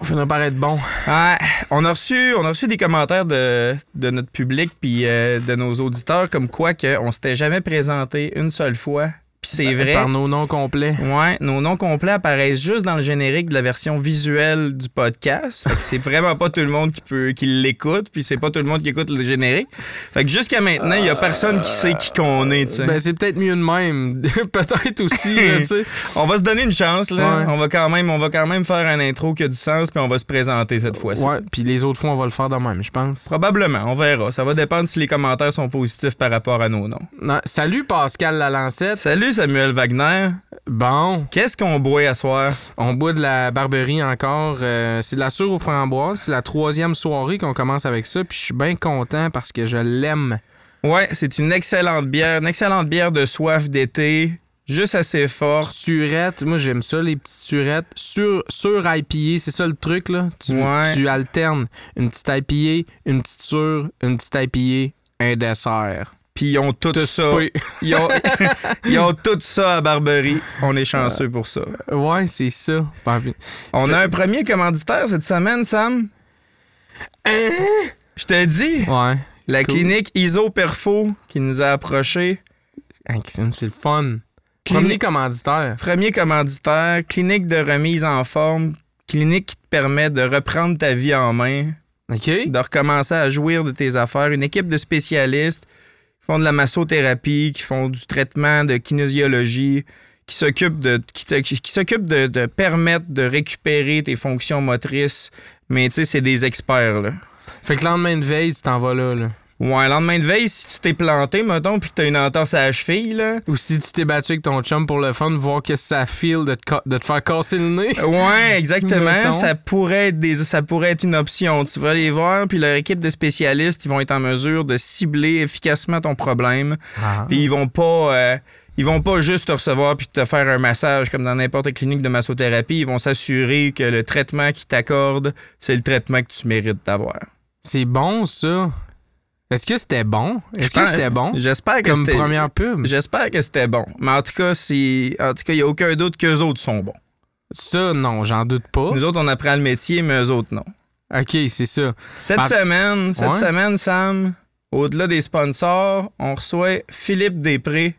On finira par être bon. Ouais, on a reçu, on a reçu des commentaires de, de notre public puis euh, de nos auditeurs comme quoi qu'on s'était jamais présenté une seule fois. Puis c'est vrai. Par nos noms complets. Ouais, nos noms complets apparaissent juste dans le générique de la version visuelle du podcast. Fait que c'est vraiment pas tout le monde qui peut qui l'écoute, puis c'est pas tout le monde qui écoute le générique. Fait que jusqu'à maintenant, il y a personne qui sait qui qu'on est. Ben, c'est peut-être mieux de même. peut-être aussi, tu. On va se donner une chance là. Ouais. On va quand même on va quand même faire un intro qui a du sens puis on va se présenter cette fois-ci. Ouais, puis les autres fois, on va le faire de même, je pense. Probablement, on verra. Ça va dépendre si les commentaires sont positifs par rapport à nos noms. Non, Salut Pascal Lalancette. Salut Samuel Wagner? Bon, Qu'est-ce qu'on boit à soir? on boit de la barberie encore. Euh, c'est de la sûre aux framboises. C'est la troisième soirée qu'on commence avec ça. Puis je suis bien content parce que je l'aime. Ouais, c'est une excellente bière, une excellente bière de soif d'été, juste assez forte. Surette, moi j'aime ça, les petites surettes. Sur, sur IPA, c'est ça le truc, là. Tu, Ouais. tu alternes une petite IPA, une petite sûre, une petite IPA, un dessert. Puis ils ont tout ça. Ils ont, ils ont tout ça à Barberie. On est chanceux pour ça. Ouais, c'est ça. On a un premier commanditaire cette semaine, Sam. Je te dis, Ouais. la Cool. clinique Iso Perfo qui nous a approchés. Hein, C'est le fun. Premier commanditaire. Premier commanditaire, clinique de remise en forme, clinique qui te permet de reprendre ta vie en main, OK? de recommencer à jouir de tes affaires. Une équipe de spécialistes font de la massothérapie, qui font du traitement de kinésiologie, qui s'occupent de, qui, qui- de, de permettre de récupérer tes fonctions motrices. Mais tu sais, c'est des experts, là. Fait que lendemain de veille, tu t'en vas là, là. Ouais, lendemain de veille, si tu t'es planté, mettons, puis que t'as une entorse à la cheville, là. Ou si tu t'es battu avec ton chum pour le fun, voir que ça feel de te, de te faire casser le nez. Ouais, exactement. Ça pourrait, être des, ça pourrait être une option. Tu vas les voir, puis leur équipe de spécialistes, ils vont être en mesure de cibler efficacement ton problème. Ah. Puis ils vont pas. euh, ils vont pas juste te recevoir puis te faire un massage comme dans n'importe quelle clinique de massothérapie. Ils vont s'assurer que le traitement qu'ils t'accordent, c'est le traitement que tu mérites d'avoir. C'est bon, ça. Est-ce que c'était bon? Est-ce que c'était bon? J'espère que Comme c'était. première pub? J'espère que c'était bon. Mais en tout cas, c'est. En tout cas, il n'y a aucun doute qu'eux autres sont bons. Ça, non, j'en doute pas. Nous autres, on apprend le métier, mais eux autres, non. OK, c'est ça. Cette semaine, cette ouais. semaine, Sam, au-delà des sponsors, on reçoit Philippe Després,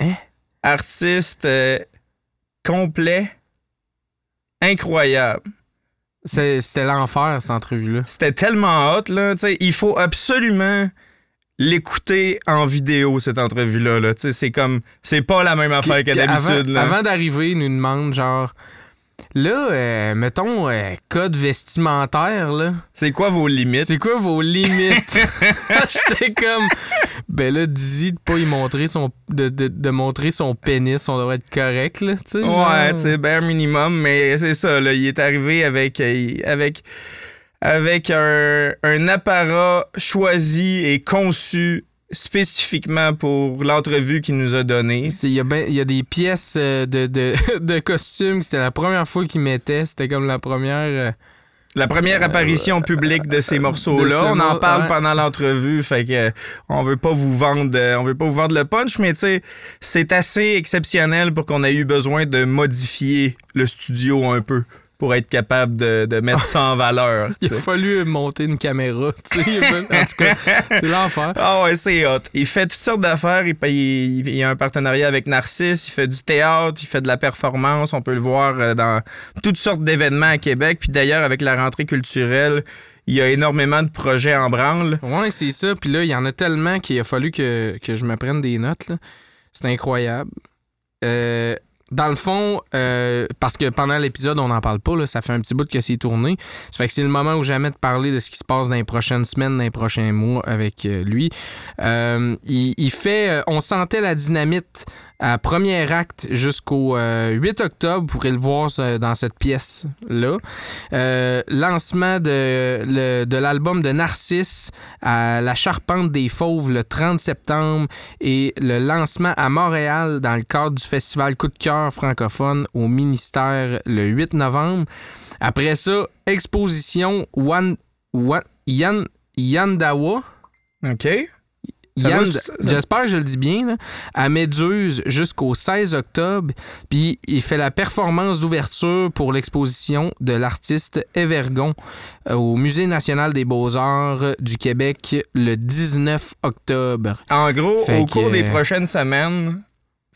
Hein? artiste euh, complet, incroyable. C'est- C'était l'enfer, cette entrevue-là. C'était tellement hot, là. tu sais, il faut absolument l'écouter en vidéo, cette entrevue-là. Là. C'est comme. C'est pas la même affaire avant, d'habitude. avant d'arriver, il nous demande genre. Là, euh, mettons, euh, code vestimentaire, là. C'est quoi vos limites? C'est quoi vos limites? J'étais comme. Ben là, Dizzy, de pas y montrer son. De, de, de montrer son pénis, on devrait être correct, là. Tu sais, genre. Ouais, tu sais, bare minimum, mais c'est ça, là. Il est arrivé avec. euh, avec avec un, un apparat choisi et conçu spécifiquement pour l'entrevue qu'il nous a donnée. C'est- Il y, a ben- il y a des pièces euh, de, de, de costumes. C'était la première fois qu'il mettait. C'était comme la première. euh, La première apparition publique de ces morceaux-là. ce On en parle ouais. pendant l'entrevue, fait que euh, on veut pas vous vendre, euh, on veut pas vous vendre le punch, mais tu sais, c'est assez exceptionnel pour qu'on ait eu besoin de modifier le studio un peu pour être capable de, de mettre ça en valeur. Il a fallu monter une caméra. en tout cas, c'est l'enfer. Ah ouais, c'est hot. Il fait toutes sortes d'affaires. Il, il, il a un partenariat avec Narcisse. Il fait du théâtre. Il fait de la performance. On peut le voir euh, dans toutes sortes d'événements à Québec. Puis d'ailleurs, avec la rentrée culturelle, il y a énormément de projets en branle. Ouais, c'est ça. Puis là, il y en a tellement qu'il a fallu que, que je me prenne des notes. C'est incroyable. Euh, dans le fond, euh, parce que pendant l'épisode, on n'en parle pas, là, ça fait un petit bout que c'est tourné. Ça fait que c'est le moment où jamais de parler de ce qui se passe dans les prochaines semaines, dans les prochains mois avec euh, lui. Euh, il, il fait euh, On sentait la dynamite à premier acte jusqu'au euh, 8 octobre. Vous pourrez le voir euh, dans cette pièce-là. Euh, lancement de, l'album de Narcisse à La Charpente des Fauves le 30 septembre et le lancement à Montréal dans le cadre du festival Coup de cœur francophone au ministère le 8 novembre. Après ça, exposition Yan, Yandawa. OK? Yann, j'espère que je le dis bien, là, à Méduse jusqu'au 16 octobre. Puis il fait la performance d'ouverture pour l'exposition de l'artiste Evergon euh, au Musée national des beaux-arts du Québec le 19 octobre. En gros, Fait au que, cours des prochaines semaines,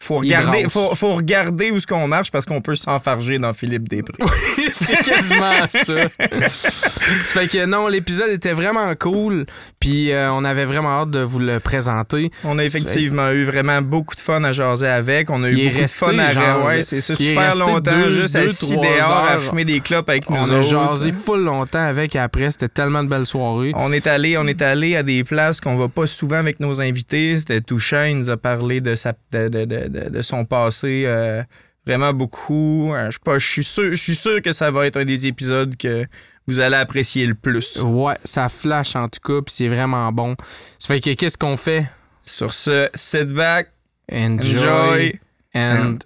faut regarder, faut, faut regarder où est-ce qu'on marche parce qu'on peut s'enfarger dans Philippe Després. C'est quasiment ça. ça fait que non, l'épisode était vraiment cool. Puis euh, on avait vraiment hâte de vous le présenter. On a effectivement eu vraiment beaucoup de fun à jaser avec. On a eu beaucoup de fun à genre, ouais, c'est super longtemps, deux- juste deux, assis dehors à heures. fumer des clopes avec nous On a jasé full longtemps avec après. C'était tellement de belles soirées. On est allé, on est allé à des places qu'on va pas souvent avec nos invités. C'était touchant. Il nous a parlé de sa, de, de- de- de- de son passé euh, vraiment beaucoup. Euh, Je sais pas, je suis sûr, je suis sûr que ça va être un des épisodes que vous allez apprécier le plus. Ouais, ça flash en tout cas, puis c'est vraiment bon. Ça fait que qu'est-ce qu'on fait? Sur ce, sit back, Enjoy, enjoy. and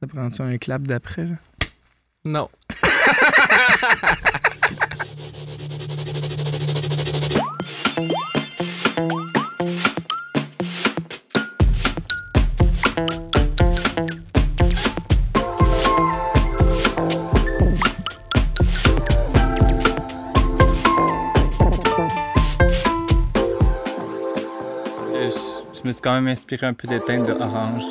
Ça prend-tu un clap d'après? non. quand même inspiré un peu des teintes de orange.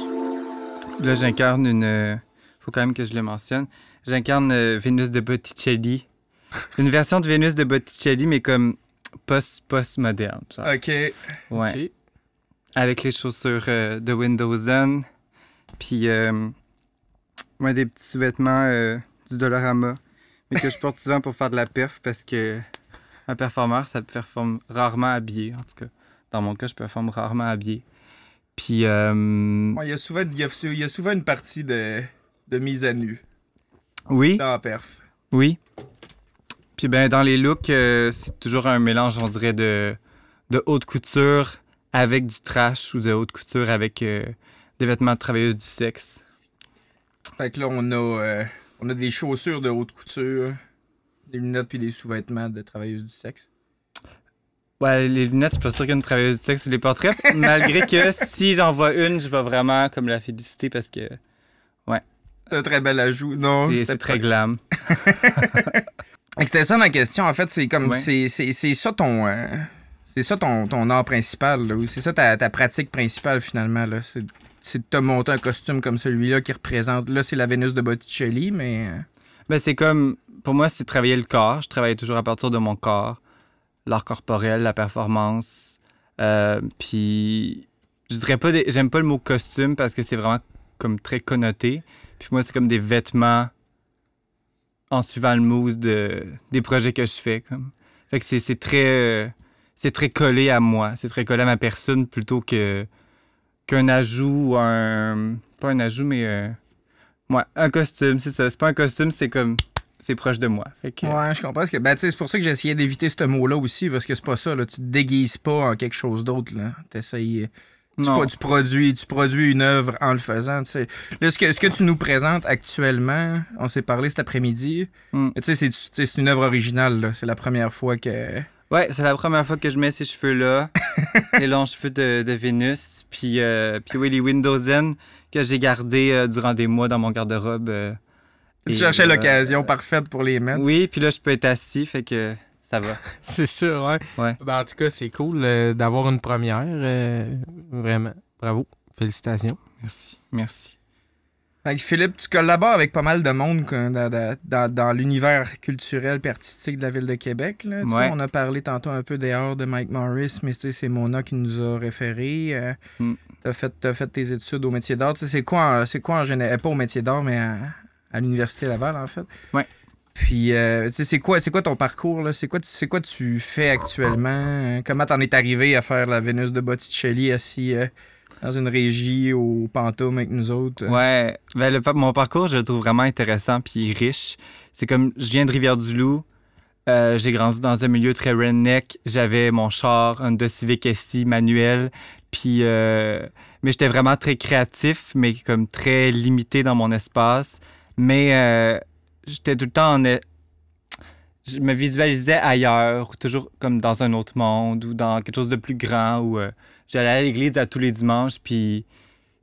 Là, j'incarne une. euh, faut quand même que je le mentionne. J'incarne euh, Vénus de Botticelli. Une version de Vénus de Botticelli, mais comme post post moderne. OK. Ouais. Avec les chaussures euh, de Windowsen. Puis euh, ouais, des petits sous-vêtements euh, du Dollarama. Mais que je porte souvent pour faire de la perf parce que un performeur, ça performe rarement habillé. En tout cas, dans mon cas, je performe rarement habillé. Puis euh, il, y a souvent, il, y a, il y a souvent une partie de, de mise à nu oui, dans la perf. oui. Puis ben dans les looks, euh, c'est toujours un mélange, on dirait, de, de haute couture avec du trash ou de haute couture avec euh, des vêtements de travailleuse du sexe. Fait que là, on a, euh, on a des chaussures de haute couture, des lunettes puis des sous-vêtements de travailleuses du sexe. Ouais, les lunettes, je suis pas sûr qu'une travailleuse du sexe les portraits. malgré que si j'en vois une, je vais vraiment comme la féliciter parce que C'est un très bel ajout. Non, c'est- c'était très glam. C'était ça ma question. En fait, c'est comme. Ouais. C'est, ça ton. euh, c'est ça ton, ton art principal, c'est ça ta, ta pratique principale finalement. Là. C'est, c'est de te monter un costume comme celui-là qui représente. Là, c'est la Vénus de Botticelli, mais. euh, Ben, c'est comme, pour moi, c'est travailler le corps. Je travaille toujours à partir de mon corps, l'art corporel, la performance. Euh, puis, je dirais pas, des- j'aime pas le mot costume parce que c'est vraiment comme très connoté. Puis moi, c'est comme des vêtements en suivant le mood de- des projets que je fais. Comme. Fait que c'est, c'est très, euh, c'est très collé à moi. C'est très collé à ma personne plutôt que qu'un ajout ou un, pas un ajout, mais euh, Ouais, un costume, c'est ça. C'est pas un costume, c'est comme. C'est proche de moi. Fait que, Ouais, je comprends. Que, ben, c'est pour ça que j'essayais d'éviter ce mot-là aussi, parce que c'est pas ça. Là. Tu te déguises pas en quelque chose d'autre. Là. T'essayes- Tu, pas- tu produis, tu produis une œuvre en le faisant. tu sais. Là, ce que, ce que tu nous présentes actuellement, on s'est parlé cet après-midi, Mm. mais tu sais, c'est- une œuvre originale. là. C'est la première fois que. Ouais, c'est la première fois que je mets ces cheveux-là. les longs cheveux de, de Vénus. Puis, euh, puis oui, les Windowsen que j'ai gardés euh, durant des mois dans mon garde-robe. euh, Tu cherchais euh, l'occasion parfaite pour les mettre. Oui, puis là, je peux être assis, fait que ça va. C'est ça, ouais. Ouais. Ben, en tout cas, c'est cool euh, d'avoir une première. euh, vraiment. Bravo. Félicitations. Merci. Merci. Fait que Philippe, tu collabores avec pas mal de monde quoi, dans, dans- dans- dans l'univers culturel et artistique de la ville de Québec. Là, tu. Ouais. On a parlé tantôt un peu des arts de Mike Morris, mais tu sais, c'est Mona qui nous a référé. Euh, Mm. T'as fait, t'as fait tes études au métier d'art. Tu sais, C'est quoi, quoi en général, pas au métier d'art, mais à, à l'Université Laval, en fait. Ouais. Puis, euh, c'est quoi, c'est quoi ton parcours? là? C'est quoi, tu- quoi tu fais actuellement? Euh, Comment t'en es arrivé à faire la Vénus de Botticelli assis euh, dans une régie au Pantoum avec nous autres? Ouais, ben, le, mon parcours, je le trouve vraiment intéressant puis riche. C'est comme, je viens de Rivière-du-Loup. euh, j'ai grandi dans un milieu très redneck. J'avais mon char, un Honda Civic SI manuel. Puis, mais j'étais vraiment très créatif, mais comme très limité dans mon espace. Mais euh, j'étais tout le temps en... je me visualisais ailleurs, ou toujours comme dans un autre monde, ou dans quelque chose de plus grand, ou euh, j'allais à l'église à tous les dimanches, puis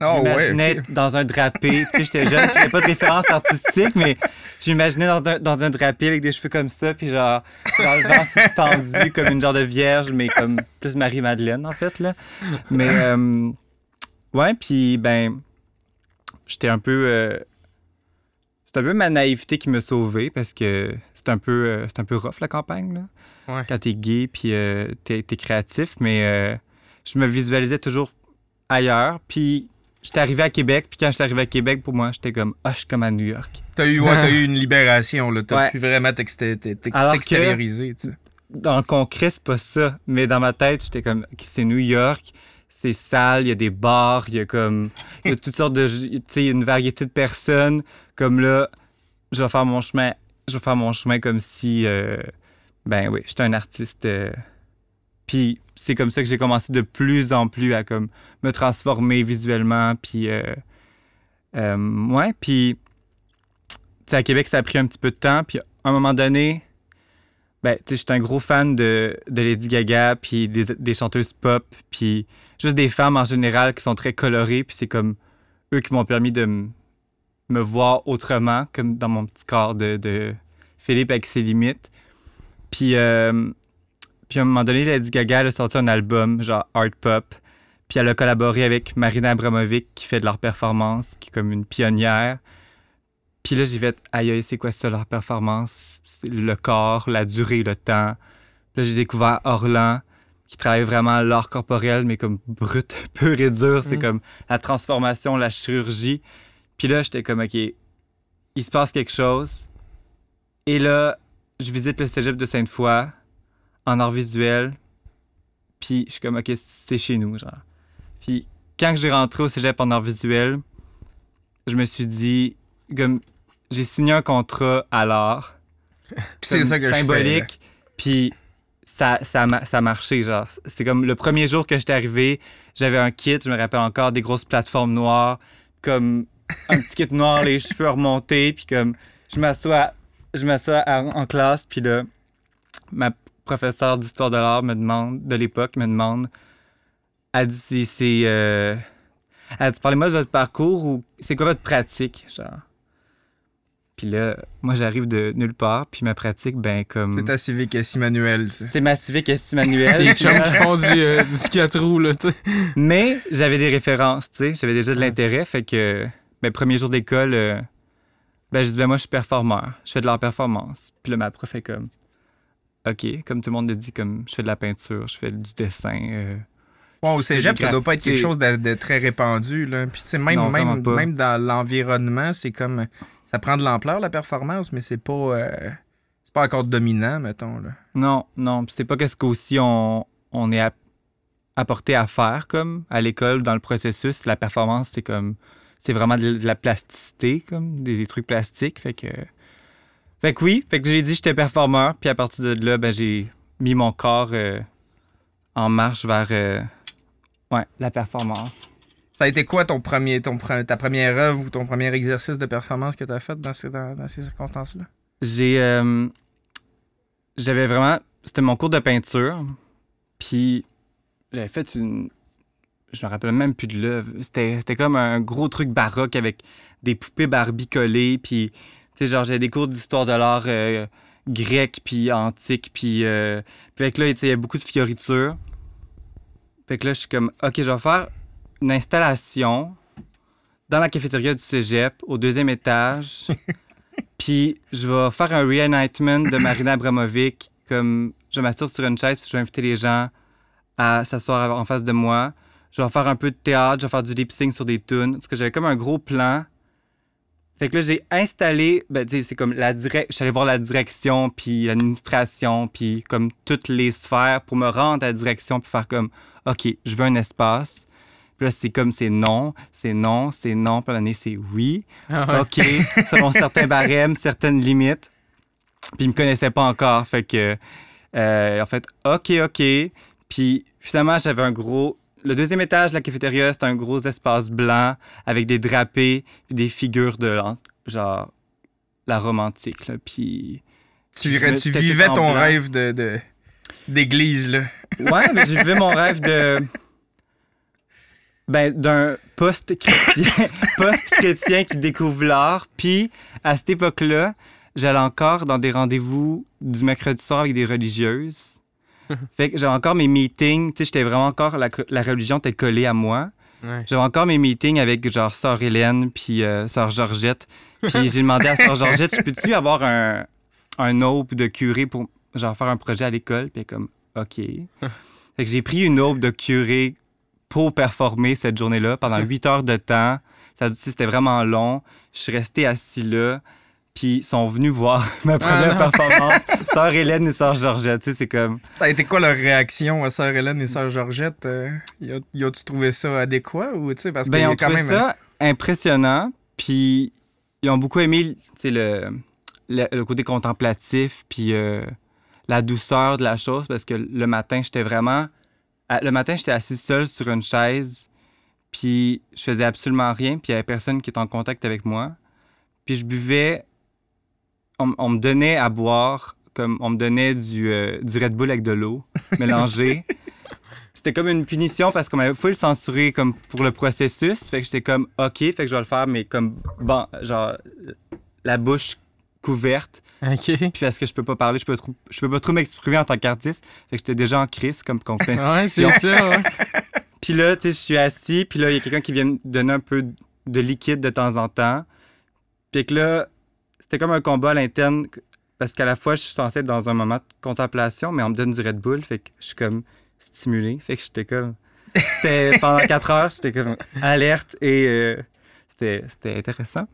Oh, ouais, ok. dans un drapé. Puis j'étais jeune, j'avais pas de référence artistique, mais je m'imaginais dans un, dans un drapé avec des cheveux comme ça, puis genre, dans le vent suspendu, comme une genre de vierge, mais comme plus Marie-Madeleine, en fait, là. Mais, euh, ouais, puis, ben, j'étais un peu. euh, c'est un peu ma naïveté qui m'a sauvé parce que c'est un peu, euh, c'est un peu rough la campagne, là. Ouais. Quand t'es gay puis euh, t'es, t'es créatif, mais euh, je me visualisais toujours ailleurs. Puis j'étais arrivé à Québec, puis quand j'étais arrivé à Québec, pour moi, j'étais comme, ah, je suis comme à New York. T'as eu, ouais, t'as eu une libération, là. T'as Ouais. pu vraiment t'exté- t'ex- Alors que- t'extérioriser. Dans le concret, c'est pas ça. Mais dans ma tête, j'étais comme, c'est New York, c'est sale, il y a des bars, il y a comme, il y a toutes sortes de, tu sais, une variété de personnes. Comme là, je vais faire mon chemin, je vais faire mon chemin comme si, euh, ben oui, j'étais un artiste. euh, puis c'est comme ça que j'ai commencé de plus en plus à comme me transformer visuellement. Puis, euh, ouais, puis, à Québec, ça a pris un petit peu de temps. Puis à un moment donné, ben, tu sais, j'étais un gros fan de, de Lady Gaga, puis des, des chanteuses pop, puis juste des femmes en général qui sont très colorées, puis c'est comme eux qui m'ont permis de me voir autrement, comme dans mon petit corps de, de Philippe avec ses limites. Puis, euh, puis à un moment donné, Lady Gaga elle a sorti un album, genre art pop, puis elle a collaboré avec Marina Abramovic, qui fait de leur performance, qui est comme une pionnière. Puis là, j'ai fait, aïe, c'est quoi ça, leur performance? Le corps, la durée, le temps. Puis là, j'ai découvert Orlan, qui travaille vraiment l'art corporel, mais comme brut, pur et dur. C'est Mm. comme la transformation, la chirurgie. Puis là, j'étais comme, OK, il se passe quelque chose. Et là, je visite le cégep de Sainte-Foy en art visuel. Puis je suis comme, OK, c'est chez nous, genre. Puis quand j'ai rentré au cégep en art visuel, je me suis dit, comme, j'ai signé un contrat à l'art. Puis c'est ça que je fais. symbolique. Puis ça, ça, ça marché, genre. C'est comme le premier jour que j'étais arrivé, j'avais un kit, je me rappelle encore, des grosses plateformes noires, comme un petit kit noir, les cheveux remontés, puis comme je m'assois, je m'assois en classe, puis là, ma professeure d'histoire de l'art me demande, de l'époque, me demande, elle dit si c'est, euh, elle dit parlez-moi de votre parcours ou c'est quoi votre pratique, genre? Puis là, moi j'arrive de nulle part, puis ma pratique, ben comme C'est ta civique si manuel, tu sais. c'est ma civique et manuel. Tes chums qui font du, euh, du 4 roues, là, tu sais. Mais j'avais des références, tu sais. J'avais déjà de l'intérêt. Fait que, ben, premier jour d'école, euh, ben, je dis, ben, moi, je suis performeur. Je fais de l'art performance. Puis là, ma prof est comme, OK, comme tout le monde le dit, comme, je fais de la peinture, je fais du dessin. euh. Bon, au cégep, ça doit pas être quelque chose de, de très répandu. Là. Puis, tu sais, même, Non, même, même dans l'environnement, c'est comme. Ça prend de l'ampleur, la performance, mais c'est pas. euh, c'est pas encore dominant, mettons. Là. Non, non. C'est pas qu'est-ce qu'aussi on, on est app- apporté à faire, comme, à l'école, dans le processus. La performance, c'est comme. C'est vraiment de, la plasticité, comme, des, des trucs plastiques. Fait que. Fait que oui, fait que j'ai dit j'étais performeur, puis à partir de là, ben, j'ai mis mon corps euh, en marche vers euh, ouais, la performance. Ça a été quoi ton premier, ton, ta première œuvre ou ton premier exercice de performance que tu as fait dans ces, dans, dans ces circonstances-là? J'ai. euh, j'avais vraiment. C'était mon cours de peinture. Puis j'avais fait une. Je me rappelle même plus de l'œuvre. C'était, c'était comme un gros truc baroque avec des poupées Barbie collées. Puis, tu sais, genre, j'avais des cours d'histoire de l'art euh, grec, puis antique. Puis, euh, puis avec là, il y a beaucoup de fioritures. Fait que là, je suis comme, OK, je vais faire une installation dans la cafétéria du cégep, au deuxième étage. Puis je vais faire un reenactment de Marina Abramovic. Comme je m'assure sur une chaise, puis je vais inviter les gens à s'asseoir en face de moi. Je vais faire un peu de théâtre, je vais faire du lip sync sur des tunes. Parce que j'avais comme un gros plan. Fait que là, j'ai installé, ben, tu sais, c'est comme la direct, je suis allé voir la direction, puis l'administration, puis comme toutes les sphères pour me rendre à la direction, puis faire comme, OK, je veux un espace. Puis là, c'est comme, c'est non, c'est non, c'est non, puis donné, c'est oui. Ah ouais. OK, selon certains barèmes, certaines limites. Puis ils me connaissaient pas encore. Fait que, euh, en fait, OK, OK. Puis finalement, j'avais un gros. Le deuxième étage de la cafétéria, c'était un gros espace blanc avec des drapés, puis des figures de genre la romantique. là. Puis Tu, Je me- tu j'étais vivais ton blanc. rêve de, d'église, là. Ouais, mais j'ai vu mon rêve de. Ben, d'un post-chrétien, post-chrétien qui découvre l'art. Puis, à cette époque-là, j'allais encore dans des rendez-vous du mercredi soir avec des religieuses. fait que j'avais encore mes meetings. Tu sais, j'étais vraiment encore. La, la religion était collée à moi. Ouais. J'avais encore mes meetings avec genre Sœur Hélène puis euh, Sœur Georgette. Puis j'ai demandé à Sœur Georgette, je peux-tu avoir un, un aube de curé pour genre faire un projet à l'école? Puis comme, OK. fait que j'ai pris une aube de curé pour performer cette journée-là pendant huit heures de temps. Ça, c'était vraiment long. Je suis resté assis là. Puis ils sont venus voir ma première non. performance. Sœur Hélène et Sœur Georgette, tu sais, c'est comme... Ça a été quoi leur réaction à Sœur Hélène et Sœur Georgette? Euh, y a-tu trouvé ça adéquat ou, tu sais, parce Ben, ils ont quand trouvé même... ça impressionnant, puis ils ont beaucoup aimé tu sais, le, le, le côté contemplatif, puis euh, la douceur de la chose, parce que le matin, j'étais vraiment... à- Le matin, j'étais assis seul sur une chaise, puis je faisais absolument rien, puis il y avait personne qui était en contact avec moi. Puis je buvais... On, on me donnait à boire, comme on me donnait du, euh, du Red Bull avec de l'eau mélangée. C'était comme une punition parce qu'on m'avait full censuré comme pour le processus. Fait que j'étais comme OK, fait que je vais le faire, mais comme bon, genre la bouche couverte. OK. Puis parce que je peux pas parler, je peux, trop- je peux pas trop m'exprimer en tant qu'artiste. Fait que j'étais déjà en crise comme contre Ouais, c'est ça, ouais. Puis là, tu sais, je suis assis, puis là, il y a quelqu'un qui vient me donner un peu de liquide de temps en temps. Puis que là, c'était comme un combat à l'interne, parce qu'à la fois, je suis censé être dans un moment de contemplation, mais on me donne du Red Bull, fait que je suis comme stimulé. Fait que j'étais comme. C'était pendant quatre heures, j'étais comme alerte et euh, c'était c'était intéressant.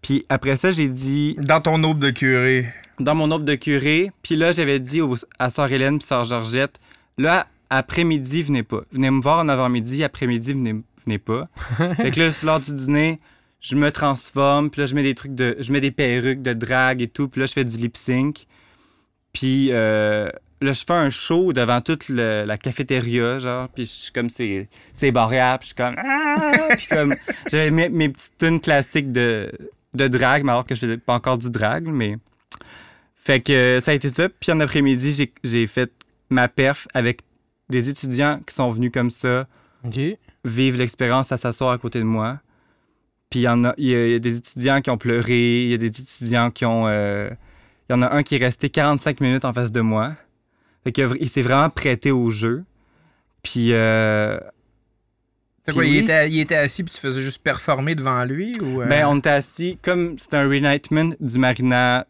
Puis après ça, j'ai dit Dans ton aube de curé. dans mon ordre de curé. Puis là, j'avais dit à Sœur Hélène puis Sœur Georgette, là, après-midi, venez pas. Venez me voir en avant-midi, après-midi, venez, venez pas. fait que là, l'heure du dîner, je me transforme, puis là, je mets des trucs de... Je mets des perruques de drague et tout, puis là, je fais du lip-sync. Puis euh, là, je fais un show devant toute le- la cafétéria, genre, puis je suis comme, c'est c'est barrière, puis je suis comme... Ah! Puis comme, j'avais mes, mes petites tunes classiques de, de drague, mais alors que je faisais pas encore du drag, mais... Fait que ça a été ça. Puis en après-midi, j'ai- j'ai fait ma perf avec des étudiants qui sont venus comme ça vivre l'expérience à s'asseoir à côté de moi. Puis il y en a, y a- il y a des étudiants qui ont pleuré, il y a des étudiants qui ont... euh, il y en a un qui est resté 45 minutes en face de moi. Fait que, il s'est vraiment prêté au jeu. Puis... euh, C'est quoi, Puis il, était, il était assis puis tu faisais juste performer devant lui ou... euh, Ben, on était assis, comme c'était un reenactment du Marina,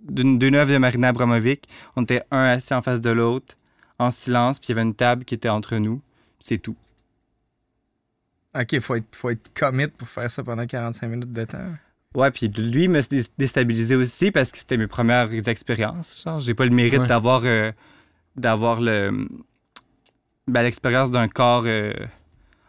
d'une d'une œuvre de Marina Abramovic, on était un assis en face de l'autre, en silence, puis il y avait une table qui était entre nous. C'est tout. OK, faut être, faut être commit pour faire ça pendant 45 minutes de temps. Ouais, puis lui me dé- déstabilisé aussi parce que c'était mes premières expériences. Genre, j'ai pas le mérite Ouais. d'avoir euh, d'avoir le ben, l'expérience d'un corps euh,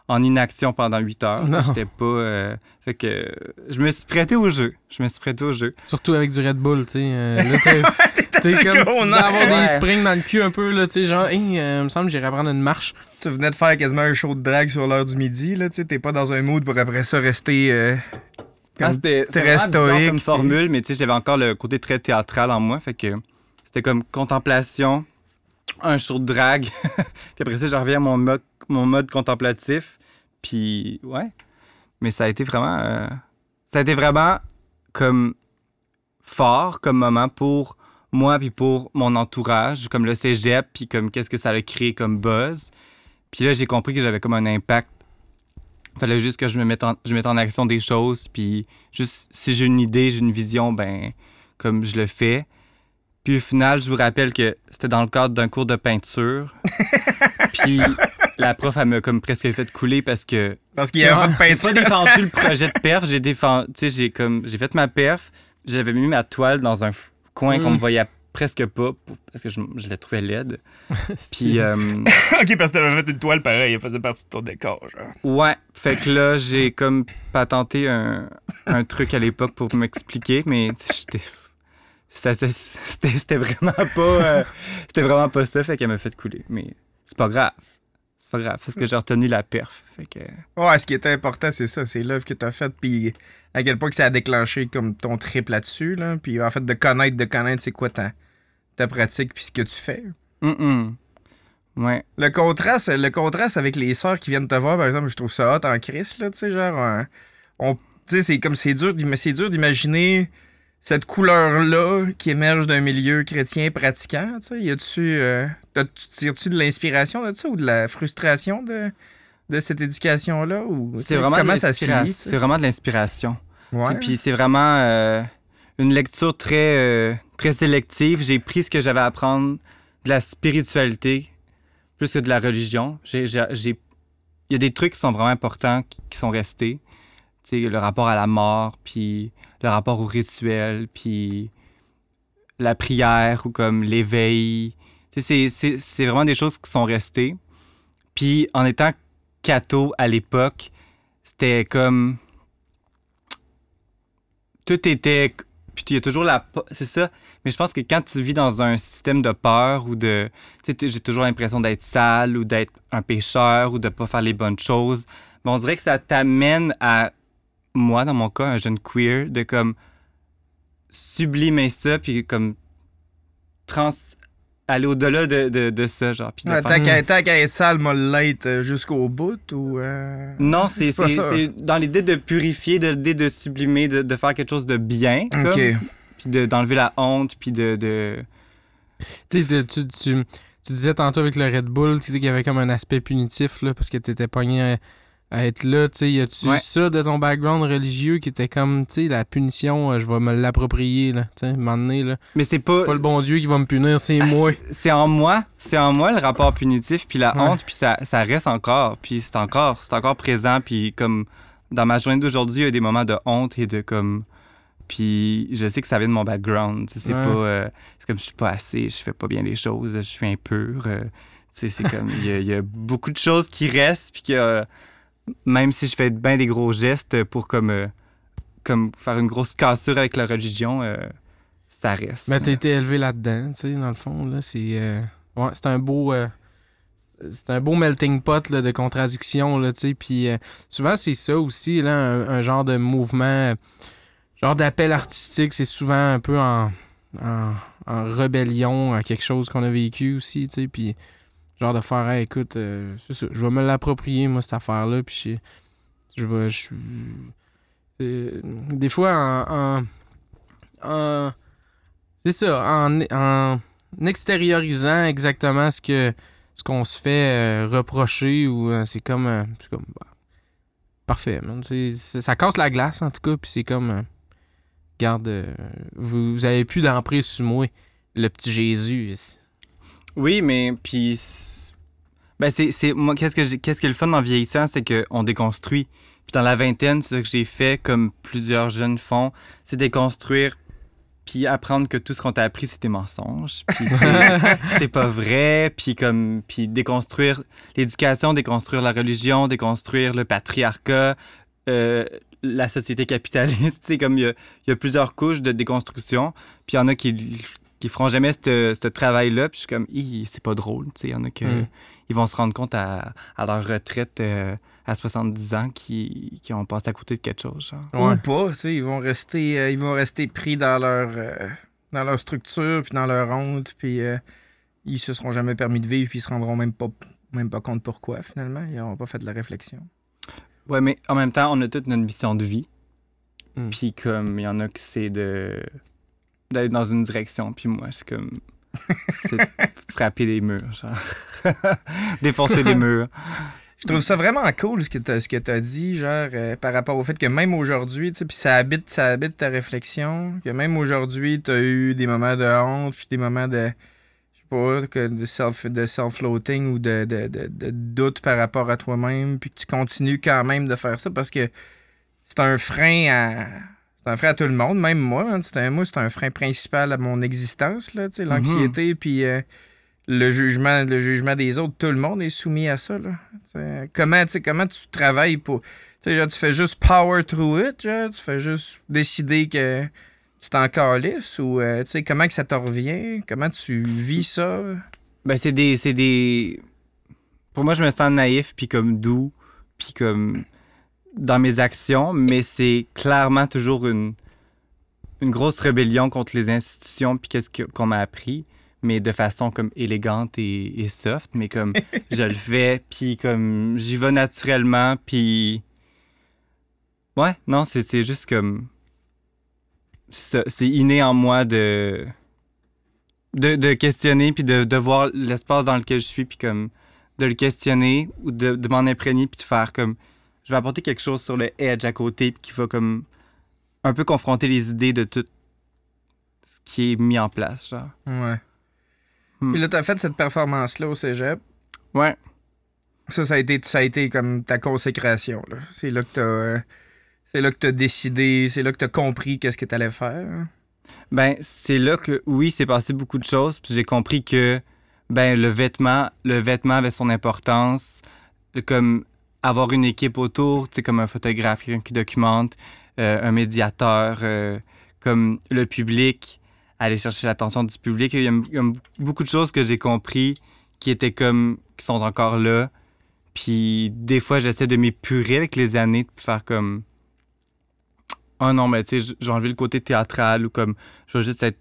en inaction pendant 8 heures. Non. J'étais pas euh, fait que je me suis prêté au jeu. Je me suis prêté au jeu. Surtout avec du Red Bull, tu sais. là, tu sais, tu sais, sur le comme tu dois avoir Ouais. des springs dans le cul un peu, là, tu sais, genre, hey, euh, me semble que j'irais prendre une marche. Tu venais de faire quasiment un show de drague sur l'heure du midi, là, tu sais, t'es pas dans un mood pour après ça rester... euh, Ah, comme- c'était bizarre stoïque, comme formule, mais tu sais, j'avais encore le côté très théâtral en moi. Fait que c'était comme contemplation, un show de drague. puis après ça, je reviens à mon mode, mon mode contemplatif. Puis, ouais. Mais ça a été vraiment. euh, ça a été vraiment comme fort comme moment pour moi puis pour mon entourage, comme le cégep, puis comme qu'est-ce que ça a créé comme buzz. Puis là, j'ai compris que j'avais comme un impact fallait juste que je me mette en, je mette en action des choses, puis juste si j'ai une idée, j'ai une vision, ben comme je le fais. Puis au final, je vous rappelle que c'était dans le cadre d'un cours de peinture. puis la prof, elle m'a comme presque fait couler parce que Parce qu'il y avait pas de j'ai pas peinture. défendu le projet de perf, j'ai défendu, tu sais, j'ai comme j'ai fait ma perf, j'avais mis ma toile dans un coin qu'on Mm. me voyait presque pas parce que je, je la trouvais laide. Puis euh, OK, parce que t'avais fait une toile pareille, elle faisait partie de ton décor, genre. Ouais, fait que là, j'ai comme patenté un, un truc à l'époque pour m'expliquer, mais j'étais. C'était c'était- c'était vraiment pas. euh, c'était vraiment pas ça, fait qu'elle m'a fait couler. Mais c'est pas grave. Grave, parce que j'ai retenu la perf. Fait que... Ouais, ce qui était important, c'est ça, c'est l'œuvre que tu as faite, puis à quel point que ça a déclenché comme ton trip là-dessus, là. Puis en fait, de connaître, de connaître c'est quoi ta, ta pratique, puis ce que tu fais. Hum, hum. Ouais. Le contraste, le contraste avec les sœurs qui viennent te voir, par exemple, je trouve ça hot en crise, là, tu sais, genre, euh, on, tu sais, c'est comme, c'est dur, c'est dur d'imaginer cette couleur-là qui émerge d'un milieu chrétien pratiquant, tu sais, y a-tu, euh, tu tires-tu de l'inspiration de ça ou de la frustration de, de cette éducation-là, ou C'est vraiment, de comment ça se l'inspira- lit, tu sais? c'est vraiment de l'inspiration. Puis c'est vraiment euh, une lecture très, euh, très sélective. J'ai pris ce que j'avais à apprendre de la spiritualité plus que de la religion. J'ai, Il y a des trucs qui sont vraiment importants qui, qui sont restés. Tu sais, le rapport à la mort, puis le rapport au rituel, puis la prière ou comme l'éveil. C'est, vraiment des choses qui sont restées. Puis en étant catho à l'époque, c'était comme tout était. Puis il y a toujours la. C'est ça. Mais je pense que quand tu vis dans un système de peur ou de. J'ai toujours l'impression d'être sale ou d'être un pécheur ou de pas faire les bonnes choses. Mais on dirait que ça t'amène à. Moi, dans mon cas, un jeune queer, de comme. sublimer ça, puis comme. trans. aller au-delà de, de, de ça, genre. Puis de Ouais, Tant qu'à être sale, m'a l'être euh, jusqu'au bout, ou... euh, Non, c'est C'est pas c'est- ça. c'est dans l'idée de purifier, de l'idée de sublimer, de, de faire quelque chose de bien, comme, OK. puis de- d'enlever la honte, puis de, de... Tu, sais, tu, tu, tu- tu disais tantôt avec le Red Bull tu sais, qu'il y avait comme un aspect punitif là, parce que tu étais pogné à, à être là. Tu sais, y a-tu Ouais. ça de ton background religieux qui était comme, tu sais, la punition, euh, je vais me l'approprier, là, tu sais, donné, là. Mais c'est pas... C'est pas le bon Dieu qui va me punir, c'est Ah, moi. c'est- en moi, c'est en moi le rapport punitif, puis la Ouais. honte, puis ça, ça reste encore, puis c'est encore, c'est encore présent, puis comme dans ma journée d'aujourd'hui, il y a des moments de honte et de comme... Puis je sais que ça vient de mon background, tu sais, c'est Ouais. pas... euh, c'est comme je suis pas assez, je fais pas bien les choses, je suis impur, euh, tu sais, c'est comme... Il y, y a beaucoup de choses qui restent, puis que même si je fais bien des gros gestes pour comme... euh, comme faire une grosse cassure avec la religion, euh, ça reste. Mais t'as été élevé là-dedans, tu sais, dans le fond, là, c'est... euh, Ouais, c'est un beau... euh, C'est un beau melting pot de contradictions, là, tu sais, puis euh, souvent, c'est ça aussi, un, genre de mouvement, genre d'appel artistique, c'est souvent un peu en, en, rébellion à quelque chose qu'on a vécu aussi, puis genre de faire, Hey, écoute, euh, c'est ça, je vais me l'approprier, moi, cette affaire-là, puis je, je vais... je- euh, des fois, en... en- c'est ça, en, en extériorisant exactement ce que ce qu'on se fait euh, reprocher ou c'est comme c'est comme bah, parfait ça casse la glace en tout cas puis c'est comme garde vous, avez plus d'emprise sur moi le petit Jésus Oui, mais puis ben c'est c'est moi qu'est-ce que j'ai- qu'est-ce qui est le fun en vieillissant, c'est que on déconstruit. Puis dans la vingtaine, c'est ça que j'ai fait comme plusieurs jeunes font, c'est déconstruire puis apprendre que tout ce qu'on t'a appris c'était mensonge, puis c'est- c'est pas vrai, puis comme puis déconstruire l'éducation, déconstruire la religion, déconstruire le patriarcat, euh, la société capitaliste, c'est comme il y, a- il y a plusieurs couches de déconstruction, puis il y en a qui qui feront jamais ce ce travail-là. Puis je suis comme, c'est pas drôle. tu sais. Il y en a Mm. Ils vont se rendre compte à, à leur retraite euh, à 70 ans qui, qui ont passé à côté de quelque chose. Genre. Ou pas, tu sais, ils vont rester, euh, ils vont rester pris dans leur, euh, dans leur structure, puis dans leur honte, puis euh, ils se seront jamais permis de vivre, puis ils se rendront même pas, même pas compte pourquoi, finalement. Ils n'auront pas fait de la réflexion. Ouais, mais en même temps, on a toute notre mission de vie. Mm. Puis comme il y en a qui c'est de d'aller dans une direction, puis moi, c'est comme c'est frapper des murs, genre. Défoncer des murs. Je trouve ça vraiment cool ce que tu ce as dit, genre, euh, par rapport au fait que même aujourd'hui, tu sais, puis ça habite, ça habite ta réflexion, que même aujourd'hui, tu as eu des moments de honte, puis des moments de, je sais pas, de self de self-floating ou de, de, de- de doute par rapport à toi-même, puis que tu continues quand même de faire ça parce que c'est un frein à. C'est un frein à tout le monde, même moi. hein, c'est un, moi, c'est un frein principal à mon existence, là, sais, l'anxiété, puis euh, le jugement, le jugement des autres. Tout le monde est soumis à ça, là. T'sais, comment, tu sais, comment tu travailles pour. Genre, tu fais juste power through it, genre, tu fais juste décider que tu t'en calisses ou, euh, comment que ça te revient, comment tu vis ça? Ben, c'est des, c'est des. pour moi, je me sens naïf, puis comme doux, puis comme dans mes actions, mais c'est clairement toujours une, une grosse rébellion contre les institutions, puis qu'est-ce que- qu'on m'a appris, mais de façon comme élégante et, et soft, mais comme je le fais, puis comme j'y vais naturellement, puis ouais, non, c'est juste comme c'est inné en moi de de, de questionner puis de, de voir l'espace dans lequel je suis puis comme de le questionner ou de, de m'en imprégner puis de faire comme je vais apporter quelque chose sur le edge à côté qui va comme un peu confronter les idées de tout ce qui est mis en place genre. Ouais. Hmm. Puis là, t'as fait cette performance-là au cégep. Ouais. Ça, ça a été, ça a été comme ta consécration. là. C'est là que t'as. euh, c'est là que t'as décidé, c'est là que t'as compris qu'est-ce que t'allais faire. hein? Ben, c'est là que, oui, c'est passé beaucoup de choses, puis j'ai compris que, ben, le vêtement, le vêtement avait son importance, comme avoir une équipe autour, comme un photographe, qui documente, euh, un médiateur, euh, comme le public, aller chercher l'attention du public. Il y, a, beaucoup de choses que j'ai compris qui étaient comme, qui sont encore là. Puis des fois, j'essaie de m'épurer avec les années, de faire comme, oh non, mais tu sais, j'ai enlevé le côté théâtral ou comme, je veux juste être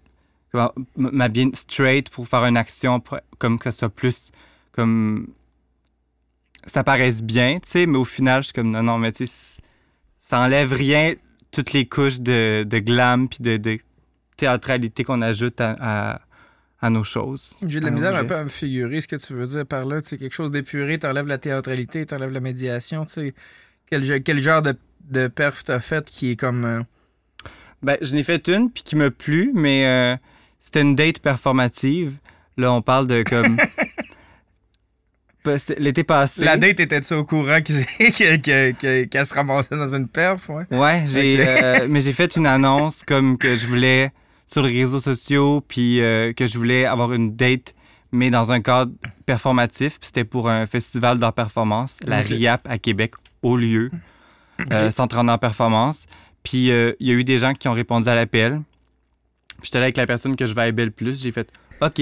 comment, m- m'habiller straight pour faire une action, comme que ça soit plus comme ça paraisse bien, tu sais, mais au final, je suis comme non, non, mais tu sais, ça enlève rien, toutes les couches de, de glam puis de, de théâtralité qu'on ajoute à, à, à nos choses. J'ai de la misère un peu à me figurer ce que tu veux dire par là. Tu sais, quelque chose d'épuré, t'enlèves la théâtralité, t'enlèves la médiation. Tu sais, quel, quel genre de, de perf t'as fait qui est comme. euh, Ben, je n'ai fait une puis qui m'a plu, mais euh, c'était une date performative. Là, on parle de comme. L'été passé. La date était-tu au courant qu'elle se ramassait dans une perf? Ouais? Ouais, j'ai, euh, mais j'ai fait une annonce comme que je voulais sur les réseaux sociaux, puis euh, que je voulais avoir une date, mais dans un cadre performatif. Puis c'était pour un festival d'art performance, la. RIAP à Québec, au lieu, euh, Centre en art performance. Puis il y a eu des gens qui ont répondu à l'appel. Puis j'étais là avec la personne que je vibais le plus. J'ai fait OK,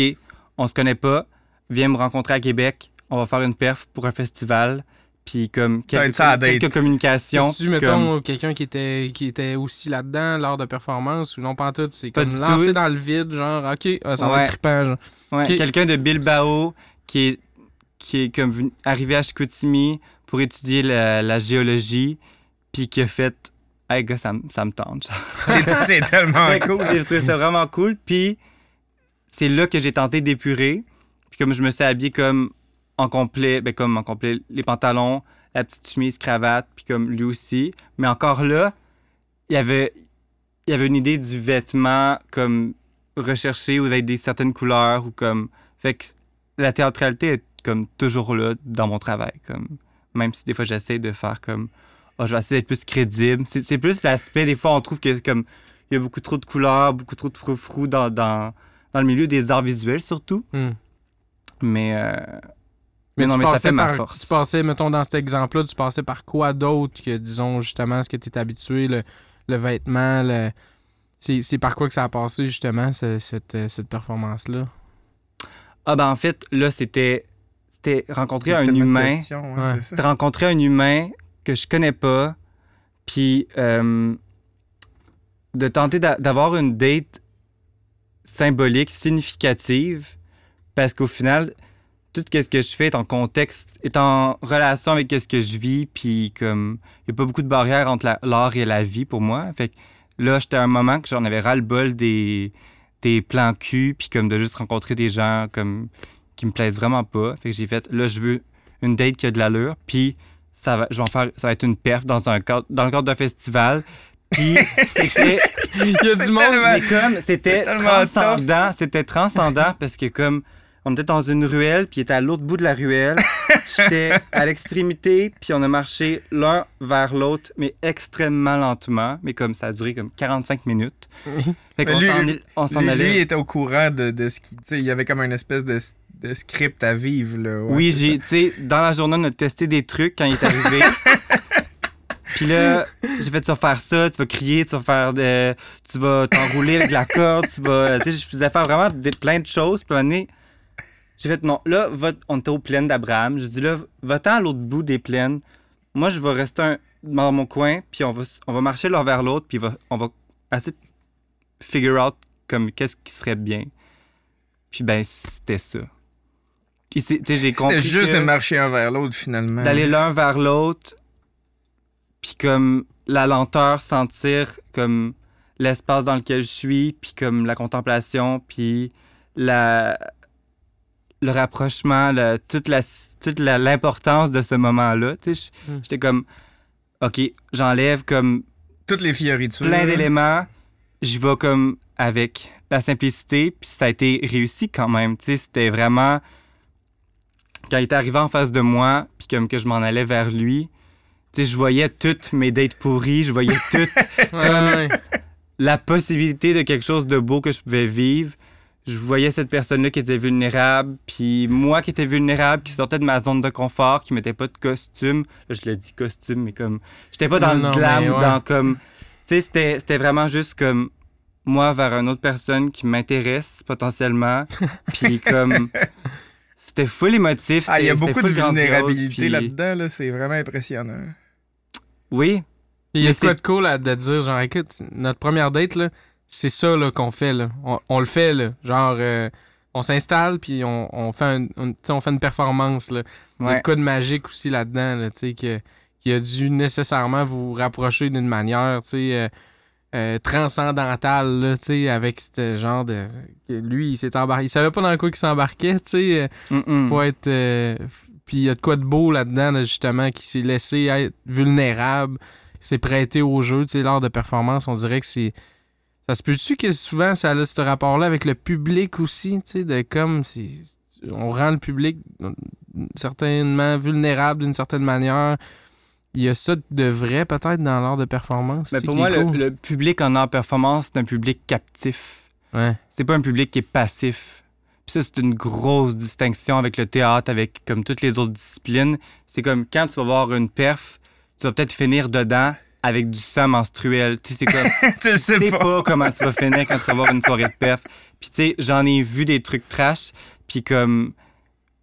on se connaît pas, viens me rencontrer à Québec, on va faire une perf pour un festival. Puis comme quelques, quelques communications. tu puis mettons, comme- quelqu'un qui était, qui était aussi là-dedans lors de performance ou non, pas en tout. C'est comme tout. dans le vide, genre, OK, euh, ça va être trippant, genre. Ouais, Ok. quelqu'un de Bilbao qui est, qui est comme venu- arrivé à Chicoutimi pour étudier la, la géologie, puis qui a fait Hey, gars, ça, me- ça me tente. genre. C'est c'est tellement cool. J'ai trouvé ça vraiment cool. Puis c'est là que j'ai tenté d'épurer. Puis comme je me suis habillé comme en complet, ben comme en complet, les pantalons, la petite chemise, cravate, puis comme lui aussi. Mais encore là, il y avait, il y avait une idée du vêtement comme recherché ou avec des certaines couleurs ou comme. Fait que la théâtralité est comme toujours là dans mon travail. Comme, même si des fois j'essaie de faire comme. Oh, je vais essayer d'être plus crédible. C'est plus l'aspect, des fois, on trouve que comme il y a beaucoup trop de couleurs, beaucoup trop de froufrou dans, dans, dans le milieu des arts visuels, surtout. Hmm. Mais, euh, Mais, mais non, tu mais ça ma force. Tu passais, mettons, dans cet exemple-là, tu passais par quoi d'autre que, disons, justement, ce que tu es habitué, le, le vêtement, le... C'est, par quoi que ça a passé, justement, ce- cette, euh, cette performance-là? Ah, ben en fait, là, c'était c'était rencontrer un humain. ouais, Ouais. C'était rencontrer un humain que je connais pas, puis euh, de tenter d'a- d'avoir une date symbolique, significative, parce qu'au final, tout ce que je fais est en contexte, est en relation avec ce que je vis, puis comme, il n'y a pas beaucoup de barrières entre la- l'art et la vie pour moi. Fait que là, j'étais à un moment que j'en avais ras-le-bol des, des plans cul, puis comme de juste rencontrer des gens comme qui me plaisent vraiment pas. Fait que j'ai fait, là, je veux une date qui a de l'allure, puis ça va, je vais en faire, ça va être une perf dans, un cadre, dans le cadre d'un festival. Puis c'était Il y a du monde... mais comme c'était transcendant, c'était transcendant parce que comme on était dans une ruelle, puis il était à l'autre bout de la ruelle, j'étais à l'extrémité, puis on a marché l'un vers l'autre, mais extrêmement lentement, mais comme ça a duré comme 45 minutes. Fait Mais qu'on lui- s'en on Lui, allait. lui, était au courant de, de ce qui. Il y avait comme une espèce de, de script à vivre. Là, ouais, oui, j'ai, tu sais, dans la journée, on a testé des trucs quand il est arrivé. Puis là, j'ai fait, tu vas faire ça, tu vas crier, tu vas faire de, tu vas t'enrouler avec de la corde, tu vas, tu sais, je faisais faire vraiment des- plein de choses. Puis à un moment donné, J'ai fait non, là, va, on était aux plaines d'Abraham. J'ai dit là, va-t'en à l'autre bout des plaines. Moi, je vais rester un- dans mon coin, puis on va, on va marcher l'un vers l'autre, puis va- on va essayer de figure out comme qu'est-ce qui serait bien. Puis ben, c'était ça. C'était juste de marcher un vers l'autre, finalement. d'aller l'un vers l'autre, puis comme la lenteur, sentir comme l'espace dans lequel je suis, puis comme la contemplation, puis la le rapprochement, le- toute la toute l'importance de ce moment-là. Tu sais, je- Mm. j'étais comme, ok, j'enlève comme Toutes les fioritures. plein d'éléments, je vais comme avec la simplicité, puis ça a été réussi quand même. Tu sais, c'était vraiment quand il est arrivé en face de moi, puis comme que je m'en allais vers lui. Tu sais, je voyais toutes mes dates pourries, je voyais toute Ouais, ouais. la possibilité de quelque chose de beau que je pouvais vivre. Je voyais cette personne-là qui était vulnérable, puis moi qui étais vulnérable, qui sortait de ma zone de confort, qui mettait pas de costume. Là, je le dis costume, mais comme. J'étais pas dans Non, le glam ouais. dans comme. Tu sais, c'était c'était vraiment juste comme moi vers une autre personne qui m'intéresse potentiellement. puis comme. C'était full émotif. Ah, il y a beaucoup de vulnérabilité puis- là-dedans, là. C'est vraiment impressionnant. Oui, Il y a quoi de cool à de dire, genre, écoute, notre première date, là, c'est ça là, qu'on fait. Là. On, on le fait, là. Genre, euh, on s'installe, puis on, on fait un- sais, on fait une performance. Là. Il y a ouais. de quoi de magique aussi là-dedans, là, que- qui a dû nécessairement vous rapprocher d'une manière, euh, euh, transcendantale, là, avec ce genre de... Lui, il s'est embarqué... Il savait pas dans quoi il s'embarquait, tu être... Puis il y a de quoi de beau là-dedans, là, justement, qui s'est laissé être vulnérable, s'est prêté au jeu, tu sais, lors de performance, on dirait que c'est... Ça se peut-tu que souvent, ça a ce rapport-là avec le public aussi, tu sais, de comme... On rend le public euh, certainement vulnérable d'une certaine manière? Il y a ça de vrai, peut-être, dans l'art de performance? Mais pour moi, le public en art performance, c'est un public captif. Ouais. C'est pas un public qui est passif. Puis ça, c'est une grosse distinction avec le théâtre, avec comme toutes les autres disciplines. C'est comme quand tu vas voir une perf, tu vas peut-être finir dedans avec du sang menstruel. Tu sais, c'est comme, tu sais pas. pas comment tu vas finir quand tu vas voir une soirée de perf. Puis tu sais, j'en ai vu des trucs trash. Puis comme,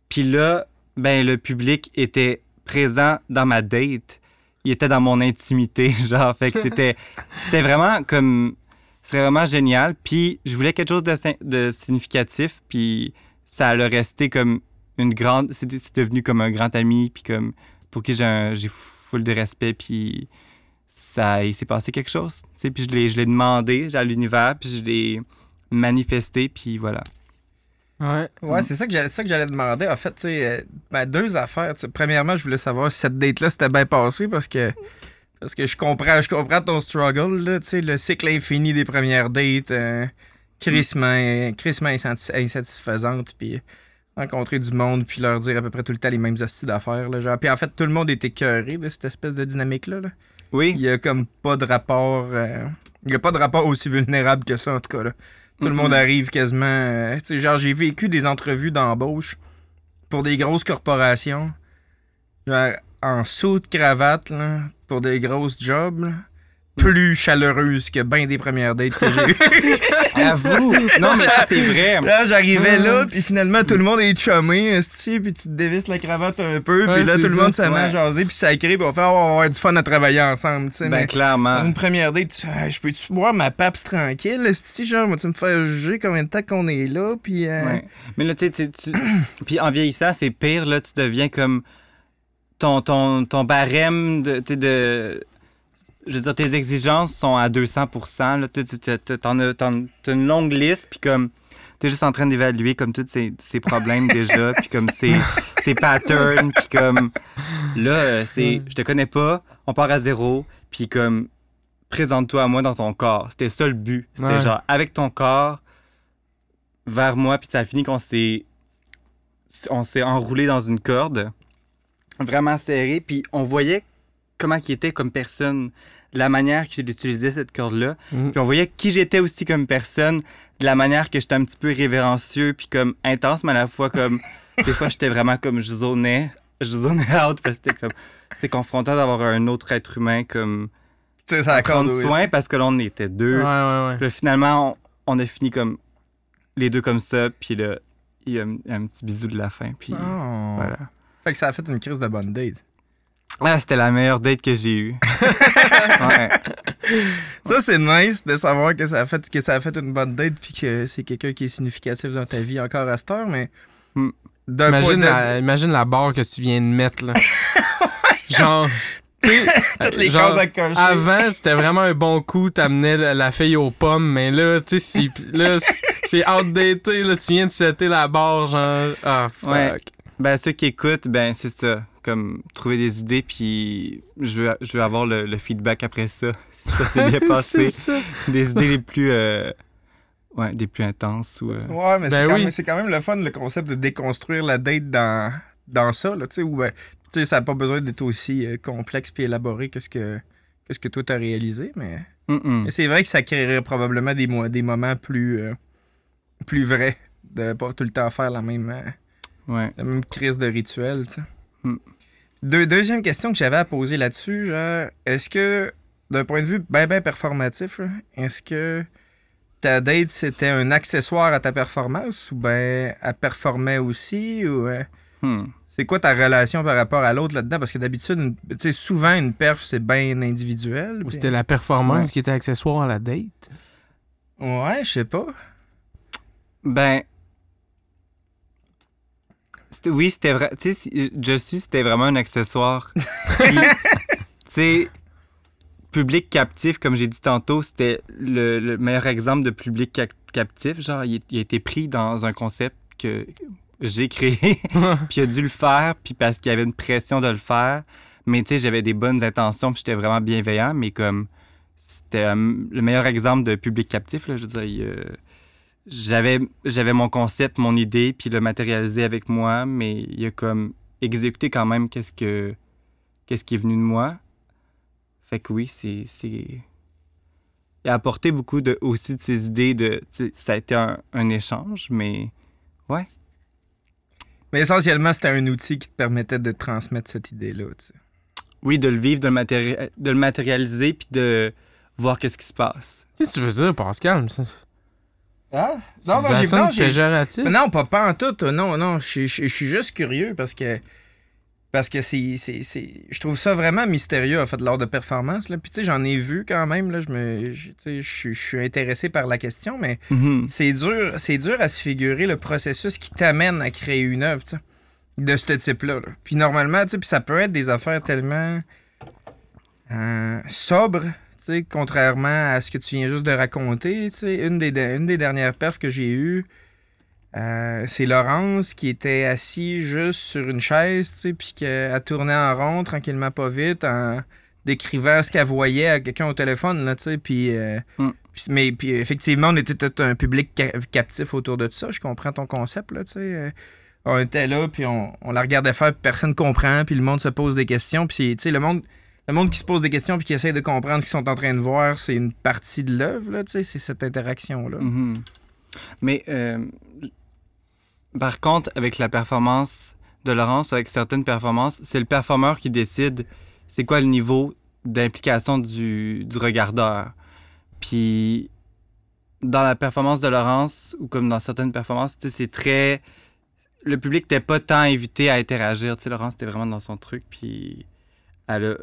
puis là, ben le public était présent dans ma date. Il était dans mon intimité, genre. Fait que c'était, c'était vraiment comme, c'était vraiment génial. Puis je voulais quelque chose de, de significatif. Puis ça a resté comme une grande, c'est, devenu comme un grand ami. Puis comme pour qui j'ai, un- j'ai full de respect. Puis ça, il s'est passé quelque chose. tu sais. Puis je l'ai, je l'ai demandé à l'univers. Puis je l'ai manifesté. Puis voilà. Ouais. Ouais, c'est ça que j'allais, ça que j'allais demander. En fait, tu sais, euh, ben, deux affaires. tu sais. Premièrement, je voulais savoir si cette date-là s'était bien passée parce que parce que je comprends, je comprends ton struggle, là, tu sais, le cycle infini des premières dates, euh, crissement, crissement insatis- insatisfaisante, puis rencontrer du monde, puis leur dire à peu près tout le temps les mêmes astuces d'affaires. Là, genre. Puis en fait, tout le monde est écœuré de cette espèce de dynamique-là. là. Il Oui. y a comme pas de rapport. euh, Il y a pas de rapport aussi vulnérable que ça, en tout cas. Là. Tout le monde arrive quasiment. euh, tu sais, genre, j'ai vécu des entrevues d'embauche pour des grosses corporations. Genre, en sous de cravate, là, pour des grosses jobs. là, plus chaleureuses que bien des premières dates que j'ai eues. Avoue. non, mais ça, c'est vrai. Là, j'arrivais là, puis finalement, tout le monde est chumé, esti, puis tu te dévisses la cravate un peu, Ouais, puis là, tout le ça. monde se met à jaser, puis sacré, puis on fait oh, on va avoir du fun à travailler ensemble, tu sais. Ben, mais clairement. une première date, tu ah, je peux-tu boire ma paps tranquille, esti, genre, vas-tu me faire juger combien de temps qu'on est là, puis. euh, Ouais. Mais là, tu sais, tu- tu- Puis en vieillissant, c'est pire, là, tu deviens comme. Ton, ton, ton barème de, de. Je veux dire, tes exigences sont à 200 là. Tu tu- tu- tu- T'en as, t'as une longue liste, puis comme. T'es juste en train d'évaluer comme tous ces, ces problèmes déjà, puis comme ces, ces patterns, puis comme. Là, euh, c'est. Je te connais pas, on part à zéro, puis comme. Présente-toi à moi dans ton corps. C'était ça le but. C'était Ouais. genre, avec ton corps, vers moi, puis ça a fini qu'on s'est on s'est enroulé dans une corde vraiment serrée, puis on voyait comment il était comme personne, de la manière qu'il utilisait cette corde-là, Mhm. puis on voyait qui j'étais aussi comme personne, de la manière que j'étais un petit peu révérencieux, puis comme intense, mais à la fois comme des fois j'étais vraiment comme je zonais, je zonais out parce que c'était comme c'est confrontant d'avoir un autre être humain comme Tu sais, ça prendre aussi. soin parce que là on était deux. Ouais, ouais, ouais. Puis là, finalement, on, on a fini comme les deux comme ça, puis là, il y a un, un petit bisou de la fin. Puis Oh. voilà. Fait que ça a fait une crise de bonne date. Ah, c'était la meilleure date que j'ai eue. ouais. Ça, c'est nice de savoir que ça a fait, que ça a fait une bonne date puis que c'est quelqu'un qui est significatif dans ta vie encore à cette heure, mais. Hmm. Imagine, de. la, imagine la barre que tu viens de mettre, là. Genre, tu sais, Toutes les genre, cases à. Avant, c'était vraiment un bon coup, t'amenais la, la fille aux pommes, mais là, tu sais, si, là, c'est- c'est outdated, là, tu viens de setter la barre, genre, ah, fuck. Ouais. Ben, ceux qui écoutent, ben, c'est ça. Comme trouver des idées, puis je veux, je veux avoir le, le feedback après ça. Si ça s'est bien passé. des idées les plus. euh, ouais, des plus intenses ou. euh, Ouais, mais Ben c'est, quand oui. même, c'est quand même le fun, le concept de déconstruire la date dans, dans ça, là, tu sais, où, ben, tu sais, ça n'a pas besoin d'être aussi euh, complexe puis élaboré que ce que, que ce que toi t'as réalisé, mais, mais c'est vrai que ça créerait probablement des, mo- des moments plus, euh, plus vrais, de pas tout le temps faire la même, euh, Ouais. la même crise de rituel, tu sais. Hmm. Deux- deuxième question que j'avais à poser là-dessus, genre, est-ce que, d'un point de vue bien, performatif, est-ce que ta date, c'était un accessoire à ta performance ou ben elle performait aussi ou euh, Hum. c'est quoi ta relation par rapport à l'autre là-dedans? Parce que d'habitude, tu sais, souvent, une perf, c'est bien individuel. Ou c'était la performance Ouais. qui était accessoire à la date? Ouais, je sais pas. Ben. Oui, c'était vrai. Tu sais, je suis, c'était vraiment un accessoire. Tu sais, public captif, comme j'ai dit tantôt, c'était le, le meilleur exemple de public cap- captif. Genre, il, il a été pris dans un concept que j'ai créé, puis il a dû le faire, puis parce qu'il y avait une pression de le faire. Mais tu sais, j'avais des bonnes intentions, puis j'étais vraiment bienveillant, mais comme c'était euh, le meilleur exemple de public captif, là, je veux dire. il, euh, j'avais, j'avais mon concept, mon idée, puis le matérialiser avec moi, mais il a comme exécuté quand même qu'est-ce que qu'est-ce qui est venu de moi. Fait que oui, c'est. c'est... Il a apporté beaucoup de, aussi de ses idées. De, ça a été un, un échange, mais Mais essentiellement, c'était un outil qui te permettait de transmettre cette idée-là. tu sais. oui, de le vivre, de le, matéri- de le matérialiser, puis de voir qu'est-ce qui se passe. Qu'est-ce que tu veux dire, Pascal? Ça, Ah? ça sonne péjoratif. Non, pas, pas en tout. Non, non. Je suis juste curieux parce que. Parce que c'est. Je trouve ça vraiment mystérieux, en fait, lors de performance. Là. Puis, tu sais, j'en ai vu quand même. Là, je, me, je, je, suis- je suis intéressé par la question, mais Mhm. c'est dur, c'est dur à se figurer le processus qui t'amène à créer une œuvre, de ce type-là. là. Puis normalement, tu sais, ça peut être des affaires tellement euh, sobres, contrairement à ce que tu viens juste de raconter. Une des, une des dernières perfs que j'ai eues, euh, c'est Laurence qui était assis juste sur une chaise, puis qu'elle tournait en rond tranquillement pas vite en décrivant ce qu'elle voyait à quelqu'un au téléphone, là, puis... euh, Mm. mais puis effectivement, on était tout un public ca- captif autour de tout ça. Je comprends ton concept, là, tu sais. euh, on était là, puis on, on la regardait faire, puis personne comprend, puis le monde se pose des questions, puis c'est- tu sais, le monde... Le monde qui se pose des questions puis qui essaie de comprendre ce qu'ils sont en train de voir, c'est une partie de l'œuvre, c'est cette interaction-là. Mhm. Mais euh, par contre, avec la performance de Laurence, avec certaines performances, c'est le performeur qui décide c'est quoi le niveau d'implication du, du regardeur. Puis dans la performance de Laurence, ou comme dans certaines performances, c'est très. Le public n'était pas tant invité à interagir. Tu sais, Laurence était vraiment dans son truc, puis elle a-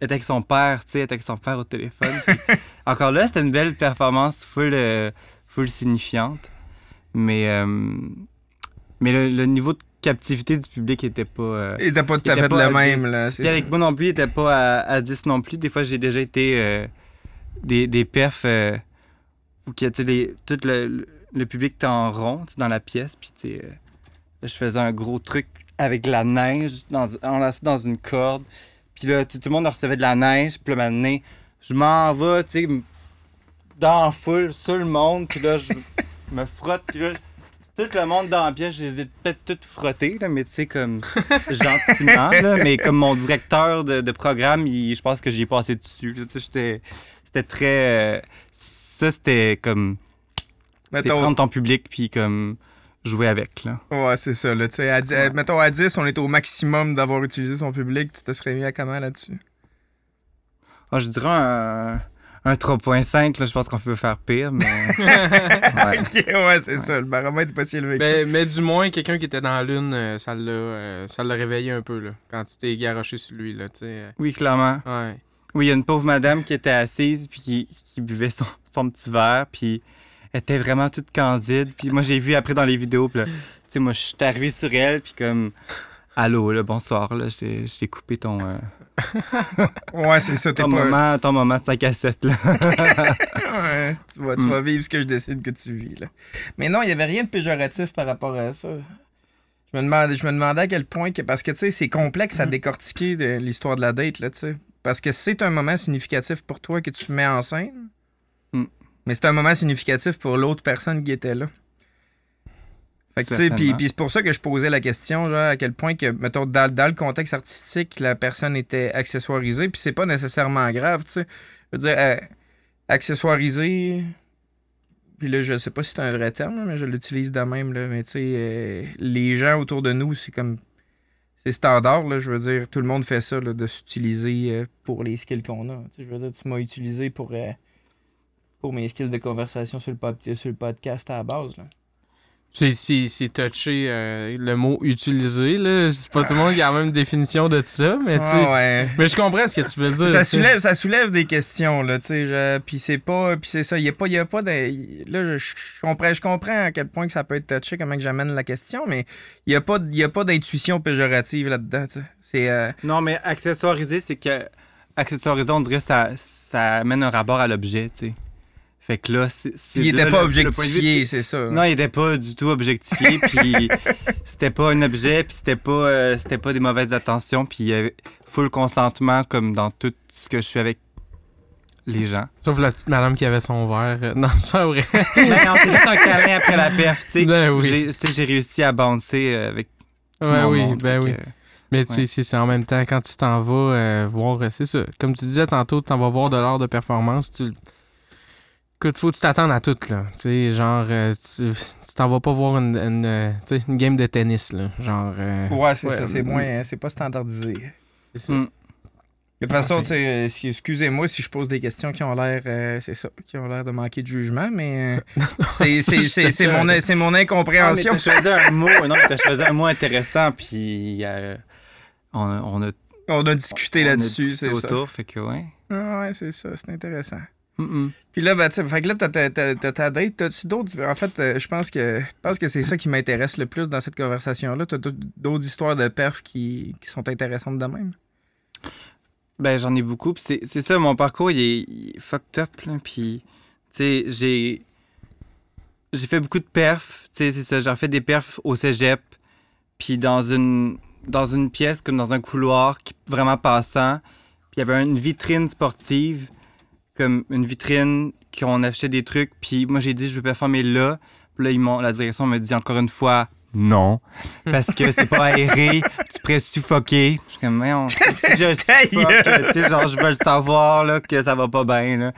était avec son père, tu sais, était avec son père au téléphone. puis encore là, c'était une belle performance full, euh, full signifiante. Mais, euh, mais le, le niveau de captivité du public était pas. euh, Et t'as pas tout à Il était fait pas le même, 10. là. puis avec moi non plus, il était pas à, à 10 non plus. Des fois, j'ai déjà été des, des perfs où les- tout le, le- public était en rond dans la pièce. Puis tu je faisais un gros truc avec de la neige dans, enlacé dans une corde. Puis là, tout le monde recevait de la neige. Puis là, maintenant, je m'en vais, tu sais, dans la foule, sur le monde. Puis là, je me frotte. Puis là, tout le monde dans la pièce, je les ai peut-être toutes frottées, là, mais tu sais, comme gentiment, là, mais comme mon directeur de, de programme, il- je pense que j'y ai passé dessus. là, tu sais, j'étais- C'était très. euh, ça, c'était comme. Mettons, prendre ton public puis comme jouer avec, là. Ouais, c'est ça. Là, tu sais, à Mettons, à 10, on est au maximum d'avoir utilisé son public. Tu te serais mis à comment là-dessus? Ah, je dirais un, un 3.5, là, je pense qu'on peut faire pire, mais. ouais. Ok, ouais, c'est ça. Le baromètre est pas si élevé que ça. Mais, mais du moins, quelqu'un qui était dans la lune, euh, ça l'a euh, ça l'a réveillé un peu, là, quand tu t'es garoché sur lui, là, tu sais. euh, Oui, clairement. Ouais. Oui, il y a une pauvre madame qui était assise puis qui, qui buvait son, son petit verre puis elle était vraiment toute candide. Puis moi, j'ai vu après dans les vidéos, puis là, tu sais, moi, je suis arrivé sur elle puis comme... Allô, là, bonsoir, là, je t'ai- coupé ton, euh, Ouais, c'est ça. T'es ton, pas. moment, ton moment de 5 à 7, là. Ouais, tu, vas, tu Mm. vas vivre ce que je décide que tu vis. Là. Mais non, il n'y avait rien de péjoratif par rapport à ça. Je me demandais, je me demandais à quel point, que, parce que tu sais, c'est complexe à décortiquer de l'histoire de la date, là, tu sais. Parce que c'est un moment significatif pour toi que tu mets en scène, Mm. Mais c'est un moment significatif pour l'autre personne qui était là. Fait que, tu sais, puis, c'est pour ça que je posais la question, genre, à quel point que, mettons, dans, dans le contexte artistique, la personne était accessoirisée, puis c'est pas nécessairement grave, tu sais. Je veux dire, euh, accessoirisé, puis là, je sais pas si c'est un vrai terme, mais je l'utilise de même, là, mais tu sais, euh, les gens autour de nous, c'est comme... C'est standard, là, je veux dire, tout le monde fait ça, là, de s'utiliser euh, pour les skills qu'on a. Tu sais, je veux dire, tu m'as utilisé pour, euh, pour mes skills de conversation sur le, pod- sur le podcast à la base, là. C'est- touché euh, le mot utiliser, là. C'est pas tout le monde qui a la même définition de ça, mais tu sais. Ah ouais. Mais je comprends ce que tu veux dire. ça soulève, ça soulève des questions, là, tu sais, je- puis c'est pas, puis c'est ça, il y a pas, il y a pas de, là, je, je comprends, je comprends à quel point que ça peut être touché, comment que j'amène la question, mais il y a pas, il y a pas d'intuition péjorative là-dedans, c'est, euh, non, mais accessoiriser, c'est que... Accessoiriser, on dirait que ça, ça amène un rapport à l'objet, tu sais. Fait que là, c'est... il là était pas le- objectifié, c'est ça. Non, il était pas du tout objectifié, puis c'était pas un objet, puis c'était pas, euh, c'était pas des mauvaises attentions, puis il y avait full consentement comme dans tout ce que je suis avec les gens. Sauf la petite madame qui avait son verre. euh, Non, c'est pas vrai. Mais on s'est fait un câlin après la perf, tu sais. Ben oui. J'ai- réussi à bouncer euh, avec tout mon oui, monde, ben oui. que- Mais tu sais, c'est. En même temps, quand tu t'en vas euh, voir, c'est ça. Comme tu disais tantôt, tu t'en vas voir de l'art de performance. Tu... Écoute, faut que tu t'attendes à tout, là. Tu sais, genre, euh, tu tu t'en vas pas voir une, une, euh, tu sais, une game de tennis, là. Genre. euh, Ouais, c'est Ouais, ça, c'est mm, moins, hein, c'est pas standardisé. De c'est ça. Mm. toute façon, Ok. tu sais, euh, si- excusez-moi si je pose des questions qui ont l'air, euh, c'est ça, qui ont l'air de manquer de jugement, mais euh, c'est, c'est, c'est, c'est mon, c'est mon Ah, mais incompréhension. t'as choisi un mot, non, t'as choisi un mot intéressant, puis euh, on, on a On a discuté là-dessus, c'est ça. autour, fait que ouais. Ah ouais, c'est ça, c'est intéressant. Mm-mm. Puis là, ben, fait que là, t'as, t'as, t'as, t'as ta date, t'as-tu d'autres... En fait, euh, je pense que, je pense que c'est ça qui m'intéresse le plus dans cette conversation-là. T'as d'autres histoires de perf qui, qui sont intéressantes de même? Ben, j'en ai beaucoup. C'est c'est ça, mon parcours, il est, il est fucked up. Là, puis, tu sais, j'ai. J'ai fait beaucoup de perfs. Tu sais, c'est ça. J'ai fait des perfs au cégep. Puis dans une, dans une pièce, comme dans un couloir, qui, vraiment passant. Puis il y avait une vitrine sportive. Comme une vitrine qu'on affichait des trucs. Puis moi, j'ai dit, je veux performer là. Puis là, ils m'ont- la direction me dit encore une fois, non. Parce que c'est pas aéré. tu pourrais suffoquer. Je suis comme, mais on. Si je suffoque, tu sais, genre, je veux le savoir, là, que ça va pas bien, là.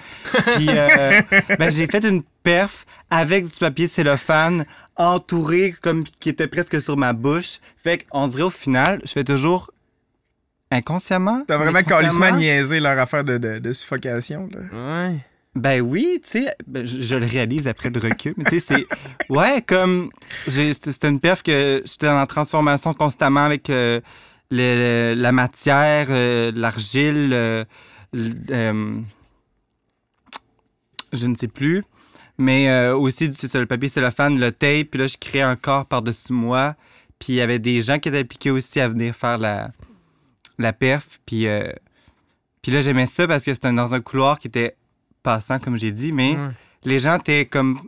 Puis, euh, ben, j'ai fait une perf avec du papier cellophane entouré comme qui était presque sur ma bouche. Fait qu'on dirait au final, je fais toujours inconsciemment? T'as vraiment calissement niaisé leur affaire de, de, de suffocation, là. Ouais. Ben oui, tu sais, ben, je, je le réalise après le recul, mais tu sais, c'est. Ouais, comme. j'ai- C'était une perf que j'étais en transformation constamment avec euh, le- le- la matière, euh, l'argile, euh, euh, je ne sais plus. Mais euh, aussi, c'est ça, le papier cellophane, le tape, puis là, je créais un corps par-dessus moi. Puis il y avait des gens qui étaient impliqués aussi à venir faire la, la perf. Puis, euh, puis là, j'aimais ça parce que c'était dans un couloir qui était passant, comme j'ai dit, mais les gens étaient comme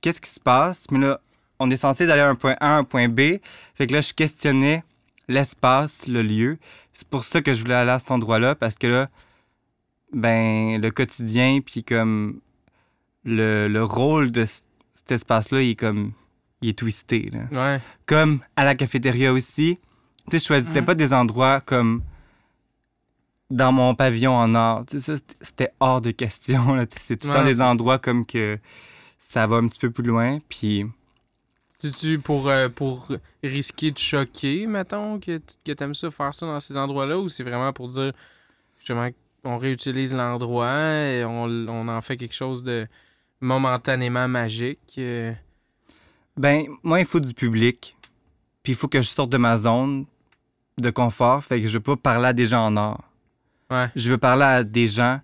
qu'est-ce qui se passe? Mais là, on est censé d'aller à un point A, à un point B. Fait que là, je questionnais l'espace, le lieu. C'est pour ça que je voulais aller à cet endroit-là, parce que là, ben, le quotidien, puis comme le, le rôle de cet espace-là, il est comme, il est twisté, là Ouais. comme à la cafétéria aussi. Tu sais, je choisissais Mhm. pas des endroits comme dans mon pavillon en or. Tu sais, ça, c'était- hors de question. C'est tout le temps des endroits comme que ça va un petit peu plus loin. Puis, C'est-tu pour, euh, pour risquer de choquer, mettons, que, que t'aimes ça, faire ça dans ces endroits-là, ou c'est vraiment pour dire, justement, on réutilise l'endroit et on, on en fait quelque chose de momentanément magique. euh? Ben, moi, il faut du public. Puis il faut que je sorte de ma zone de confort. Fait que je veux pas parler à des gens en or. Ouais. Je veux parler à des gens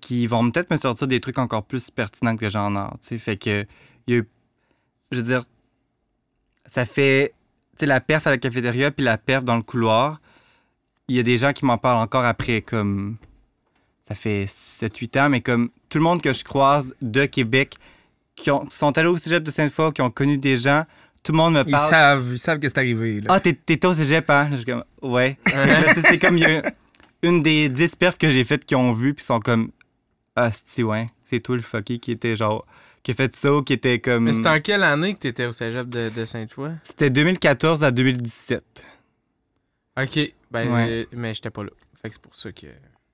qui vont peut-être me sortir des trucs encore plus pertinents que les gens en or. tu sais. Fait que, y a eu- je veux dire, ça fait, tu sais, la perf à la cafétéria puis la perf dans le couloir. Il y a des gens qui m'en parlent encore après, comme, ça fait 7-8 ans, mais comme tout le monde que je croise de Québec qui ont, sont allés au cégep de Sainte-Foy, qui ont connu des gens, tout le monde me Ils parle. savent, ils savent que c'est arrivé. Là. Ah, t'es- t'étais au cégep, hein? Je suis comme, ouais. Là, sais, c'est comme, il y a une des 10 perfs que j'ai faites qui ont vu, puis sont comme, ah, c'est ouais, c'est toi le fucky qui était genre, qui a fait ça, ou qui était comme. Mais c'était en quelle année que tu étais au cégep de, de Sainte-Foy? C'était 2014 à 2017. Ok, ben, Ouais. mais j'étais pas là. Fait que c'est pour ça que.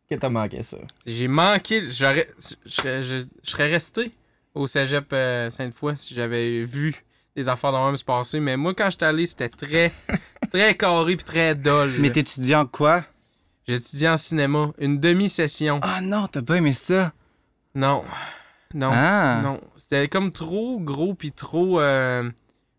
Que t'as manqué ça. J'ai manqué. J'aurais. Je serais- je- je serais resté au cégep euh, Sainte-Foy si j'avais vu des affaires de même se passer. Mais moi, quand j'étais allé, c'était très, très carré puis très dol. Mais t'étudiais en quoi? J'étudiais en cinéma. Une demi-session. Ah non, t'as pas aimé ça? Non. Non. Ah. Non. C'était comme trop gros puis trop. euh,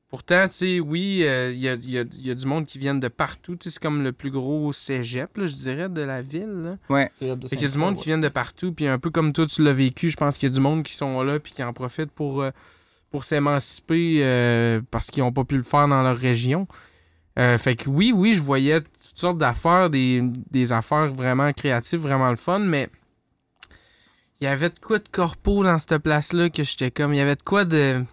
Pourtant, tu sais, oui, euh, il y, a, il y a- il y a du monde qui viennent de partout. Tu sais, c'est comme le plus gros cégep, là, je dirais, de la ville. Là. Ouais. Fait qu'il y a du monde qui viennent de partout, puis un peu comme toi, tu l'as vécu, je pense qu'il y a du monde qui sont là, puis qui en profitent pour, euh, pour s'émanciper euh, parce qu'ils n'ont pas pu le faire dans leur région. Euh, fait que oui, oui, je voyais toutes sortes d'affaires, des, des affaires vraiment créatives, vraiment le fun, mais il y avait de quoi de corpo dans cette place-là que j'étais comme. Il y avait de quoi de.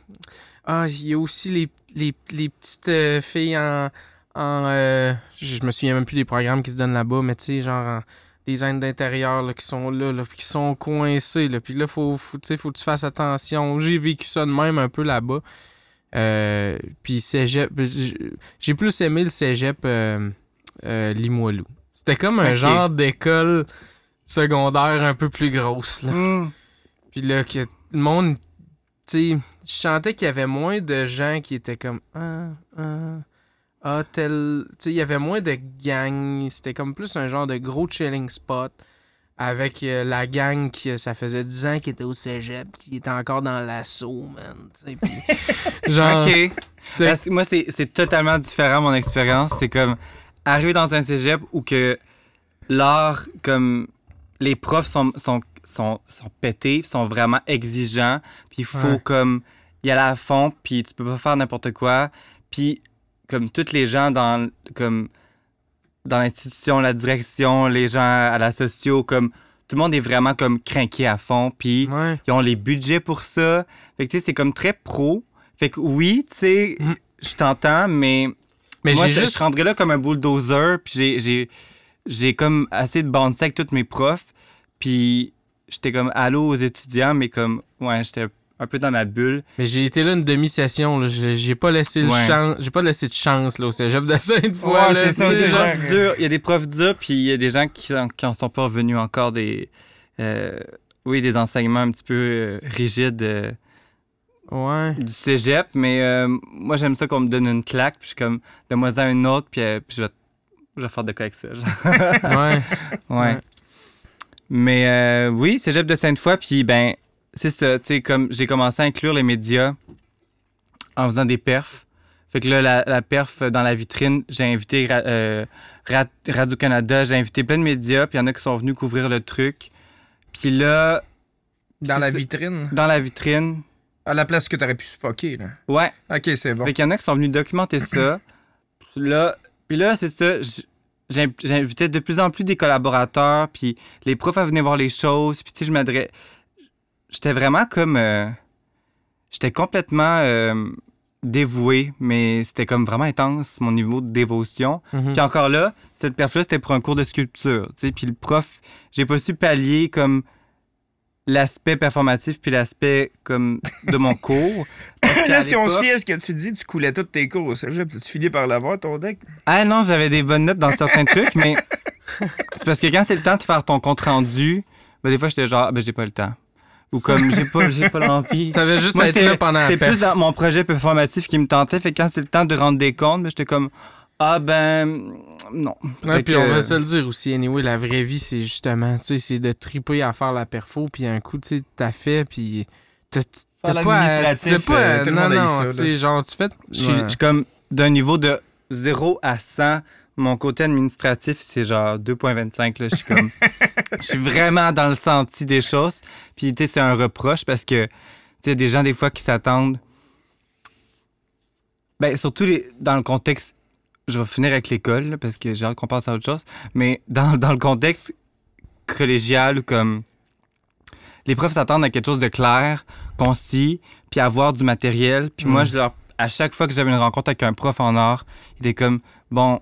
Ah, il y a aussi les, les, les petites euh, filles en. en je me souviens même plus des programmes qui se donnent là-bas, mais tu sais, genre en design d'intérieur qui sont là, là, qui sont coincés. Là, puis là, faut, faut, que tu fasses attention. J'ai vécu ça de même un peu là-bas. Euh, puis cégep, j'ai plus aimé le cégep euh, euh, Limoilou. C'était comme un genre d'école secondaire un peu plus grosse. Là. Hmm. Puis là, que le monde, tu sais, je sentais qu'il y avait moins de gens qui étaient comme ah, ah, ah, tel. Il y avait moins de gang. C'était comme plus un genre de gros chilling spot avec euh, la gang qui, ça faisait 10 ans qu'ils était au cégep, qui était encore dans l'assaut, man. puis genre, OK. Parce moi, c'est c'est totalement différent, mon expérience. C'est comme arriver dans un cégep où que l'art, comme les profs sont, sont, sont, sont pétés, sont vraiment exigeants, puis il faut Ouais. comme y aller à fond, puis tu peux pas faire n'importe quoi. Puis comme tous les gens dans comme dans l'institution, la direction, les gens à la socio, comme tout le monde est vraiment comme craqué à fond, puis ouais. ils ont les budgets pour ça. Fait que tu sais, c'est comme très pro. Fait que oui, tu sais, Mm. je t'entends, mais, Mais moi, juste. je rendrais là comme un bulldozer, puis j'ai, j'ai, comme assez de bouncer avec tous mes profs, puis j'étais comme allô aux étudiants, mais comme, ouais, j'étais un peu dans ma bulle. Mais j'ai été là une demi-session. là. J'ai pas laissé le Ouais. chance. J'ai pas laissé de chance là, au cégep de. Ouais, ça, sais, Il y a des tu sais, genre- profs durs, il y a des profs durs, puis il y a des gens qui, en- qui en sont pas revenus encore des, euh, oui, des enseignements un petit peu euh, rigides. euh, Ouais. du cégep, mais euh, moi j'aime ça qu'on me donne une claque, puis je suis comme, donne-moi un autre, puis, euh, puis je, vais, je vais faire de quoi avec ça. Ouais. ouais. Ouais. Mais euh, oui, cégep de Sainte-Foy, puis ben, c'est ça, tu sais, comme j'ai commencé à inclure les médias en faisant des perfs. Fait que là, la, la perf dans la vitrine, j'ai invité euh, Ra- Radio-Canada, j'ai invité plein de médias, puis il y en a qui sont venus couvrir le truc. Puis là, Dans la vitrine? dans la vitrine, À la place que t'aurais pu suffoquer, là. ouais, Ok, c'est bon. Fait qu'il y en a qui sont venus documenter ça. Puis là, puis là c'est ça. J'invitais de plus en plus des collaborateurs, puis les profs à venir voir les choses. Puis tu sais, je m'adressais. J'étais vraiment comme. euh, J'étais complètement euh, dévoué, mais c'était comme vraiment intense, mon niveau de dévotion. Mhm. Puis encore là, cette perf-là, c'était pour un cours de sculpture. Tu sais, puis le prof, j'ai pas su pallier comme l'aspect performatif puis l'aspect comme de mon cours. Là, si on se fie à ce que tu dis, tu coulais tous tes cours au cégep. Tu finis par l'avoir, ton deck. Ah non, j'avais des bonnes notes dans certains trucs, mais c'est parce que quand c'est le temps de faire ton compte rendu, ben des fois j'étais genre, Ah, ben j'ai pas le temps. Ou comme j'ai pas, j'ai pas l'envie. Ça avait juste Moi, être là pendant la c'était plus dans mon projet performatif qui me tentait. Fait que quand c'est le temps de rendre des comptes, ben, j'étais comme, Ah ben non. Ouais, puis que- on va se le dire aussi, anyway, la vraie vie, c'est justement, tu sais, c'est de triper à faire la perfo, puis un coup, tu sais, t'as fait, puis t'as pas t'as pas euh, non, non, tu sais, genre, tu fais... Je suis Ouais. je suis comme d'un niveau de 0 à 100. Mon côté administratif, c'est genre 2.25. là. Je suis comme. Je suis vraiment dans le senti des choses. Puis, tu sais, c'est un reproche parce que, tu sais, des gens, des fois, qui s'attendent. Ben, surtout les- dans le contexte. Je vais finir avec l'école, parce que j'ai hâte qu'on passe à autre chose. Mais dans, dans le contexte collégial ou comme. Les profs s'attendent à quelque chose de clair, concis, puis avoir du matériel. Puis moi, Mm. je leur, à chaque fois que j'avais une rencontre avec un prof en art, il était comme, bon,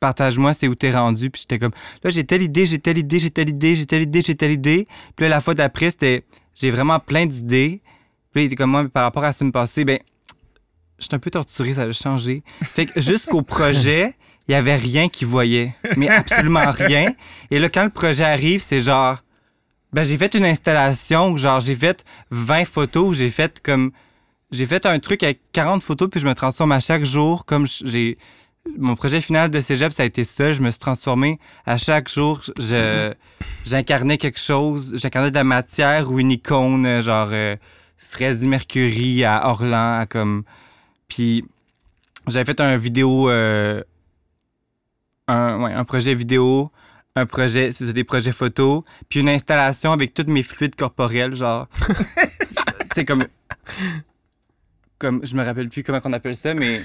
partage-moi, c'est où t'es rendu. Puis j'étais comme, là, j'ai telle idée, j'ai telle idée, j'ai telle idée, j'ai telle idée, j'ai telle idée. Puis là, la fois d'après, c'était, j'ai vraiment plein d'idées. Puis là, il était comme, moi, par rapport à la semaine passée, ben, j'étais un peu torturé, ça a changé. Fait que jusqu'au projet, il y avait rien qui voyait, mais absolument rien. Et là, quand le projet arrive, c'est genre, ben, j'ai fait une installation, genre, j'ai fait 20 photos, j'ai fait comme, j'ai fait un truc avec 40 photos, puis je me transforme à chaque jour, comme j'ai, mon projet final de cégep, ça a été ça, je me suis transformé à chaque jour, je, j'incarnais quelque chose, j'incarnais de la matière ou une icône, euh, genre, euh, Freddie Mercury à Orlan, à comme, puis j'avais fait un vidéo, euh, un, ouais, un projet vidéo, un projet, c'est des projets photos, puis une installation avec tous mes fluides corporels, genre. c'est comme. Comme, je me rappelle plus comment on appelle ça, mais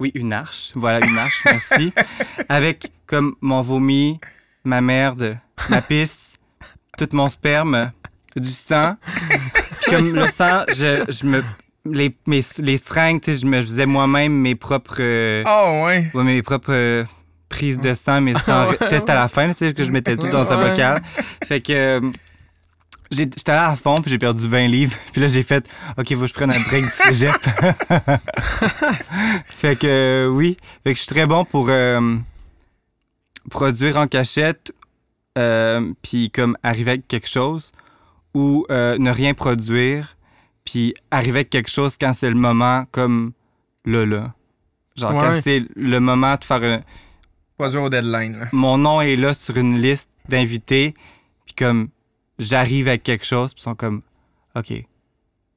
oui, une arche. Voilà, une arche, merci. Avec comme mon vomi, ma merde, ma pisse, tout mon sperme, du sang. Puis comme le sang, je, je me. Les, mes, les seringues, tu sais, je me je faisais moi-même mes propres. euh, Ah ouais. Ouais, mes propres euh, prises de sang, mais sans Ouais, test à la fin, tu sais, que je mettais tout dans un bocal. Fait que euh, j'étais allé à fond, puis j'ai perdu 20 livres. Puis là, j'ai fait, OK, faut que je prenne un break du cégep. fait que euh, oui, fait que je suis très bon pour euh, produire en cachette, euh, puis comme arriver avec quelque chose, ou euh, ne rien produire, puis arriver avec quelque chose quand c'est le moment, comme là, là. Genre, quand c'est le moment de faire un, Produire au deadline. là. mon nom est là sur une liste d'invités, puis comme j'arrive avec quelque chose, puis ils sont comme OK.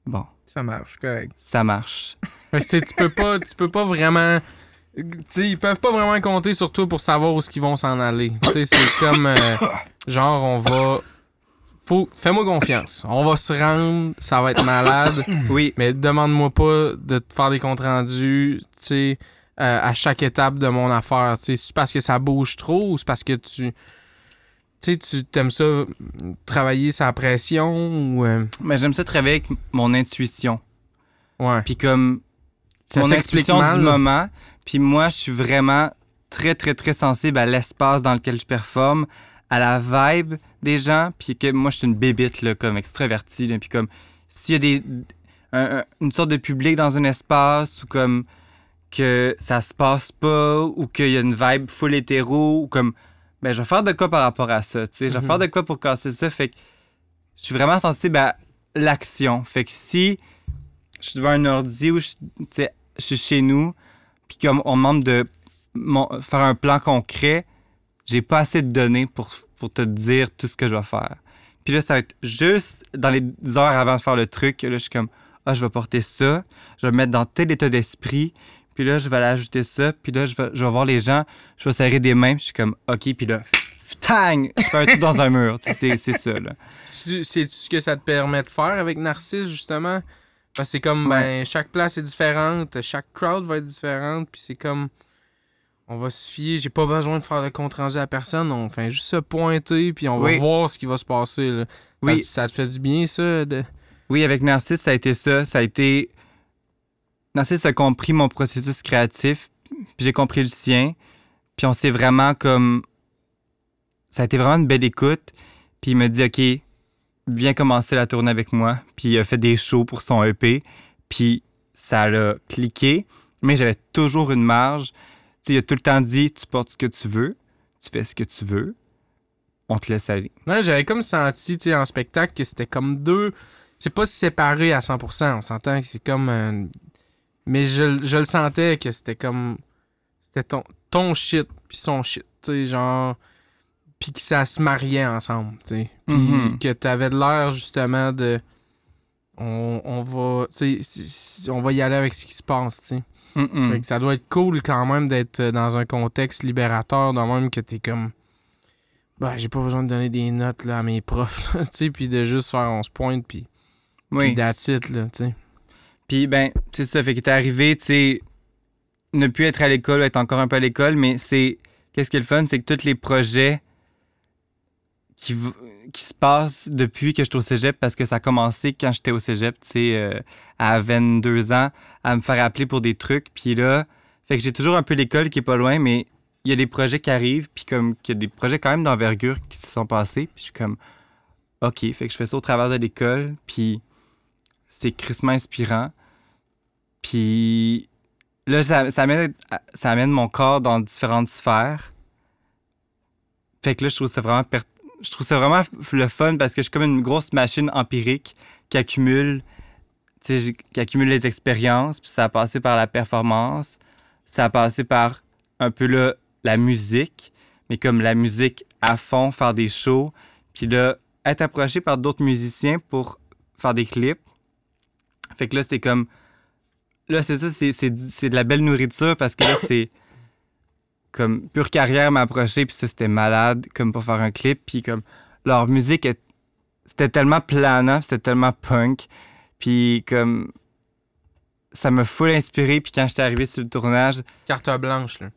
Bon, Ça marche, correct. ça marche. Tu peux pas, tu peux pas vraiment. Tu sais, ils peuvent pas vraiment compter sur toi pour savoir où ils vont s'en aller. Tu sais, c'est comme. euh, genre, on va. Faut, fais-moi confiance. On va se rendre, ça va être malade. Oui, Mais demande-moi pas de te faire des comptes rendus, tu euh, à chaque étape de mon affaire. Tu sais, c'est parce que ça bouge trop ou c'est parce que tu. Tu t'aimes ça travailler sa pression ou. euh, mais j'aime ça travailler avec mon intuition. ouais. Puis comme Ça mon intuition mal. du là. moment, puis moi, je suis vraiment très, très, très sensible à l'espace dans lequel je performe, à la vibe des gens, puis que moi, je suis une bébite, là, comme extravertie, là, puis comme s'il y a des, un- un- une sorte de public dans un espace, ou comme que ça se passe pas, ou qu'il y a une vibe full hétéro, ou comme, ben, je vais faire de quoi par rapport à ça, tu sais, je vais Mhm. faire de quoi pour casser ça, fait que je suis vraiment sensible à l'action, fait que si je suis devant un ordi ou je, suis chez nous, puis comme on me demande de mon- faire un plan concret, j'ai pas assez de données pour, pour te dire tout ce que je vais faire. Puis là, ça va être juste dans les heures avant de faire le truc, là, je suis comme, ah, je vais porter ça, je vais me mettre dans tel état d'esprit, puis là, je vais aller ajouter ça, puis là, je vais, je vais voir les gens, je vais serrer des mains, puis je suis comme, OK, puis là, tang, je fais un truc dans un mur, c'est c'est ça, là. C'est ce que ça te permet de faire avec Narcisse, justement? Parce que c'est comme, ben, chaque place est différente, chaque crowd va être différente, puis c'est comme, on va se fier, j'ai pas besoin de faire de compte rendu à personne, on fait juste se pointer, puis on va Oui. voir ce qui va se passer. là. Ça- Oui. Ça, te fait du bien, ça? De... Oui, avec Narcisse, ça a été ça. Ça a été. Narcisse a compris mon processus créatif, puis j'ai compris le sien. Puis on s'est vraiment comme. Ça a été vraiment une belle écoute. Puis il me dit, OK, viens commencer la tournée avec moi. Puis il a fait des shows pour son EP. Puis ça l'a cliqué. Mais j'avais toujours une marge. Tu sais, il a tout le temps dit, tu portes ce que tu veux, tu fais ce que tu veux, on te laisse aller. J'avais comme senti, en spectacle, que c'était comme deux. C'est pas séparé à 100%, on s'entend que c'est comme. un- Mais je, je le sentais que c'était comme. C'était ton. ton shit, puis son shit, tu sais, genre. Puis que ça se mariait ensemble, tu sais. Puis Mhm. que t'avais de l'air, justement, de. On, on va. Tu sais, on va y aller avec ce qui se passe, tu sais. Fait que ça doit être cool quand même d'être euh, dans un contexte libérateur, de même que t'es comme. Ben, j'ai pas besoin de donner des notes là, à mes profs, tu sais, puis de juste faire on se pointe, puis. Oui. Puis that's it, là, tu sais. Puis, ben, c'est ça. Fait que t'es arrivé, tu sais, ne plus être à l'école, être encore un peu à l'école, mais c'est. Qu'est-ce qui est le fun, c'est que tous les projets qui, qui se passent depuis que je suis au cégep, parce que ça a commencé quand j'étais au cégep, tu sais, euh, à 22 ans, à me faire appeler pour des trucs. Puis là, fait que j'ai toujours un peu l'école qui est pas loin, mais il y a des projets qui arrivent, puis comme, qu'il y a des projets quand même d'envergure qui se sont passés, puis je suis comme, OK, fait que je fais ça au travers de l'école, puis c'est crissement inspirant. Puis là, ça, ça, amène, ça amène mon corps dans différentes sphères. Fait que là, je trouve ça vraiment, je trouve vraiment le fun parce que je suis comme une grosse machine empirique qui accumule, qui accumule les expériences. Puis ça a passé par la performance, ça a passé par un peu là, la musique, mais comme la musique à fond, faire des shows. Puis là, être approché par d'autres musiciens pour faire des clips. Fait que là, c'est comme. Là, c'est ça, c'est, c'est, du- c'est de la belle nourriture parce que là, c'est. Comme Pure Carrière m'a approché, puis ça, c'était malade, comme pour faire un clip. Puis comme. Leur musique, c'était tellement planant, c'était tellement punk. Puis comme. Ça m'a full inspiré, puis quand j'étais arrivé sur le tournage, Carte blanche, là.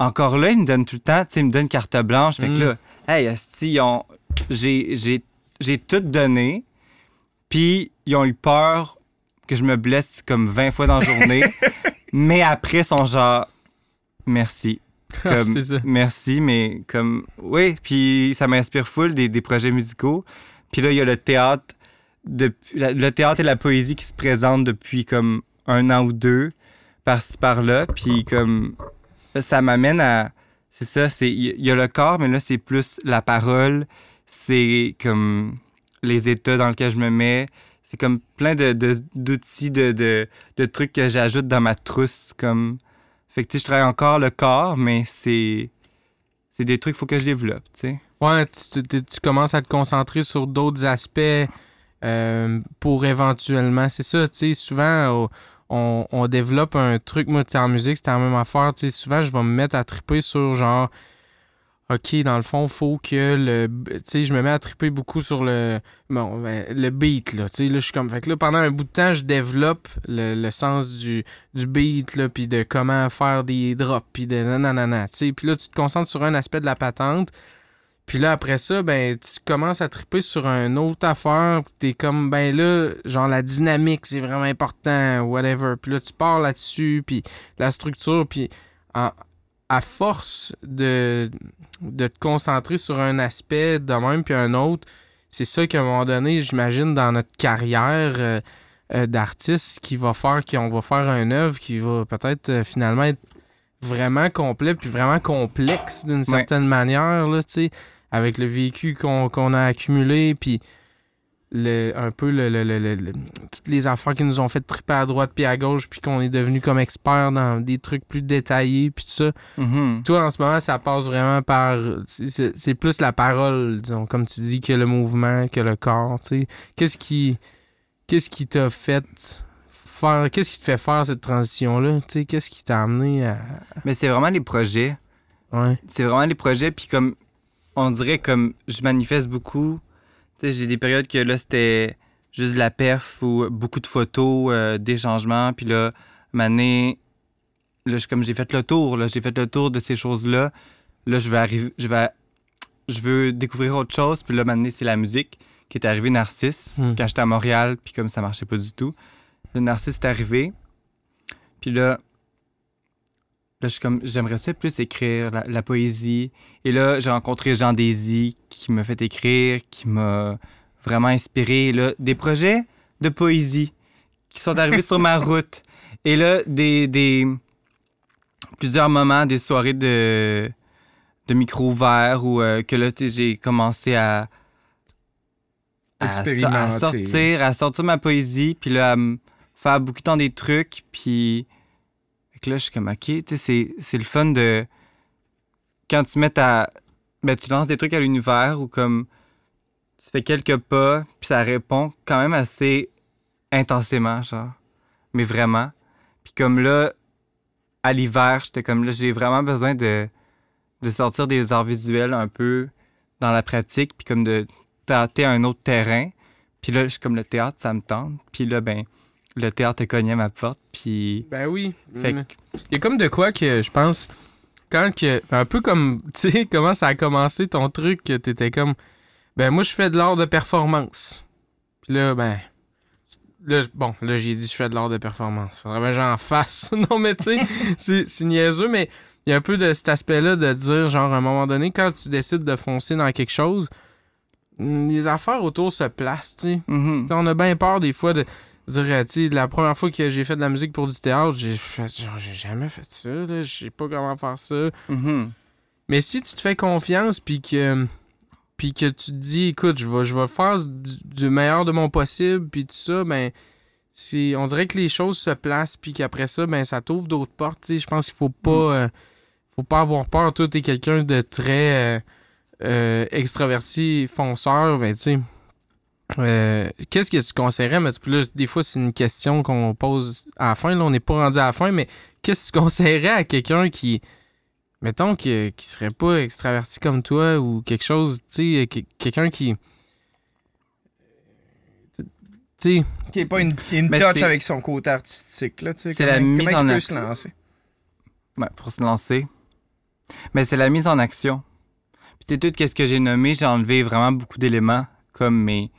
encore là, ils me donnent tout le temps, tu sais, ils me donnent carte blanche. Fait que Mm. là, hey, asti, j'ai, j'ai tout donné. Puis ils ont eu peur que je me blesse comme 20 fois dans la journée. mais après, sont genre, merci. Comme, ça. Merci, mais comme, oui, puis ça m'inspire full des, des projets musicaux. Puis là, il y a le théâtre, la- le théâtre et la poésie qui se présentent depuis comme un an ou deux, par-ci par-là. Puis comme, ça m'amène à. C'est ça, c'est il y a le corps, mais là, c'est plus la parole. C'est comme les états dans lesquels je me mets. C'est comme plein de, d'outils, de, de, de trucs que j'ajoute dans ma trousse. Comme... Fait que, tu sais, je travaille encore le corps, mais c'est. C'est des trucs qu'il faut que je développe, tu sais. Ouais, tu, tu- tu commences à te concentrer sur d'autres aspects euh, pour éventuellement. C'est ça, tu sais, souvent, on, on- développe un truc. Moi, tu en musique, c'était la même affaire. Tu sais, souvent, je vais me mettre à triper sur genre. OK, dans le fond, faut que le. Tu sais, je me mets à triper beaucoup sur le. Bon, ben, le beat, là. Tu sais, là, je suis comme. Fait que là, pendant un bout de temps, je développe le, le sens du, du beat, là, puis de comment faire des drops, puis de nanana, tu sais. Puis là, tu te concentres sur un aspect de la patente. Puis là, après ça, ben, tu commences à triper sur une autre affaire. T'es comme, ben là, genre la dynamique, c'est vraiment important, whatever. Puis là, tu pars là-dessus, puis la structure, puis à force de, de te concentrer sur un aspect de même, puis un autre, c'est ça qu'à un moment donné, j'imagine, dans notre carrière euh, euh, d'artiste, qui va faire qu'on va faire une œuvre qui va peut-être euh, finalement être vraiment complet, puis vraiment complexe d'une certaine manière, là, tu sais avec le vécu qu'on qu'on a accumulé, puis le, un peu le, le- toutes les affaires qui nous ont fait triper à droite puis à gauche, puis qu'on est devenu comme expert dans des trucs plus détaillés, puis tout ça. Mhm. Toi, en ce moment, ça passe vraiment par... c'est- plus la parole, disons, comme tu dis, que le mouvement, que le corps, tu sais. Qu'est-ce qui... Qu'est-ce qui t'a fait faire... Qu'est-ce qui te fait faire cette transition-là, tu sais? Qu'est-ce qui t'a amené à... Mais c'est vraiment les projets. Ouais. c'est vraiment les projets puis comme on dirait comme je manifeste beaucoup j'ai des périodes que là c'était juste de la perf ou beaucoup de photos euh, des changements. Puis là année là comme j'ai fait le tour là j'ai fait le tour de ces choses là je vais arriver je vais je veux découvrir autre chose. Puis là maintenant c'est la musique qui est arrivée Narcisse Hmm. quand j'étais à Montréal. Puis comme ça marchait pas du tout. Le Narcisse est arrivé. Puis là Là, je suis comme, j'aimerais ça plus écrire la, la poésie. Et là, j'ai rencontré Jean Désy qui m'a fait écrire, qui m'a vraiment inspiré. Et là, des projets de poésie qui sont arrivés sur ma route. Et là, des, des plusieurs moments, des soirées de, de micro ouvert où euh, que là, j'ai commencé à, à, sortir, à sortir ma poésie, puis là, à me faire beaucoup de temps des trucs, puis là, je suis comme, OK, c'est- c'est le fun de, quand tu mets ta. Ben, tu lances des trucs à l'univers ou comme. Tu fais quelques pas, puis ça répond quand même assez intensément, genre. Mais vraiment. Puis comme là, à l'hiver, j'étais comme là, j'ai vraiment besoin de, de sortir des arts visuels un peu dans la pratique, puis comme de tâter un autre terrain. Puis là, je suis comme le théâtre, ça me tente. Puis là, ben, le théâtre cogné à ma porte, puis... Ben oui. Fait Il y a comme de quoi que je pense. Quand que. Un peu comme. Tu sais, comment ça a commencé ton truc, que t'étais comme. Ben moi, je fais de l'art de performance. Puis là, ben. Là, bon, là, j'ai dit je fais de l'art de performance. Faudrait bien que j'en fasse. non, mais tu sais, c'est- niaiseux, mais il y a un peu de cet aspect-là de dire, genre, à un moment donné, quand tu décides de foncer dans quelque chose, mm, les affaires autour se placent, tu sais. Mhm. T'sais, On a bien peur des fois de dire, euh, tu sais, la première fois que j'ai fait de la musique pour du théâtre, j'ai fait, genre, j'ai jamais fait ça, je sais pas comment faire ça. Mhm. Mais si tu te fais confiance, puis que, puis que tu te dis, écoute, je vais, je vais faire du, du meilleur de mon possible, puis tout ça, ben, c'est, on dirait que les choses se placent, puis qu'après ça, ben, ça t'ouvre d'autres portes. Je pense qu'il faut pas, euh, faut pas avoir peur. Toi, t'es quelqu'un de très euh, euh, extraverti, fonceur, ben, tu sais. Euh, Qu'est-ce que tu conseillerais? Mais là, des fois, c'est une question qu'on pose à la fin. Là, on n'est pas rendu à la fin, mais qu'est-ce que tu conseillerais à quelqu'un qui, mettons, qui, qui serait pas extraverti comme toi ou quelque chose, tu sais, que- quelqu'un qui. Tu sais, Qui n'est pas une, une touch avec son côté artistique. Là, tu sais, C'est la comment, mise en il peut action. se lancer? Ouais, pour se lancer. Mais c'est la mise en action. Puis tu sais, tout ce que j'ai nommé, j'ai enlevé vraiment beaucoup d'éléments, comme mais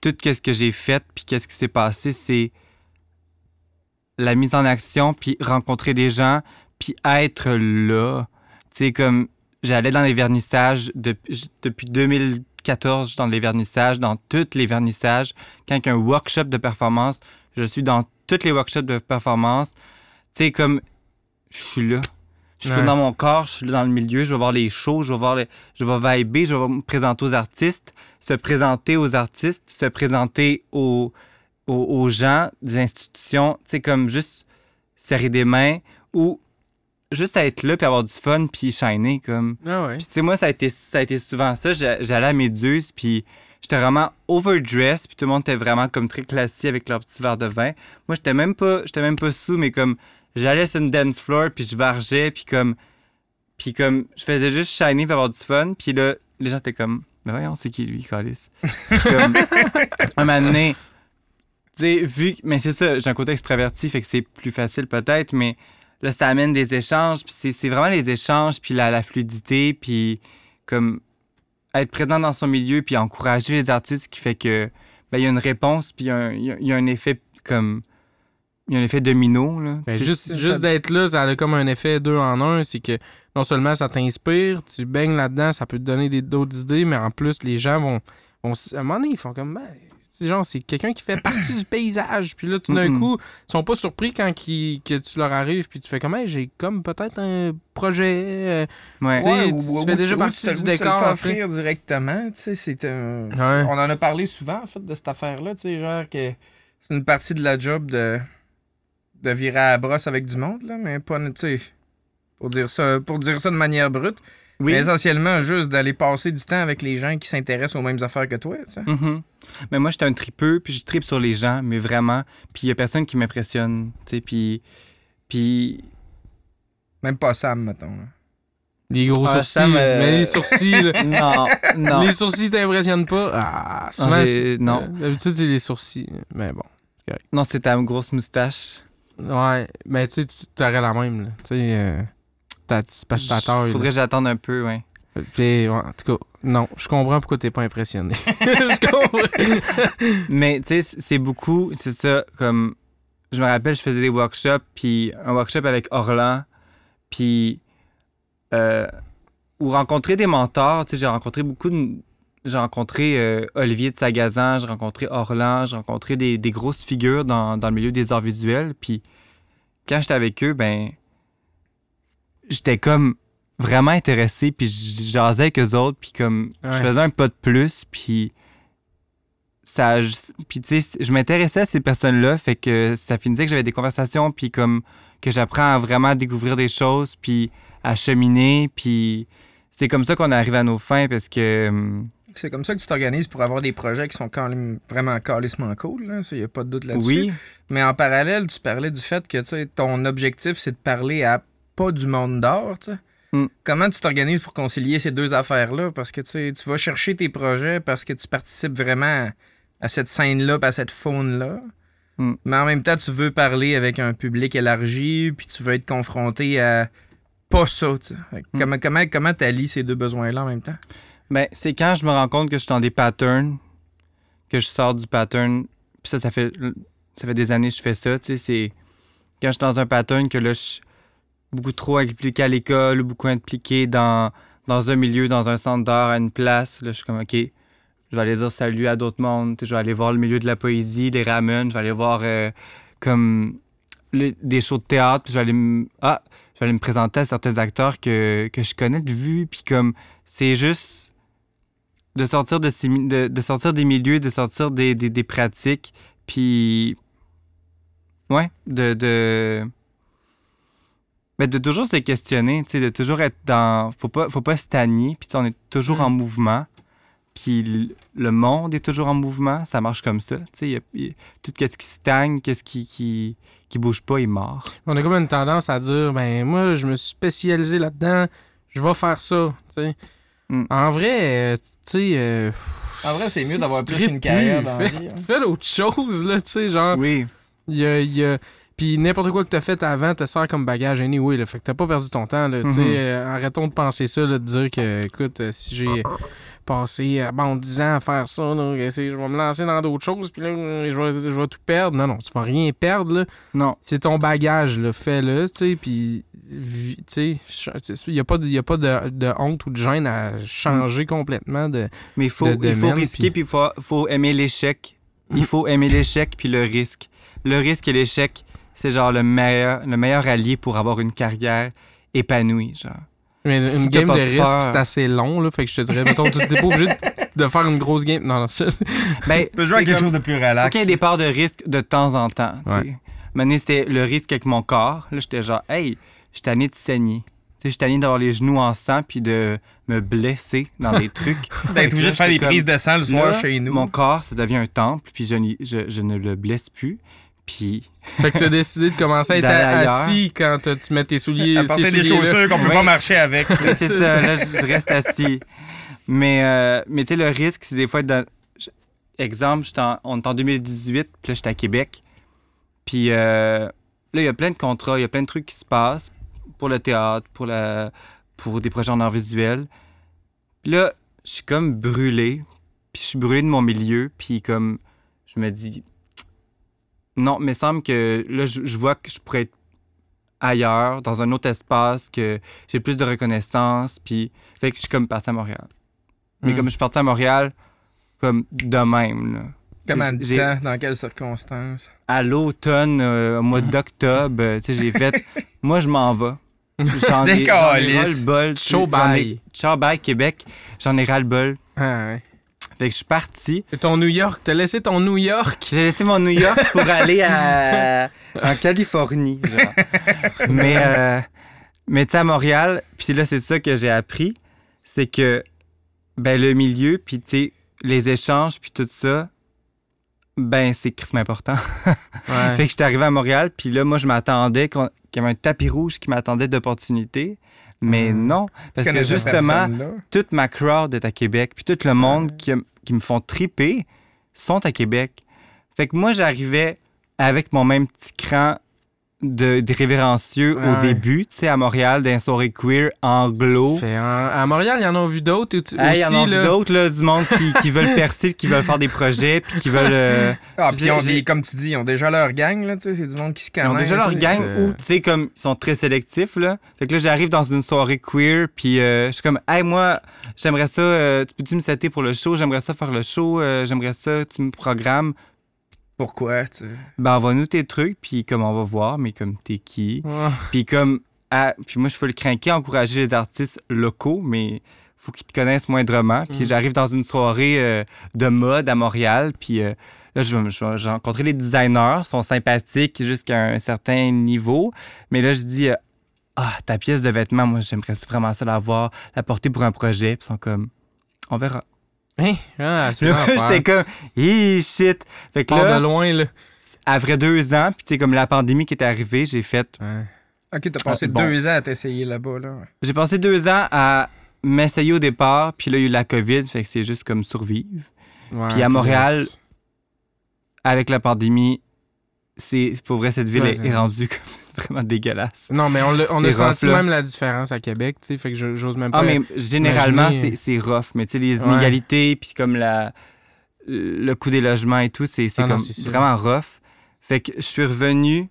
tout ce que j'ai fait, puis qu'est-ce qui s'est passé, c'est la mise en action, puis rencontrer des gens, puis être là. Tu sais, comme j'allais dans les vernissages depuis, j- depuis 2014, je suis dans les vernissages, dans tous les vernissages. Quand il a un workshop de performance, je suis dans tous les workshops de performance. Tu sais, comme je suis là. Je suis Ouais. dans mon corps, je suis dans le milieu, je vais voir les shows, je vais voir les, je vais vibrer, je vais me présenter aux artistes, se présenter aux artistes, se présenter aux, aux, aux gens des institutions, tu sais, comme juste serrer des mains ou juste être là puis avoir du fun puis shiner, comme. ah ouais. Puis tu sais, moi, ça a été, ça a été souvent ça. J'a- J'allais à Méduse, puis j'étais vraiment overdressed, puis tout le monde était vraiment comme très classique avec leur petit verre de vin. Moi, j'étais même pas, j'étais même pas sous, mais comme j'allais sur une dance floor, puis je vargeais, puis comme, puis comme je faisais juste shiner pour avoir du fun, puis là, les gens étaient comme, mais voyons, c'est qui lui, Calis? comme, un moment donné, tu sais, vu que, mais c'est ça, j'ai un côté extraverti, fait que c'est plus facile peut-être, mais là, ça amène des échanges, puis c'est- vraiment les échanges, puis la, la fluidité, puis comme être présent dans son milieu, puis encourager les artistes qui fait que ben, il y a une réponse, puis y il y a un effet comme il y a un effet domino là. Ben, juste juste d'être là, ça a comme un effet deux en un. C'est que non seulement ça t'inspire, tu baignes là-dedans, ça peut te donner des- d'autres idées, mais en plus, les gens vont. vont à un moment donné, ils font comme. Ben, c'est genre, c'est quelqu'un qui fait partie du paysage. Puis là, tout d'un coup, ils sont pas surpris quand que tu leur arrives. Puis tu fais comme, Hey, j'ai comme peut-être un projet. euh, ouais. Tu fais déjà ou partie du le décor, fais tu offrir directement. tu sais, c'est un- Ouais. On en a parlé souvent, en fait, de cette affaire-là. Tu sais, genre que c'est une partie de la job de, de virer à la brosse avec du monde, là, mais pas, tu sais, pour dire ça, pour dire ça de manière brute. Oui. Mais essentiellement, juste d'aller passer du temps avec les gens qui s'intéressent aux mêmes affaires que toi, tu sais. Mhm. Mais moi, j'étais un tripeux, puis je tripe sur les gens, mais vraiment. Puis il y a personne qui m'impressionne, tu sais, puis... Puis... Même pas Sam, mettons. là. Les gros Ah, sourcils. ça me- Mais les sourcils, là, Non, non. les sourcils t'impressionnent pas? Ah, souvent, non. euh, D'habitude, c'est les sourcils. Mais bon. Non, c'est ta grosse moustache. Ouais, mais tu sais, tu t'aurais la même, là. Tu sais, euh. Faudrait que j'attende un peu, ouais. Puis, ouais, en tout cas, non, je comprends pourquoi t'es pas impressionné. je comprends. Mais tu sais, c'est beaucoup, c'est ça, comme, je me rappelle, je faisais des workshops, puis un workshop avec Orlan, puis, euh, ou rencontrer des mentors, tu sais, j'ai rencontré beaucoup de, j'ai rencontré euh, Olivier de Sagazan, j'ai rencontré Orlan, j'ai rencontré des, des grosses figures dans, dans le milieu des arts visuels, puis quand j'étais avec eux, ben, j'étais comme vraiment intéressé, puis je jasais avec eux autres, puis comme, Ouais. je faisais un pas de plus, puis ça puis tu sais je m'intéressais à ces personnes-là fait que ça finissait que j'avais des conversations puis comme que j'apprends à vraiment découvrir des choses puis à cheminer puis c'est comme ça qu'on arrive à nos fins parce que. hum, C'est comme ça que tu t'organises pour avoir des projets qui sont quand même vraiment calissement cool. Il n'y a pas de doute là-dessus. oui, Mais en parallèle, tu parlais du fait que tu ton objectif, c'est de parler à pas du monde d'or. tu sais. Mm. Comment tu t'organises pour concilier ces deux affaires-là? Parce que tu tu vas chercher tes projets parce que tu participes vraiment à cette scène-là, à cette faune-là. Mm. Mais en même temps, tu veux parler avec un public élargi, puis tu veux être confronté à pas ça. tu sais. Fait que Mm. Comment comment comment t'allies ces deux besoins-là en même temps? Ben, c'est quand je me rends compte que je suis dans des patterns, que je sors du pattern. Puis ça, ça fait, ça fait des années que je fais ça. Tu sais, c'est quand je suis dans un pattern que là, je suis beaucoup trop impliqué à l'école, ou beaucoup impliqué dans, dans un milieu, dans un centre d'art, à une place. Là, je suis comme, OK, je vais aller dire salut à d'autres mondes. Tu sais, Je vais aller voir le milieu de la poésie, des ramen. Je vais aller voir euh, comme les- des shows de théâtre. Puis je vais aller me, ah, je vais aller me présenter à certains acteurs que, que je connais de vue. Puis comme, c'est juste de sortir de, de, de sortir des milieux, de sortir des, des, des pratiques, puis ouais, de de, ben, de toujours se questionner, tu sais, de toujours être dans, faut pas faut pas stagner, puis on est toujours en mouvement, puis le monde est toujours en mouvement, ça marche comme ça, tu sais, il y a- y a- tout ce qui stagne, qu'est-ce qui, qui qui bouge pas est mort. On a comme une tendance à dire, ben moi, je me suis spécialisé là-dedans, je vais faire ça. tu sais. Mm. En vrai, euh, tu sais. euh, En vrai, c'est mieux d'avoir plus une carrière plus, dans la fais, vie, hein. fais d'autres choses, là, tu sais, genre. Oui, Il y a, il y a- Puis n'importe quoi que t'as fait avant te sert comme bagage anyway, là. Fait que t'as pas perdu ton temps, là. Tu sais, Mhm. euh, arrêtons de penser ça, là, de dire que, écoute, euh, si j'ai passé, euh, bon, 10 ans à faire ça, là, je vais me lancer dans d'autres choses, puis là, euh, je vais, je vais tout perdre. Non, non, tu vas rien perdre, là. non, C'est ton bagage, là. Fais-le, tu sais, puis, il n'y a pas, de, y a pas de, de honte ou de gêne à changer complètement de... mais il faut, de il faut risquer, puis il faut, faut aimer l'échec. Il faut aimer l'échec puis le risque. Le risque et l'échec, c'est genre le meilleur, le meilleur allié pour avoir une carrière épanouie, genre. Mais Si une game de risque, peur. c'est assez long, là. Fait que je te dirais, mettons, tu t'es pas obligé de, de faire une grosse game. Non, non, c'est... Ben, Tu peux jouer à quelque comme- chose de plus Faut relax. qu'il y ait des parts de risque de temps en temps. Ouais. Maintenant, c'était le risque avec mon corps. Là, j'étais genre, hey, je suis tanné de saigner. Tu sais, je suis tanné d'avoir les genoux en sang puis de me blesser dans des trucs. D'être obligé de faire des prises de sang le soir là, chez nous. Mon corps, ça devient un temple, puis je, je, je ne le blesse plus. Puis, Fait que t'as décidé de commencer à être assis quand tu mets tes souliers. Apporter ces des chaussures qu'on peut Ouais. pas marcher avec. C'est ça, là, je reste assis. Mais, euh, mais tu sais, le risque, c'est des fois être dans. je- Exemple, en- on est en 2018, puis là, j'étais à Québec. Puis euh, là, il y a plein de contrats, il y a plein de trucs qui se passent pour le théâtre, pour, la, pour des projets en art visuel. Puis là, je suis comme brûlé, puis je suis brûlé de mon milieu, puis comme, je me dis, non, mais il semble que là, je, je vois que je pourrais être ailleurs, dans un autre espace, que j'ai plus de reconnaissance, puis fait que je suis comme parti à Montréal. Mais Mm. comme je suis parti à Montréal, comme de même, là. Comment de temps? Dans quelles circonstances? À l'automne, euh, au mois d'octobre, euh, tu sais, j'ai fait, moi, je m'en vais. J'en ai, ai Décalisse. ras-le-bol. Ciao, bye. Ciao, bye, Québec. J'en ai ras-le-bol. Ah, ouais. Fait que je suis parti. Ton New York, t'as laissé ton New York? J'ai laissé mon New York pour aller à... en Californie, genre. mais, euh, mais tu sais, à Montréal, puis là, c'est ça que j'ai appris, c'est que, ben, le milieu, puis tu sais, les échanges, puis tout ça, ben, c'est crissement important. Ouais. Fait que j'étais arrivé à Montréal, puis là, moi, je m'attendais qu'on- qu'il y avait un tapis rouge qui m'attendait d'opportunités. Mais Mm. non, parce que justement, toute ma crowd est à Québec, puis tout le monde qui, qui me font triper sont à Québec. Fait que moi, j'arrivais avec mon même petit cran de, de révérencieux Ouais, au début, tu sais, à Montréal, soirée queer, anglo. Fait, en- à Montréal, il y en a vu d'autres aussi. Hey, il y en a vu d'autres, là, du monde qui, qui veulent percer, qui veulent faire des projets, puis qui veulent... euh, Ah, puis ils ont j'ai- des- comme tu dis, ils ont déjà leur gang, là, tu sais, c'est du monde qui se Ils connaît. ont déjà leur gang où, tu sais, comme, ils sont très sélectifs, là. Fait que là, j'arrive dans une soirée queer, puis euh, je suis comme, hey, moi, j'aimerais ça, euh, tu peux-tu me setter pour le show? J'aimerais ça faire le show, euh, j'aimerais ça, tu me programmes. Pourquoi, tu sais? Ben, envoie-nous tes trucs, puis comme, on va voir, mais comme, t'es qui? Puis comme, ah, puis moi, je veux le craquer, encourager les artistes locaux, mais faut qu'ils te connaissent moindrement. Puis Mm. j'arrive dans une soirée euh, de mode à Montréal, puis euh, là, je vais, je j'ai rencontré les designers, ils sont sympathiques jusqu'à un certain niveau, mais là, je dis, euh, Ah, ta pièce de vêtement, moi, j'aimerais vraiment ça l'avoir, la porter pour un projet. Puis ils sont comme On verra. Hein? Ah, c'est j'étais comme Hi, shit. Fait que là, de loin, là. après deux ans, puis tu sais, comme la pandémie qui est arrivée, j'ai fait Ouais. Ok, t'as passé Ah, bon. deux ans à t'essayer là-bas, là. J'ai passé deux ans à m'essayer au départ, puis là, il y a eu la COVID, fait que c'est juste comme survivre. Ouais, Puis à Montréal, avec la pandémie, c'est pour vrai, cette ville Ouais, est, est rendue comme vraiment dégueulasse. Non, mais on, a senti là. même la différence à Québec, tu sais, fait que j'ose même pas. Ah, mais généralement, imaginer- c'est c'est rough. Mais tu sais, les inégalités, puis comme la, le coût des logements et tout, c'est c'est Ah comme vraiment rough. Fait que je suis revenu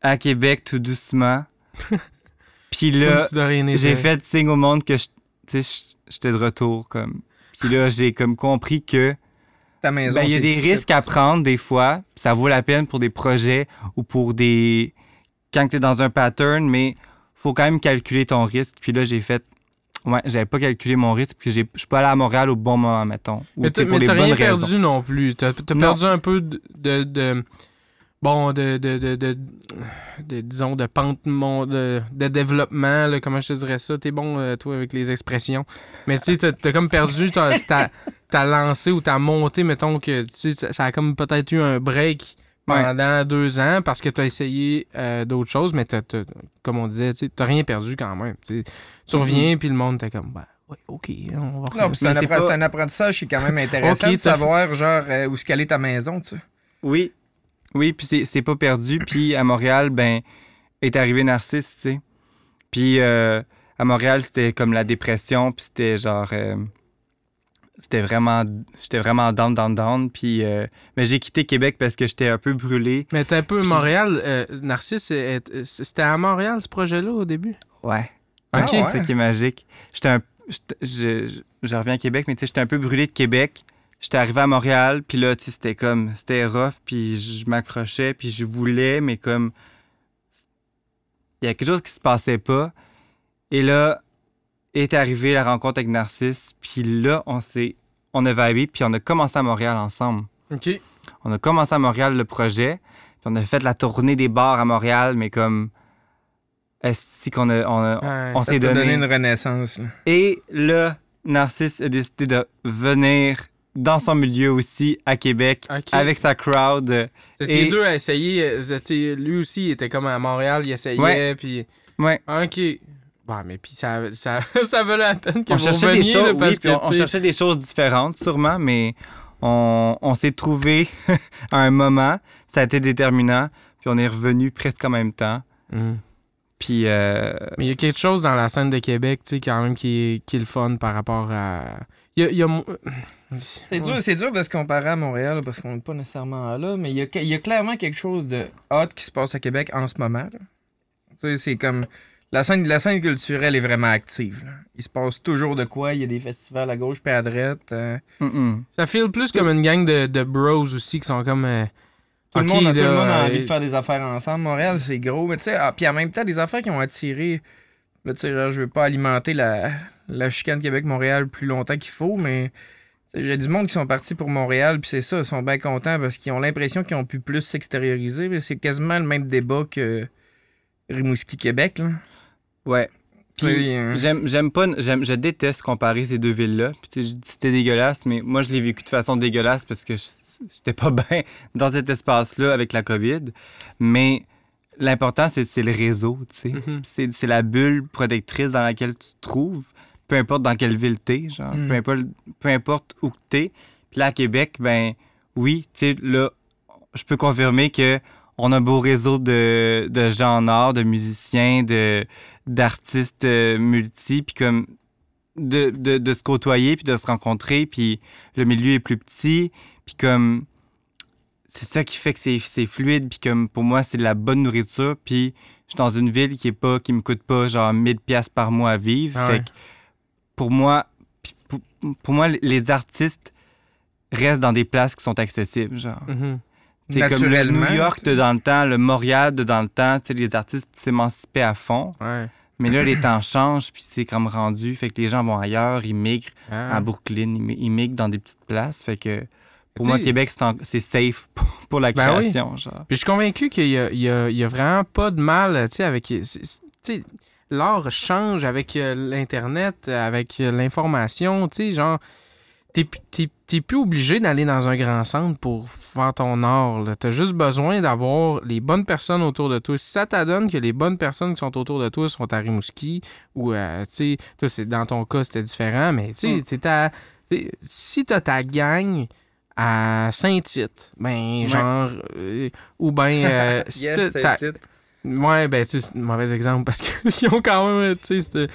à Québec tout doucement. puis là, j'ai fait signe au monde que je- tu sais, j'étais de retour. comme. Puis là, j'ai comme compris que ben, il y a des risques à prendre des fois. Ça vaut la peine pour des projets ou pour des. Quand tu es dans un pattern, mais faut quand même calculer ton risque. Puis là, j'ai fait. Ouais, j'avais pas calculé mon risque, puis j'ai- je suis pas allé à Montréal au bon moment, mettons. Mais t'as t'as rien raisons. perdu non plus. T'as t'as Non. perdu un peu de. de, de- bon, de, de, Disons, de pente mon- de, de développement, là, comment je te dirais ça? T'es bon, euh, toi, avec les expressions. Mais tu sais, t'as- t'as comme perdu ta, lancée ou ta montée, mettons que tu sais, ça- ça a comme peut-être eu un break pendant deux ans parce que t'as essayé euh, d'autres choses, mais t'as- t'as- comme on disait, tu t'as rien perdu quand même. tu. Tu reviens, puis le monde t'es comme, ben, ouais, ok, on va Non, c'est Mais un, c'est appre- pas- c'est un apprentissage qui est quand même intéressant Ok, de savoir, genre, euh, où se caler ta maison, tu sais. Oui. Oui, puis c'est- c'est pas perdu. Puis à Montréal, ben, est arrivé Narcisse, tu sais. Puis euh, à Montréal, c'était comme la dépression, puis c'était genre. C'était vraiment. J'étais vraiment down, down, down. Puis. euh, mais j'ai quitté Québec parce que j'étais un peu brûlé. Mais t'es un peu Montréal. euh, Narcisse, c'était à Montréal ce projet-là au début? Ouais. Ah Ok. ouais? C'est ça qui est magique. J'étais un. j'étais- Je, je, je reviens à Québec, mais tu sais, j'étais un peu brûlé de Québec. J'étais arrivé à Montréal, puis là, tu sais, c'était comme. C'était rough, puis je m'accrochais, puis je voulais, mais comme. Il y a quelque chose qui se passait pas. Et là, est arrivée la rencontre avec Narcisse, puis là, on s'est. On a vibé, puis on a commencé à Montréal ensemble. OK. On a commencé à Montréal le projet, puis on a fait la tournée des bars à Montréal, mais comme. Est-ce qu'on a. On, a- Ouais. on Ça s'est donné. donné une renaissance, là. Et là, Narcisse a décidé de venir dans son milieu aussi à Québec avec sa crowd. Vous étiez Et- deux à essayer. Vous étiez, lui aussi, il était comme à Montréal, il essayait, Ouais. puis... Ouais. OK. Mais puis ça, ça, ça valait la peine que On vous cherchait des choses, là, oui, parce puis que, on, cherchait des choses différentes, sûrement, mais on, on s'est trouvé à un moment. Ça a été déterminant, puis on est revenu presque en même temps. Hmm. Puis euh, Mais il y a quelque chose dans la scène de Québec, tu sais, quand même, qui est, qui est le fun par rapport à... Il y a... il y a mo- C'est dur, c'est dur de se comparer à Montréal parce qu'on n'est pas nécessairement là, mais il y, a, il y a clairement quelque chose de hot qui se passe à Québec en ce moment. Tu sais, c'est comme. La scène, la scène culturelle est vraiment active. là. Il se passe toujours de quoi. Il y a des festivals à gauche et à droite. euh, mm, mm. Ça feel plus comme une gang de, de bros aussi qui sont comme... euh, tout, le monde, a- tout le monde a euh, envie de faire des affaires ensemble. Montréal, c'est gros. Mais tu sais, ah, puis en même temps, des affaires qui ont attiré. Là, tu sais, genre, je veux pas alimenter la, la chicane Québec-Montréal plus longtemps qu'il faut, mais. J'ai du monde qui sont partis pour Montréal, puis c'est ça, ils sont bien contents parce qu'ils ont l'impression qu'ils ont pu plus s'extérioriser. mais C'est quasiment le même débat que Rimouski-Québec. Ouais. Puis, euh, J'aime, j'aime pas, j'aime, je déteste comparer ces deux villes-là. Puis, c'était dégueulasse, mais moi, je l'ai vécu de façon dégueulasse parce que je- j'étais pas bien dans cet espace-là avec la COVID. Mais l'important, c'est, le réseau, tu sais. Mhm. C'est, c'est la bulle protectrice dans laquelle tu te trouves, peu importe dans quelle ville t'es, genre, Mm. peu, importe, peu importe où t'es. Puis là, à Québec, ben oui, tu sais, là, je peux confirmer que on a un beau réseau de, de gens en art, de musiciens, de, d'artistes euh, multi, puis comme de, de, de se côtoyer, puis de se rencontrer, puis le milieu est plus petit, puis comme c'est ça qui fait que c'est, c'est fluide, puis comme pour moi, c'est de la bonne nourriture, puis je suis dans une ville qui est pas qui me coûte pas genre 1000 pièces par mois à vivre, Ah fait ouais. que pour moi, pour, pour moi, les artistes restent dans des places qui sont accessibles, genre. mhm. C'est comme le New York de dans le temps, le Montréal de dans le temps, les artistes s'émancipaient à fond. Ouais. Mais là, les temps changent, puis c'est comme rendu. Fait que les gens vont ailleurs, ils migrent Ah. à Brooklyn, ils, mi- ils migrent dans des petites places. Fait que pour moi, Québec, c'est safe pour, la Ben oui. création. Genre. Puis je suis convaincu qu'il y a, il y a- il y a vraiment pas de mal, tu sais, avec... l'art change avec euh, l'Internet, avec euh, l'information, tu sais, genre, t'es pu- t'es- t'es plus obligé d'aller dans un grand centre pour faire ton art. là. T'as juste besoin d'avoir les bonnes personnes autour de toi. Si ça t'adonne que les bonnes personnes qui sont autour de toi sont à Rimouski, ou, euh, tu sais, dans ton cas, c'était différent, mais tu sais, Mm. tu sais, si t'as ta gang à Saint-Tite, ben, genre, euh, ou ben, euh, si Yes, titre. Ouais, ben, tu sais, c'est un mauvais exemple parce qu'ils ont quand même, tu sais.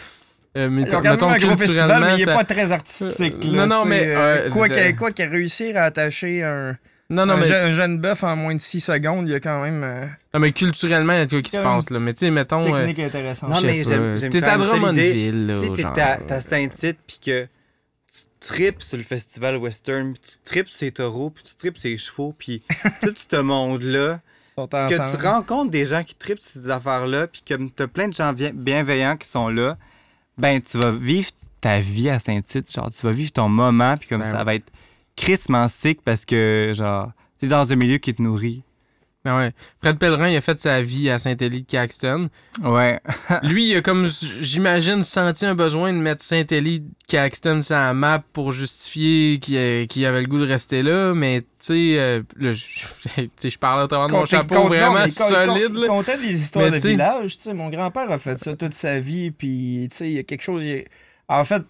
Euh, ont quand mettons même un gros festival, mais il est ça- pas très artistique. Euh, là, non, non, mais, euh, quoi euh, qu'à quoi qu'à réussir à attacher un, Non, non, un, mais, je- un jeune bœuf en moins de 6 secondes, il y a quand même euh, non, mais culturellement, il y a quoi qui se passe, là. Mais tu sais, mettons. euh, technique intéressante. Non, mais j'aime T'es à. Drummondville, là. Si t'es genre. à, t'as Saint-Tite, puis que tu tripes sur le festival western, puis tu tripes sur les taureaux, puis tu tripes sur les chevaux, puis tout ce monde-là, que tu rencontres des gens qui tripent sur ces affaires-là, puis comme t'as plein de gens bien- bienveillants qui sont là, ben tu vas vivre ta vie à Saint-Tite, genre tu vas vivre ton moment, puis comme Ben ça oui. va être crissement sick parce que, genre, t'es dans un milieu qui te nourrit. Ah ouais. Fred Pellerin, il a fait sa vie à Saint-Élie de Caxton. Ouais. Lui, il a comme, j'imagine, senti un besoin de mettre Saint-Élie de Caxton sur la map pour justifier qu'il avait le goût de rester là. Mais, tu sais, euh, je parle au travers de mon chapeau compte- vraiment solide. Comptait des histoires Mais de village. tu sais, Mon grand-père a fait ça toute sa vie. Puis, tu sais, il y a quelque chose. il- En fait,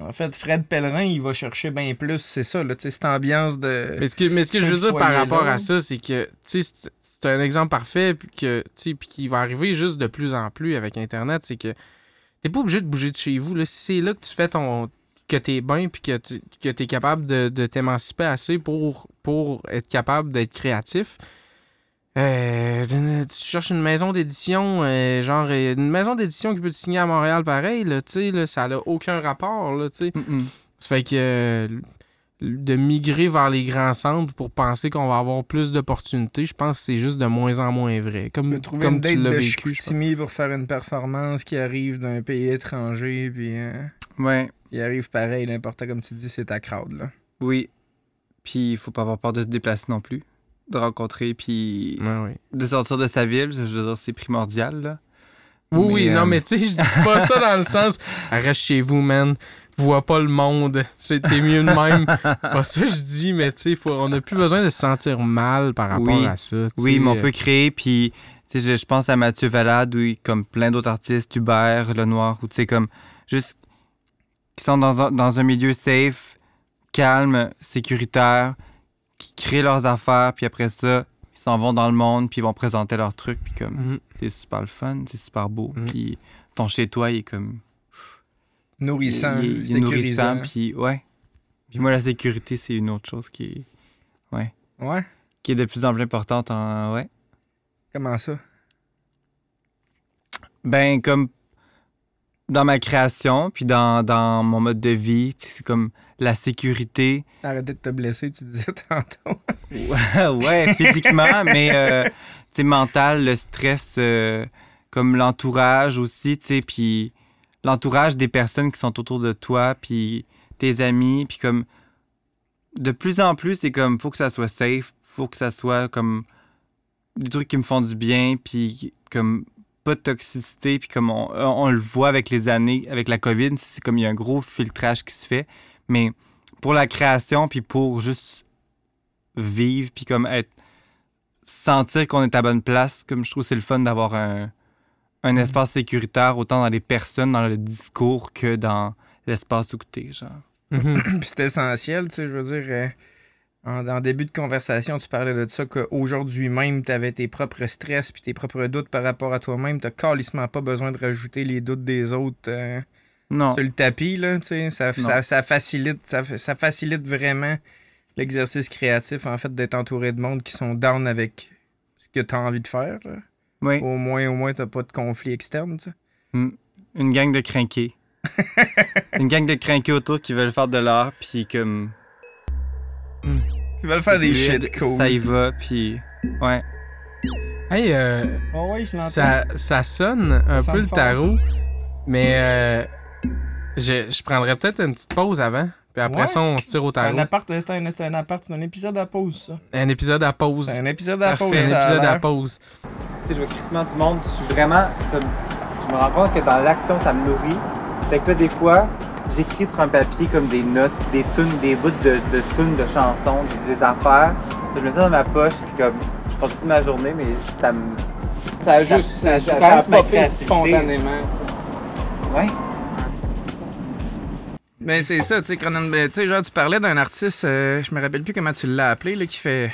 en fait, Fred Pellerin, il va chercher bien plus. C'est ça, là, tu sais, cette ambiance de. Mais ce que, mais ce que je veux dire par rapport là. à ça, c'est que, tu sais, c'est- un exemple parfait, puis que, puis qui va arriver juste de plus en plus avec Internet, c'est que t'es pas obligé de bouger de chez vous. Là. Si c'est là que tu fais ton. que t'es bien, puis que tu que t'es capable de, de t'émanciper assez pour, pour être capable d'être créatif. euh, tu cherches une maison d'édition, euh, genre une maison d'édition qui peut te signer à Montréal pareil, là, tu sais, là, ça n'a aucun rapport, là, tu sais. Ça fait que de migrer vers les grands centres pour penser qu'on va avoir plus d'opportunités, je pense que c'est juste de moins en moins vrai. de Comme, trouver comme une tu date l'as de vécu. pour faire une performance qui arrive d'un pays étranger, puis hein, Ouais. il arrive pareil, l'important, comme tu dis, c'est ta crowd, là. Oui. Puis il faut pas avoir peur de se déplacer non plus. De rencontrer, puis Ouais, ouais. de sortir de sa ville. Je veux dire, c'est primordial, là. Oui, oui, non, euh, mais tu sais, je dis pas ça dans le sens reste chez vous, man. Vois pas le monde. T'es mieux de même. pas ça, que je dis, mais tu sais, on n'a plus besoin de se sentir mal par rapport Oui. à ça. Oui, mais on peut créer, puis je, je pense à Mathieu Valade, ou comme plein d'autres artistes, Hubert, Lenoir, ou tu sais, comme juste qui sont dans un, dans un milieu safe, calme, sécuritaire, qui créent leurs affaires, puis après ça, ils s'en vont dans le monde, puis ils vont présenter leurs trucs, puis comme Mhm. c'est super le fun, c'est super beau, Mhm. puis ton chez-toi, il est comme. Nourrissant, il, il nourrissant, puis ouais. Puis moi, la sécurité, c'est une autre chose qui est, Ouais, qui est de plus en plus importante en. Ouais. comment ça? Ben, comme dans ma création, puis dans, dans mon mode de vie, c'est comme la sécurité. Arrêtez de te blesser, tu disais tantôt. ouais, physiquement, mais euh, tu mental, le stress, euh, comme l'entourage aussi, tu sais, puis l'entourage des personnes qui sont autour de toi, puis tes amis, puis comme de plus en plus, c'est comme, faut que ça soit safe, faut que ça soit comme des trucs qui me font du bien, puis comme pas de toxicité, puis comme on, on le voit avec les années, avec la COVID, c'est comme il y a un gros filtrage qui se fait, mais pour la création, puis pour juste vivre, puis comme être sentir qu'on est à bonne place, comme je trouve c'est le fun d'avoir un, un espace sécuritaire, autant dans les personnes, dans le discours, que dans l'espace où t'es, genre. Mhm. Puis c'est essentiel, tu sais, je veux dire, euh, en, en début de conversation, tu parlais de ça, qu'aujourd'hui même, tu avais tes propres stress puis tes propres doutes par rapport à toi-même. Tu calissement pas besoin de rajouter les doutes des autres euh, Non. sur le tapis, là, tu sais. Ça, ça, ça facilite, ça, ça facilite vraiment l'exercice créatif, en fait, d'être entouré de monde qui sont down avec ce que tu as envie de faire. là. Oui. Au moins, au moins, t'as pas de conflit externe, tu sais. Une gang de crinqués. Une gang de crinqués autour qui veulent faire de l'art, puis comme. Ils veulent faire des shit cool. Ça y va, puis. Ouais. Hey, euh, Oh je l'entends. ça, ça sonne un Ça peu le fort. tarot, mais euh, je, je prendrais peut-être une petite pause avant, puis après Ouais. ça, on se tire au C'est un tarot. appart, c'est un, c'est un appart, c'est un épisode à pause, ça. Un épisode à pause. C'est un épisode à Parfait. pause. Un ça épisode à pause. Tu sais, je vois crissement du monde, je suis vraiment comme je me rends compte que dans l'action, ça me nourrit. Fait que là, des fois, j'écris sur un papier comme des notes, des tunes, des bouts de, de tunes de chansons, des, des affaires. Je me mets ça dans ma poche, puis comme, je continue ma journée, mais ça me. Ça a juste- ça- ça- ça a popé spontanément. Ouais. Mais c'est ça, tu sais, Cronenberg. Tu sais, genre, tu parlais d'un artiste, euh, je me rappelle plus comment tu l'as appelé, là, qui fait,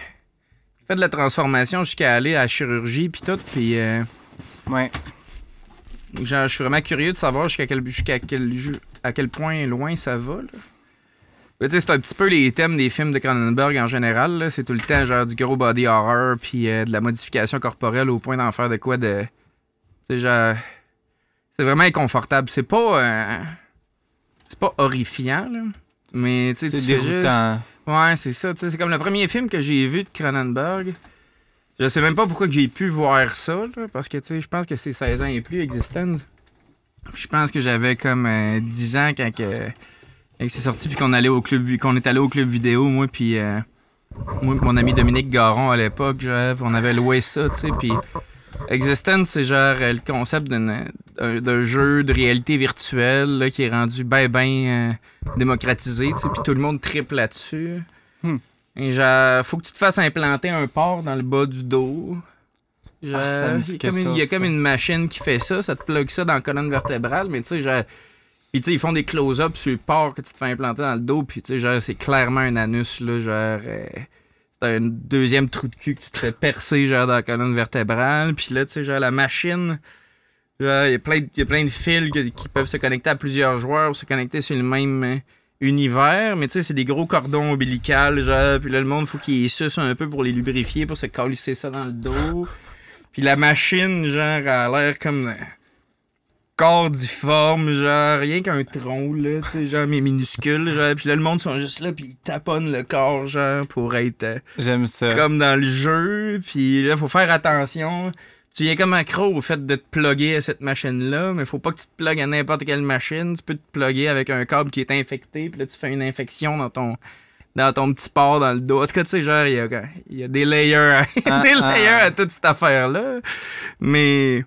qui fait de la transformation jusqu'à aller à la chirurgie, puis tout. Puis, euh, Ouais. genre, je suis vraiment curieux de savoir jusqu'à quel, jusqu'à quel, à quel point loin ça va, là. Mais Tu sais, c'est un petit peu les thèmes des films de Cronenberg en général, là. C'est tout le temps, genre, du gros body horror, puis euh, de la modification corporelle au point d'en faire de quoi de. Tu sais, genre. C'est vraiment inconfortable. C'est pas. Euh, c'est pas horrifiant, là. Mais, tu sais, C'est juste- déroutant. Ouais, c'est ça. C'est comme le premier film que j'ai vu de Cronenberg. Je sais même pas pourquoi que j'ai pu voir ça, là, parce que tu sais, je pense que c'est 16 ans et plus, Existence. Je pense que j'avais comme euh, 10 ans quand, que, quand c'est sorti, puis qu'on allait au club, qu'on est allé au club vidéo, moi, puis euh, moi, mon ami Dominique Garon à l'époque, on avait loué ça, tu sais, puis Existence, c'est genre euh, le concept d'une- d'un jeu de réalité virtuelle là, qui est rendu ben ben euh, démocratisé, tu sais, puis tout le monde triple là-dessus. Hmm. Et genre, faut que tu te fasses implanter un port dans le bas du dos. Genre, Ah, dit il y a comme, quelque une, il y a chose, comme ça. une machine qui fait ça, ça te plug ça dans la colonne vertébrale, mais tu sais, genre. Puis tu sais, ils font des close-ups sur le port que tu te fais implanter dans le dos, puis tu sais, genre, c'est clairement un anus, là, genre. euh, c'est un deuxième trou de cul que tu te fais percer, genre, dans la colonne vertébrale, puis là, tu sais, genre, la machine. Il y, a plein de- y a plein de fils qui peuvent se connecter à plusieurs joueurs, se connecter sur le même euh, univers, mais tu sais, c'est des gros cordons ombilicales, genre, puis là, le monde, faut qu'il suce un peu pour les lubrifier, pour se calisser ça dans le dos. Puis la machine, genre, a l'air comme difforme, genre, rien qu'un tronc, là, tu sais, genre, mais minuscule, genre, puis là, le monde sont juste là, puis ils taponnent le corps, genre, pour être euh, J'aime ça. comme dans le jeu, puis là, faut faire attention. Tu viens comme accro au fait de te plugger à cette machine-là, mais faut pas que tu te plugues à n'importe quelle machine. Tu peux te plugger avec un câble qui est infecté, puis là, tu fais une infection dans ton dans ton petit port dans le dos. En tout cas, tu sais, genre, il y a, il y a des layers, à- Ah, des ah, layers ah. à toute cette affaire-là. Mais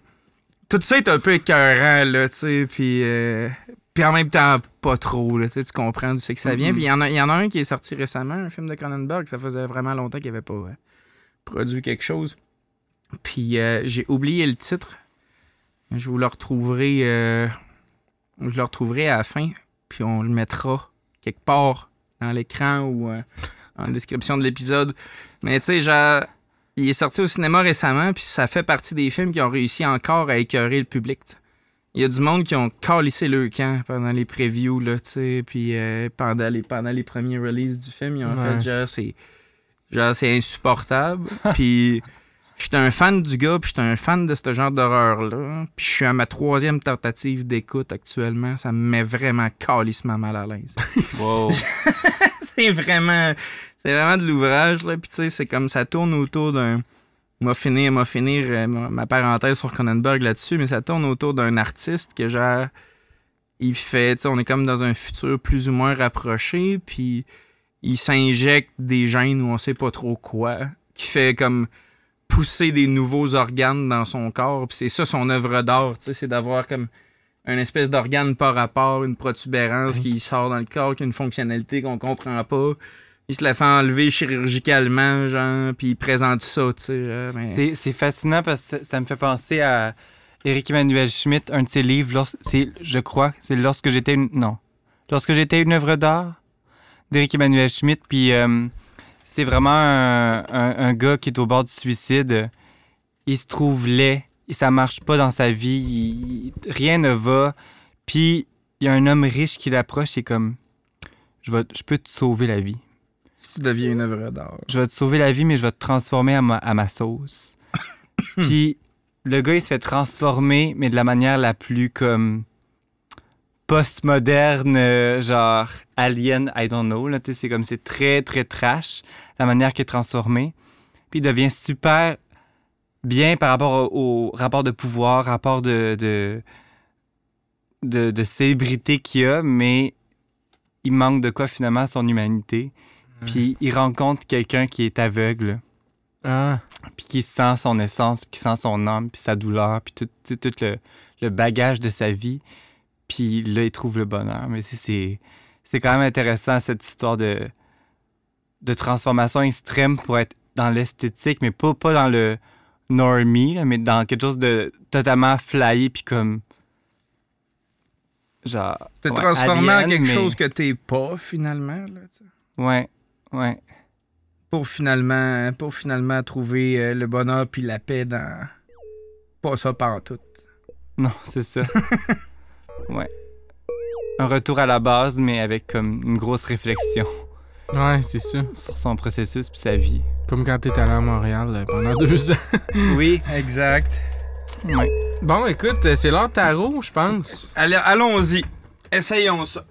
tout ça est un peu écœurant, là, tu sais, puis... euh, puis en même temps, pas trop, là, tu comprends d'où c'est que ça vient. Mhm. Puis il y, en a- y en a un qui est sorti récemment, un film de Cronenberg, ça faisait vraiment longtemps qu'il avait pas euh, produit quelque chose. Puis euh, j'ai oublié le titre. Je vous le retrouverai... je le retrouverai à la fin, puis on le mettra quelque part dans l'écran ou en description de l'épisode. Mais tu sais, genre, il est sorti au cinéma récemment, puis ça fait partie des films qui ont réussi encore à écœurer le public. Il y a du monde qui ont calissé le camp pendant les previews, là, tu sais, puis euh, pendant, les, pendant les premiers releases du film, ils ont Ouais. fait genre, c'est, genre, c'est insupportable. puis j'étais un fan du gars, puis j'étais un fan de ce genre d'horreur-là. Puis je suis à ma troisième tentative d'écoute actuellement. Ça me met vraiment calissement mal à l'aise. Wow. c'est vraiment c'est vraiment de l'ouvrage là. Puis tu sais c'est comme ça tourne autour d'un m'a finir m'a finir euh, ma, parenthèse sur Cronenberg là-dessus mais ça tourne autour d'un artiste que genre il fait tu on est comme dans un futur plus ou moins rapproché puis il s'injecte des gènes ou on sait pas trop quoi qui fait comme pousser des nouveaux organes dans son corps puis c'est ça son œuvre d'art tu sais c'est d'avoir comme une espèce d'organe par rapport, une protubérance qui sort dans le corps, qui a une fonctionnalité qu'on comprend pas. Il se la fait enlever chirurgicalement, genre, puis il présente ça, tu sais. mais- C'est- fascinant parce que ça, ça me fait penser à Éric Emmanuel Schmitt, un de ses livres, c'est, je crois, c'est Lorsque j'étais une... Non. Lorsque j'étais une œuvre d'art d'Éric Emmanuel Schmitt. Puis euh, c'est vraiment un, un- un gars qui est au bord du suicide. Il se trouve laid. Ça marche pas dans sa vie. il- rien ne va. Puis il y a un homme riche qui l'approche et comme... Je, vais, je peux te sauver la vie. Si tu deviens une œuvre d'art. je vais te sauver la vie, mais je vais te transformer à ma, à ma sauce. Puis le gars, il se fait transformer, mais de la manière la plus comme postmoderne, euh, genre alien, I don't know. Là, c'est comme c'est très, très trash, la manière qu'il est transformé. Puis il devient super bien par rapport au, au rapport de pouvoir, rapport de, de, de, de célébrité qu'il a, mais il manque de quoi finalement à son humanité. Puis il rencontre quelqu'un qui est aveugle. Ah. puis qui sent son essence, puis qui sent son âme, puis sa douleur, puis tout, tout le, le bagage de sa vie. Puis là, il trouve le bonheur. Mais c'est- c'est c'est quand même intéressant, cette histoire de, de transformation extrême pour être dans l'esthétique, mais pas, pas dans le normie, là, mais dans quelque chose de totalement flyé, puis comme... Genre... Te ouais, transformer en quelque mais- chose que t'es pas, finalement. Là, tu sais. Ouais, ouais. pour finalement, pour finalement trouver euh, le bonheur puis la paix dans. Pas ça tout. Non, c'est ça. ouais. Un retour à la base, mais avec comme une grosse réflexion Ouais, c'est ça. sur son processus puis sa vie. Comme quand t'es allé à Montréal euh, pendant deux ans. Oui. Exact. Ouais. Bon, écoute, euh, c'est l'heure tarot, je pense. Allez, allons-y. Essayons ça.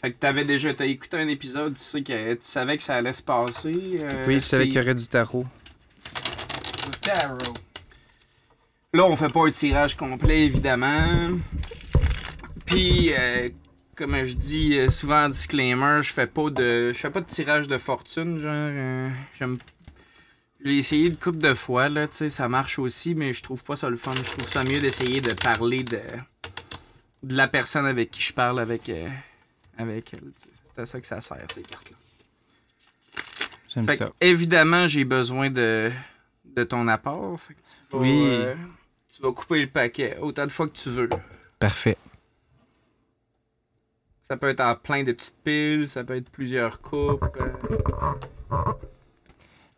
Fait que t'avais déjà t'as écouté un épisode, tu sais que tu savais que ça allait se passer. euh, Oui, je savais qu'il y aurait du tarot. Tarot. Là, on fait pas un tirage complet, évidemment. Puis, euh, comme je dis euh, souvent en disclaimer, je fais pas de je fais pas de tirage de fortune, genre. euh, j'aime- J'ai essayé une couple de fois, là, tu sais, ça marche aussi, mais je trouve pas ça le fun. Je trouve ça mieux d'essayer de parler de, de la personne avec qui je parle avec, euh, avec elle. C'est à ça que ça sert, ces cartes-là. J'aime Fait que, ça. évidemment, j'ai besoin de, de ton apport. Fait que tu vas, Oui. euh, tu vas couper le paquet autant de fois que tu veux. Parfait. Ça peut être en plein de petites piles, ça peut être plusieurs coupes. euh,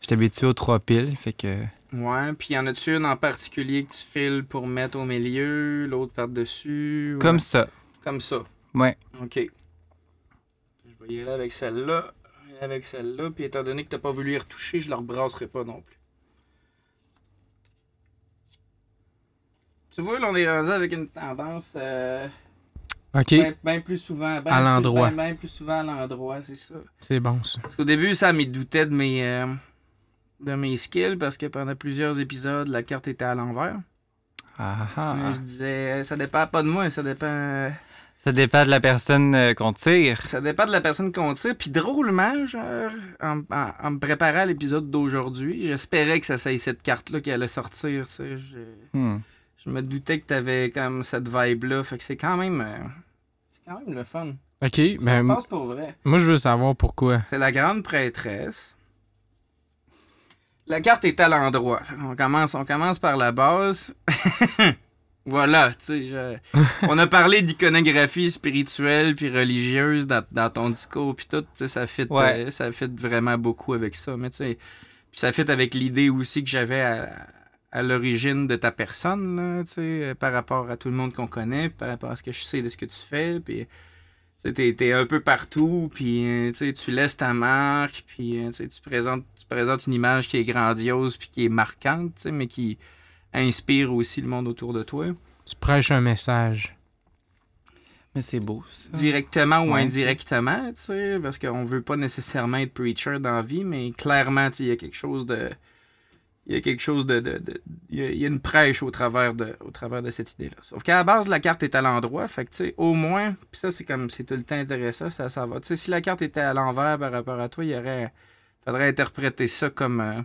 Je suis habitué aux trois piles, fait que. ouais, puis y en a-tu une en particulier que tu files pour mettre au milieu, l'autre par-dessus? ouais. Comme ça. Comme ça. Ouais. OK. Je vais y aller avec celle-là, et avec celle-là, puis étant donné que t'as pas voulu y retoucher, je la rebrasserai pas non plus. Tu vois, là, on est rendu avec une tendance euh, Ok, bien, bien plus souvent. bien À plus- l'endroit. Plus souvent à l'endroit, c'est ça. c'est bon ça. Parce qu'au début, ça m'y doutait de mes, euh, de mes skills, parce que pendant plusieurs épisodes, la carte était à l'envers. Ah, ah. Je disais, ça dépend pas de moi, ça dépend... Ça dépend de la personne euh, qu'on tire. Ça dépend de la personne qu'on tire. Puis drôlement, genre, en, en- en me préparant à l'épisode d'aujourd'hui, j'espérais que ça soit cette carte-là qui allait sortir. tu sais. Je, Hmm. je me doutais que t'avais comme cette vibe-là. Fait que c'est quand même. euh, quand même le fun. Ok, Ça ben, se m- passe pour vrai. moi je veux savoir pourquoi. C'est la grande prêtresse. La carte est à l'endroit. Qu'on commence, on commence par la base. voilà, tu sais. je- on a parlé d'iconographie spirituelle puis religieuse dans, dans ton discours puis tout. tu sais, Ça fit, Ouais. euh, ça fit vraiment beaucoup avec ça. Mais tu sais, puis ça fit avec l'idée aussi que j'avais à, à l'origine de ta personne, là, tu sais, euh, par rapport à tout le monde qu'on connaît, par rapport à ce que je sais de ce que tu fais. Puis t'es, t'es un peu partout, puis euh, tu sais, tu laisses ta marque, puis euh, tu présentes, tu présentes une image qui est grandiose, puis qui est marquante, tu sais, mais qui inspire aussi le monde autour de toi, Tu prêches un message. Mais c'est beau, ça. directement ou Ouais. indirectement, tu sais, parce qu'on veut pas nécessairement être preacher dans la vie, mais clairement, tu sais, il y a quelque chose de... Il y a quelque chose de... de- de- il, y a, il y a une prêche au travers de, au travers de cette idée-là. Sauf qu'à la base, la carte est à l'endroit, fait que, tu sais, au moins, puis ça, c'est comme, c'est tout le temps intéressant, ça, ça va. Tu sais, si la carte était à l'envers par rapport à toi, il y aurait... faudrait interpréter ça comme euh,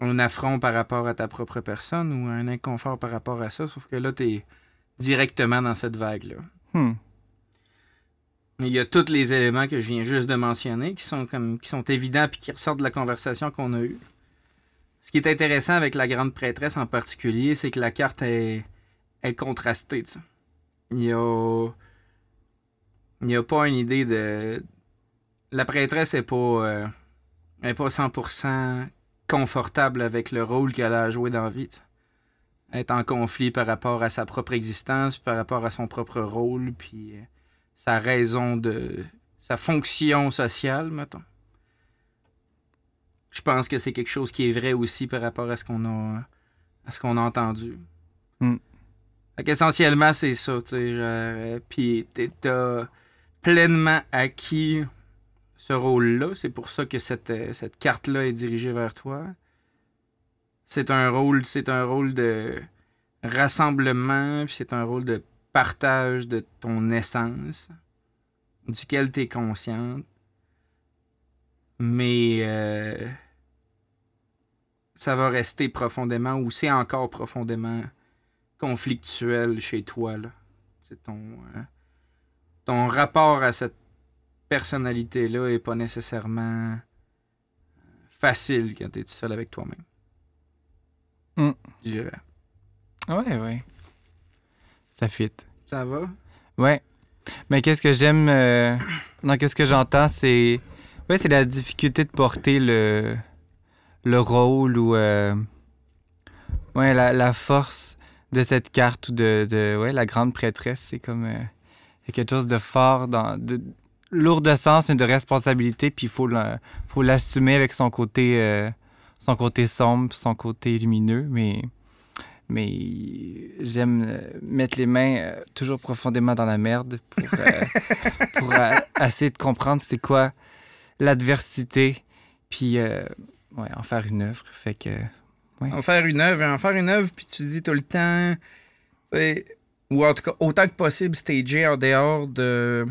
un affront par rapport à ta propre personne ou un inconfort par rapport à ça, sauf que là, t'es directement dans cette vague-là. Hmm. Il y a tous les éléments que je viens juste de mentionner qui sont comme qui sont évidents puis qui ressortent de la conversation qu'on a eue. Ce qui est intéressant avec la grande prêtresse en particulier, c'est que la carte est, contrastée. Il y a il n'y a pas une idée de la prêtresse est pas euh, pas 100% confortable avec le rôle qu'elle a à jouer dans la vie. Elle est en conflit par rapport à sa propre existence, par rapport à son propre rôle, puis euh, sa raison de. sa fonction sociale, mettons. Je pense que c'est quelque chose qui est vrai aussi par rapport à ce qu'on a, à ce qu'on a entendu. Mm. Fait qu'essentiellement, c'est ça, tu sais. genre, Puis t'as pleinement acquis ce rôle-là. C'est pour ça que cette, cette carte-là est dirigée vers toi. C'est un rôle, c'est un rôle de rassemblement, puis c'est un rôle de partage de ton essence, duquel tu es consciente. mais euh, ça va rester profondément ou c'est encore profondément conflictuel chez toi. Là? C'est ton, euh, ton rapport à cette personnalité-là est pas nécessairement euh, facile quand tu es tout seul avec toi-même. Mm. Je dirais. Ouais, ouais. Ça fit. Ça va? Ouais. Mais qu'est-ce que j'aime. euh, Non, qu'est-ce que j'entends, c'est. Ouais, c'est la difficulté de porter le. Le rôle ou. euh, Ouais, la, la force de cette carte ou de. de... Ouais, la grande prêtresse, c'est comme. euh, Il y a quelque chose de fort, dans, de, lourd de sens, mais de responsabilité, puis il faut l'assumer avec son côté. euh, Son côté sombre, son côté lumineux, mais. Mais j'aime mettre les mains toujours profondément dans la merde pour, pour essayer de comprendre c'est quoi l'adversité, puis ouais, en faire une œuvre. Fait que En faire une œuvre, en faire une œuvre, puis tu dis tout le temps, ou en tout cas, autant que possible, stager en dehors de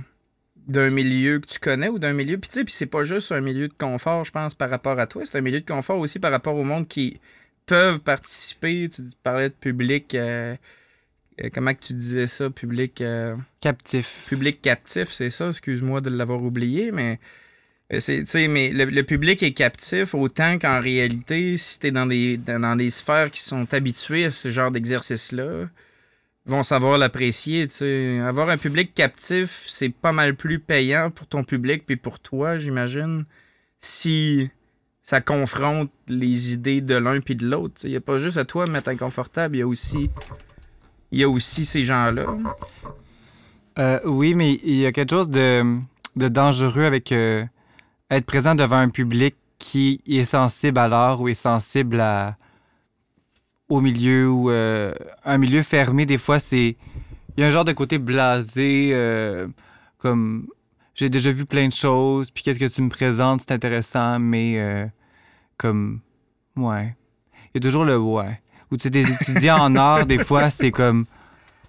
d'un milieu que tu connais ou d'un milieu. Puis tu sais, puis c'est pas juste un milieu de confort, je pense, par rapport à toi. C'est un milieu de confort aussi par rapport au monde qui peuvent participer. Tu parlais de public. euh, euh, comment que tu disais ça? Public. euh, captif. public captif, c'est ça, excuse-moi de l'avoir oublié, mais sais, mais le, public est captif autant qu'en réalité, si tu es dans des, dans, des sphères qui sont habituées à ce genre d'exercice-là, vont savoir l'apprécier. Avoir un public captif, c'est pas mal plus payant pour ton public puis pour toi, j'imagine, si ça confronte les idées de l'un puis de l'autre. Il n'y a pas juste à toi de mettre inconfortable, il y a aussi, y a aussi ces gens-là. Euh, oui, mais il y a quelque chose de, de dangereux avec euh, être présent devant un public qui est sensible à l'art ou est sensible à, au milieu ou euh, un milieu fermé. Des fois, c'est il y a un genre de côté blasé, euh, comme j'ai déjà vu plein de choses, puis qu'est-ce que tu me présentes, c'est intéressant, mais euh, comme ouais. Il y a toujours le ouais. Ou tu sais, des étudiants en art, des fois, c'est comme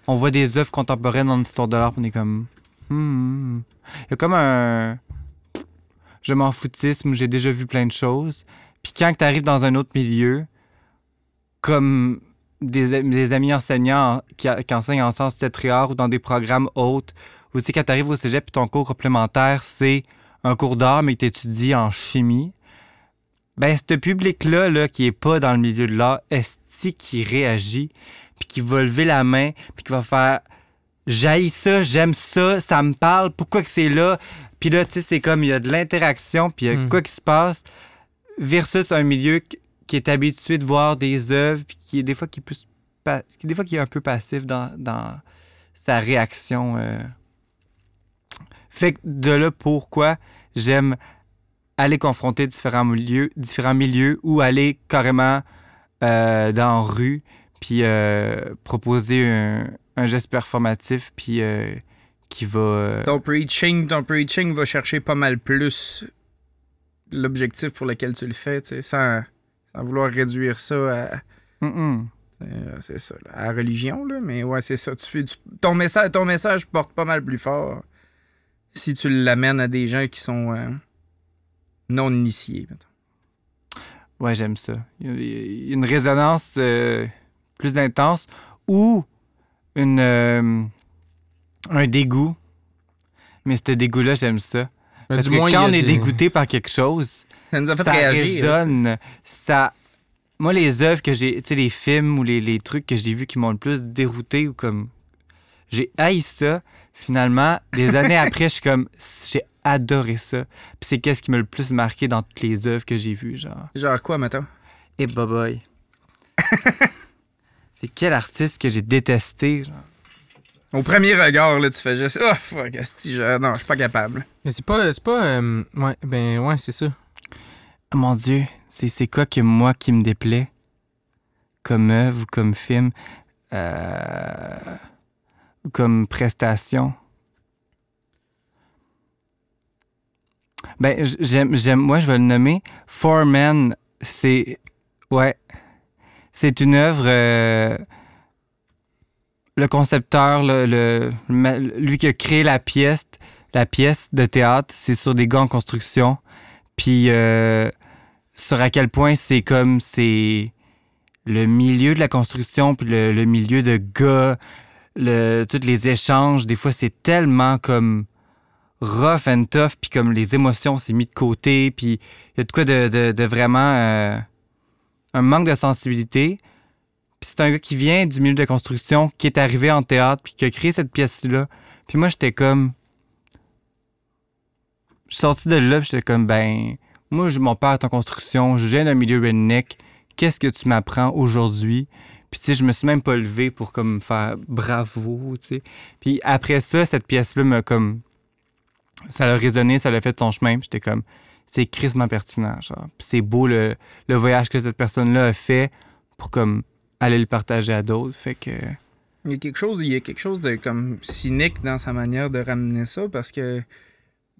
on voit des œuvres contemporaines en histoire de l'art, puis on est comme. Hmm, hmm. Il y a comme un. Je m'en foutisme, j'ai déjà vu plein de choses. Puis quand tu arrives dans un autre milieu, comme des, amis enseignants qui, enseignent en et arts ou dans des programmes autres, ou tu sais, quand tu arrives au cégep, puis ton cours complémentaire, c'est un cours d'art, mais tu étudies en chimie, ben, ce public-là, là, qui est pas dans le milieu de l'art, est qui réagit, puis qui va lever la main, puis qui va faire J'haïs ça, j'aime ça, ça me parle, pourquoi que c'est là? Puis là, tu sais, c'est comme il y a de l'interaction, puis il y a Mm. quoi qui se passe, versus un milieu qui- est habitué de voir des œuvres, puis qui est des fois qui est plus qui, des fois qui est un peu passif dans, dans sa réaction. euh. Fait que de là pourquoi j'aime aller confronter différents milieux, différents milieux ou aller carrément euh, dans la rue, puis euh, proposer un, un geste performatif, puis qui va... euh, Ton preaching, ton preaching va chercher pas mal plus l'objectif pour lequel tu le fais, tu sais, sans, sans vouloir réduire ça à, euh, c'est ça, là, à la religion, là, mais ouais, c'est ça. Tu, tu- ton, message, ton message porte pas mal plus fort si tu l'amènes à des gens qui sont euh, non initiés. mettons. Ouais, j'aime ça. Il y a- une résonance euh, plus intense ou une, un dégoût. Mais ce dégoût-là, j'aime ça. Mais Parce du que moins, quand on est des- dégoûté par quelque chose, Ça nous a fait ça réagir. résonne. Ça... Moi, les œuvres que j'ai, tu sais, les films ou les, les trucs que j'ai vus qui m'ont le plus dérouté ou comme. J'ai haï ça. Finalement, des années après, je suis comme. J'ai adoré ça. Puis c'est qu'est-ce qui m'a le plus marqué dans toutes les œuvres que j'ai vues, genre. Genre quoi, mettons? Et boboy. c'est quel artiste que j'ai détesté, genre? Au premier regard, là, tu fais juste Oh fuck, je- non, je suis pas capable. Mais c'est pas. C'est pas. euh, ouais, ben ouais, c'est ça. Oh mon Dieu, c'est c'est quoi que moi qui me déplaît? Comme œuvre ou comme film? Euh, ou comme prestation? Ben, j'aime, j'aime, moi, je vais le nommer. Four Men, c'est. Ouais. C'est une œuvre. euh, le concepteur, le, le- lui qui a créé la pièce, la pièce de théâtre, c'est sur des gars en construction. Puis euh, sur à quel point c'est comme c'est le milieu de la construction, puis le, le milieu de gars, le, tous les échanges, des fois c'est tellement comme rough and tough, puis comme les émotions c'est mis de côté, puis il y a de quoi de, de, de vraiment euh, un manque de sensibilité. Puis c'est un gars qui vient du milieu de la construction, qui est arrivé en théâtre, puis qui a créé cette pièce-là. Puis moi, j'étais comme. Je suis sorti de là, j'étais comme, ben, moi, mon père est en construction, je viens d'un milieu redneck. Qu'est-ce que tu m'apprends aujourd'hui? Puis, tu sais, je me suis même pas levé pour comme faire bravo, tu sais. Puis après ça, cette pièce-là m'a comme. Ça a résonné, ça l'a fait son chemin, j'étais comme, c'est crissement pertinent, genre. Puis c'est beau le, le voyage que cette personne-là a fait pour comme aller le partager à d'autres. Fait que. Il y a quelque chose, il y a quelque chose de comme cynique dans sa manière de ramener ça parce que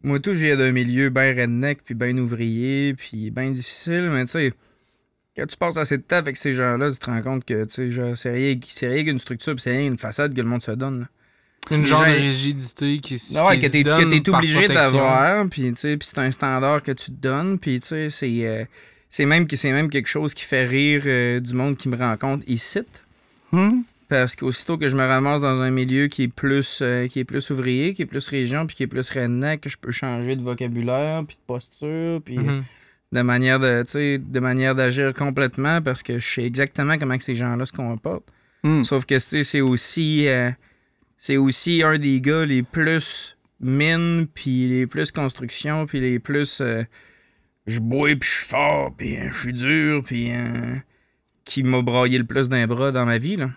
moi tout j'ai d'un milieu bien redneck puis bien ouvrier puis bien difficile mais tu sais quand tu passes assez de temps avec ces gens-là tu te rends compte que tu sais genre, c'est rien c'est rien qu'une structure puis c'est rien qu'une façade que le monde se donne. là. Une Les genre gens- de rigidité qui, Ah ouais, qui que se t'es, donne que t'es obligé d'avoir, puis tu sais, puis c'est un standard que tu te donnes, puis tu sais, c'est, euh, c'est, même, que- c'est même quelque chose qui fait rire euh, du monde qui me rencontre ici. Hmm? Parce qu'aussitôt que je me ramasse dans un milieu qui est plus euh, qui est plus ouvrier, qui est plus région, puis qui est plus redneck, que je peux changer de vocabulaire, puis de posture, puis Mhm. de manière de, manière d'agir complètement, parce que je sais exactement comment que ces gens-là se comportent. Hmm. Sauf que c'est aussi euh, c'est aussi un des gars les plus mine puis les plus construction puis les plus euh, je bois puis je suis fort puis euh, je suis dur puis euh, qui m'a braillé le plus d'un bras dans ma vie là.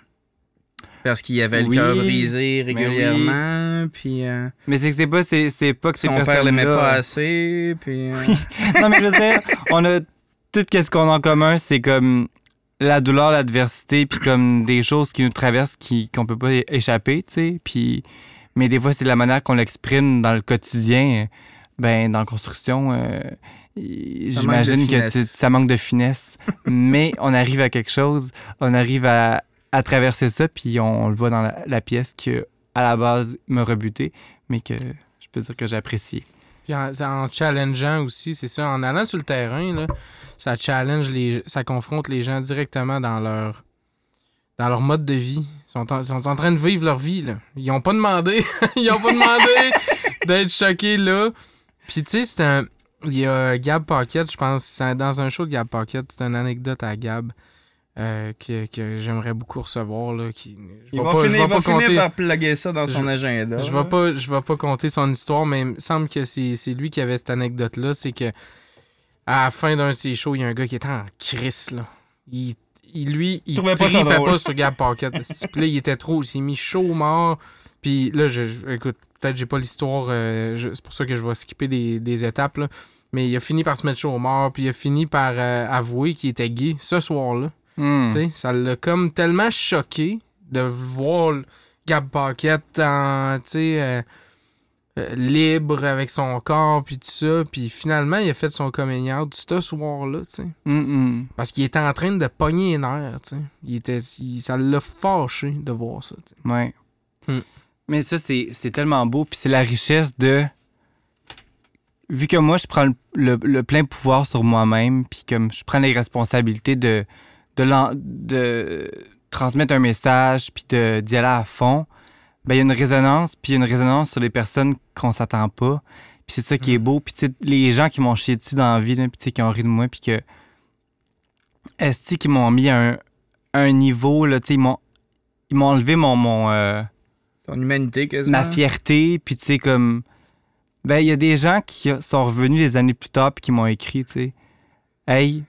Parce qu'il avait le Oui, cœur brisé mais régulièrement puis euh, Mais c'est que c'est pas, c'est, c'est pas que ces son père l'aimait pas assez puis euh, non, mais je sais, on a tout ce qu'on a en commun, c'est comme la douleur, l'adversité, puis comme des choses qui nous traversent qui, qu'on peut pas échapper, tu sais. Puis, mais des fois, c'est la manière qu'on l'exprime dans le quotidien. Ben, dans la construction, euh, j'imagine que tu- ça manque de finesse. mais on arrive à quelque chose, on arrive à, à traverser ça, puis on, le voit dans la, la pièce que, à la base, m'a rebuté, mais que je peux dire que j'ai apprécié. Puis en, en challengeant aussi, c'est ça. En allant sur le terrain, là, ça challenge les ça confronte les gens directement dans leur dans leur mode de vie. Ils sont en, sont en train de vivre leur vie. Là. Ils ont pas demandé. Ils ont pas demandé d'être choqués là. Puis tu sais, c'est un. Il y a Gab Pocket, je pense, dans un show de Gab Pocket, c'est une anecdote à Gab euh, que, que j'aimerais beaucoup recevoir. Là, qui, je il va, pas- finir, il va pas compter- finir par plugger ça dans son Je- agenda. je vais pas, je vais pas compter son histoire, mais il me semble que c'est lui qui avait cette anecdote-là. C'est que à la fin d'un de ses shows, il y a un gars qui était en crise, là. Il, il- lui, il Trouvait pas pas sur Gab Pocket. Il était trop, il s'est mis chaud mort. Puis là, je, je- écoute, peut-être j'ai pas l'histoire, euh, c'est pour ça que je vais skipper des, des étapes, là. Mais il a fini par se mettre chaud mort, puis il a fini par euh, avouer qu'il était gay ce soir-là. Hmm. Ça l'a comme tellement choqué de voir Gab Pocket en, euh, libre avec son corps, puis tout ça. Puis finalement, il a fait son coming out ce soir-là. Hmm, hmm. Parce qu'il était en train de pogner les nerfs. Il était, il- ça l'a fâché de voir ça, tu sais. Ouais. Mais ça, c'est c'est tellement beau. Puis c'est la richesse de. Vu que moi, je prends le, le- le plein pouvoir sur moi-même, puis comme je prends les responsabilités de, de, de transmettre un message, puis de- d'y aller à fond, ben il y a une résonance, puis il y a une résonance sur les personnes qu'on s'attend pas. Puis c'est ça qui est Mhm. beau. Puis les gens qui m'ont chié dessus dans la vie, là, puis qui ont ri de moi, puis que. Esti, qui m'ont mis à un, un niveau, là, ils m'ont ils m'ont enlevé mon, mon euh, Ton humanité, quasiment. ma fierté, puis tu sais, comme. Ben, il y a des gens qui sont revenus des années plus tard, puis qui m'ont écrit, tu sais. Hey,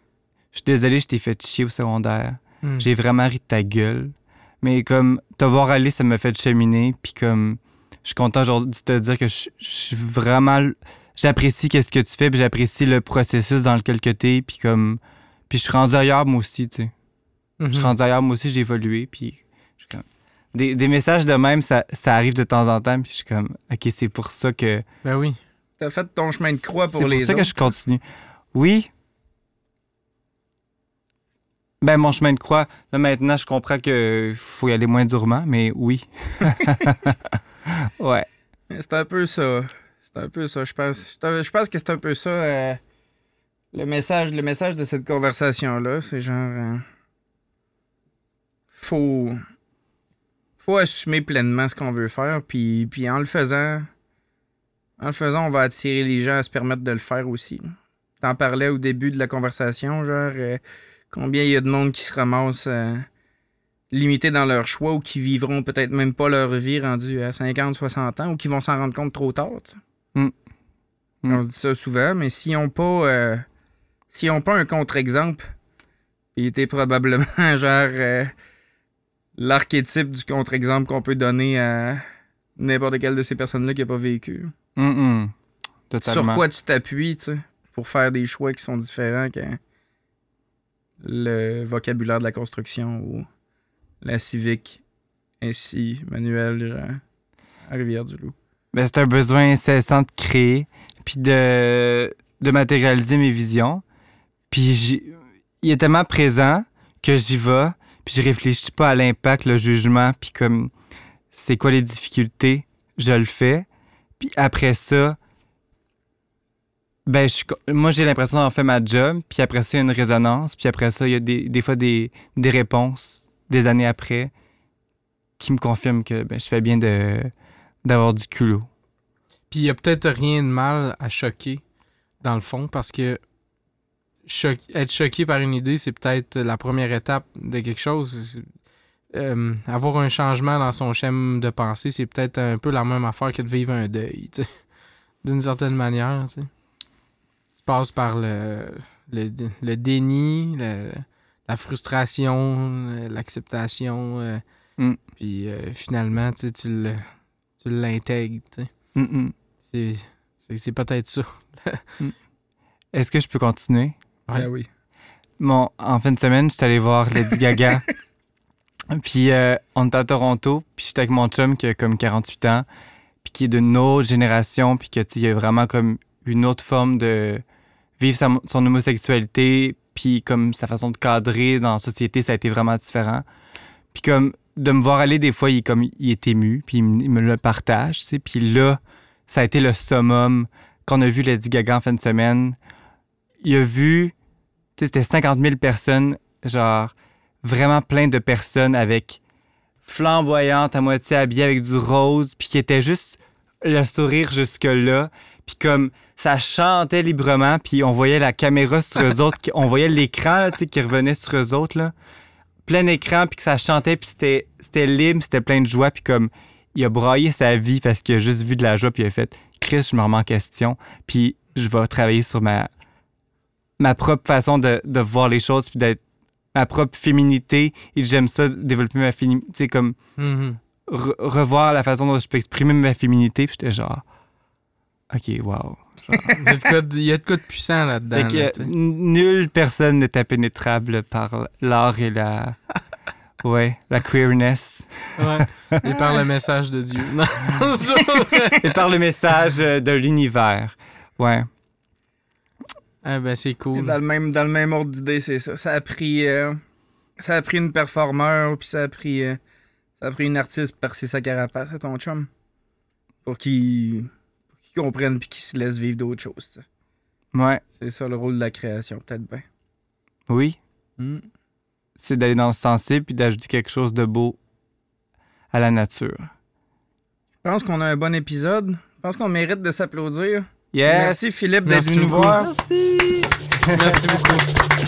je suis désolé, je t'ai fait chier au secondaire. Hmm. J'ai vraiment ri de ta gueule. Mais comme, te voir aller, ça m'a fait cheminer, puis comme, je suis content aujourd'hui de te dire que je suis vraiment. J'apprécie qu'est-ce que tu fais, puis j'apprécie le processus dans lequel que t'es, puis comme. Puis je suis rendu ailleurs, moi aussi, tu sais. Je suis Mhm. rendu ailleurs, moi aussi, j'ai évolué. Puis des, des messages de même, ça, ça arrive de temps en temps. Puis je suis comme, OK, c'est pour ça que. Ben oui. T'as fait ton chemin de croix pour c'est les pour ça autres. que je continue. Oui. Ben, mon chemin de croix, là, maintenant, je comprends qu'il faut y aller moins durement, mais oui. ouais. C'est un peu ça. C'est un peu ça, je pense. C'est Je pense que c'est un peu ça. euh, Le message, le message de cette conversation-là, c'est genre. euh, faut. Faut assumer pleinement ce qu'on veut faire, puis, puis en le faisant. En le faisant, on va attirer les gens à se permettre de le faire aussi. T'en parlais au début de la conversation, genre. euh, combien il y a de monde qui se ramasse euh, limité dans leur choix ou qui vivront peut-être même pas leur vie rendue à 50, 60 ans ou qui vont s'en rendre compte trop tard. Mm. Mm. On se dit ça souvent, mais s'ils n'ont pas, euh, ont pas un contre-exemple, il était probablement genre euh, l'archétype du contre-exemple qu'on peut donner à n'importe quelle de ces personnes-là qui n'a pas vécu. Sur quoi tu t'appuies, tu sais, pour faire des choix qui sont différents que le vocabulaire de la construction ou la civique, ainsi Manuel genre, à Rivière-du-Loup. Ben, c'est un besoin incessant de créer, puis de, de matérialiser mes visions. Puis il est tellement présent que j'y vais, puis je réfléchis pas à l'impact, le jugement, puis comme c'est quoi les difficultés, je le fais. Puis après ça, ben je moi j'ai l'impression d'avoir fait ma job, puis après ça il y a une résonance, puis après ça il y a des, des fois des, des réponses des années après qui me confirment que ben, je fais bien d'avoir du culot. Puis il y a peut-être rien de mal à choquer, dans le fond, parce que cho- être choqué par une idée, c'est peut-être la première étape de quelque chose. Euh, avoir un changement dans son schéma de pensée, c'est peut-être un peu la même affaire que de vivre un deuil, d'une certaine manière. Tu passes par le, le, le déni, le- la frustration, l'acceptation, euh, Mm. puis euh, finalement, tu l'intègres. Mm, mm. C'est, peut-être ça. Est-ce que je peux continuer? Ouais. Ah oui. Bon, en fin de semaine, j'étais allé voir Lady Gaga. puis euh, on était à Toronto, puis j'étais avec mon chum qui a comme 48 ans, puis qui est d'une autre génération, puis que, il y a vraiment comme une autre forme de vivre sa- son homosexualité, puis comme sa façon de cadrer dans la société, ça a été vraiment différent. Puis comme de me voir aller des fois, il est comme il est ému, puis il me, il me le partage, tu sais. Puis là, ça a été le summum. Quand on a vu Lady Gaga en fin de semaine, il a vu c'était 50 000 personnes, genre vraiment plein de personnes avec flamboyantes, à moitié habillées avec du rose, puis qui étaient juste le sourire jusque-là. Puis comme ça chantait librement, puis on voyait la caméra sur eux autres, on voyait l'écran qui revenait sur eux autres, là. plein écran, puis que ça chantait, puis c'était, c'était libre, c'était plein de joie, puis comme il a braillé sa vie parce qu'il a juste vu de la joie, puis il a fait « Chris, je me remets en question, puis je vais travailler sur ma, ma propre façon de, de voir les choses, puis d'être ma propre féminité, et j'aime ça, développer ma féminité, tu sais, comme Mhm. re- revoir la façon dont je peux exprimer ma féminité, puis j'étais genre « OK, wow. Il y a de quoi de- puissant là-dedans. Là, nulle personne n'est impénétrable par l'art et la... ouais, la queerness. Ouais. Et par le message de Dieu. Non, et par le message de l'univers. Ouais. Ah ben c'est cool. Dans le même, dans le même ordre d'idée, c'est ça. Ça a pris. euh, ça a pris une performeur, puis ça a pris. euh, ça a pris une artiste percer sa carapace à ton chum. Pour qu'il. comprenne puis qu'il se laisse vivre d'autres choses. tu sais. Ouais. C'est ça le rôle de la création, peut-être bien. Oui. Hmm. C'est d'aller dans le sensible puis d'ajouter quelque chose de beau à la nature. Je pense qu'on a un bon épisode. Je pense qu'on mérite de s'applaudir. Yes! Merci Philippe d'être Merci venu nous voir. Merci! Merci beaucoup.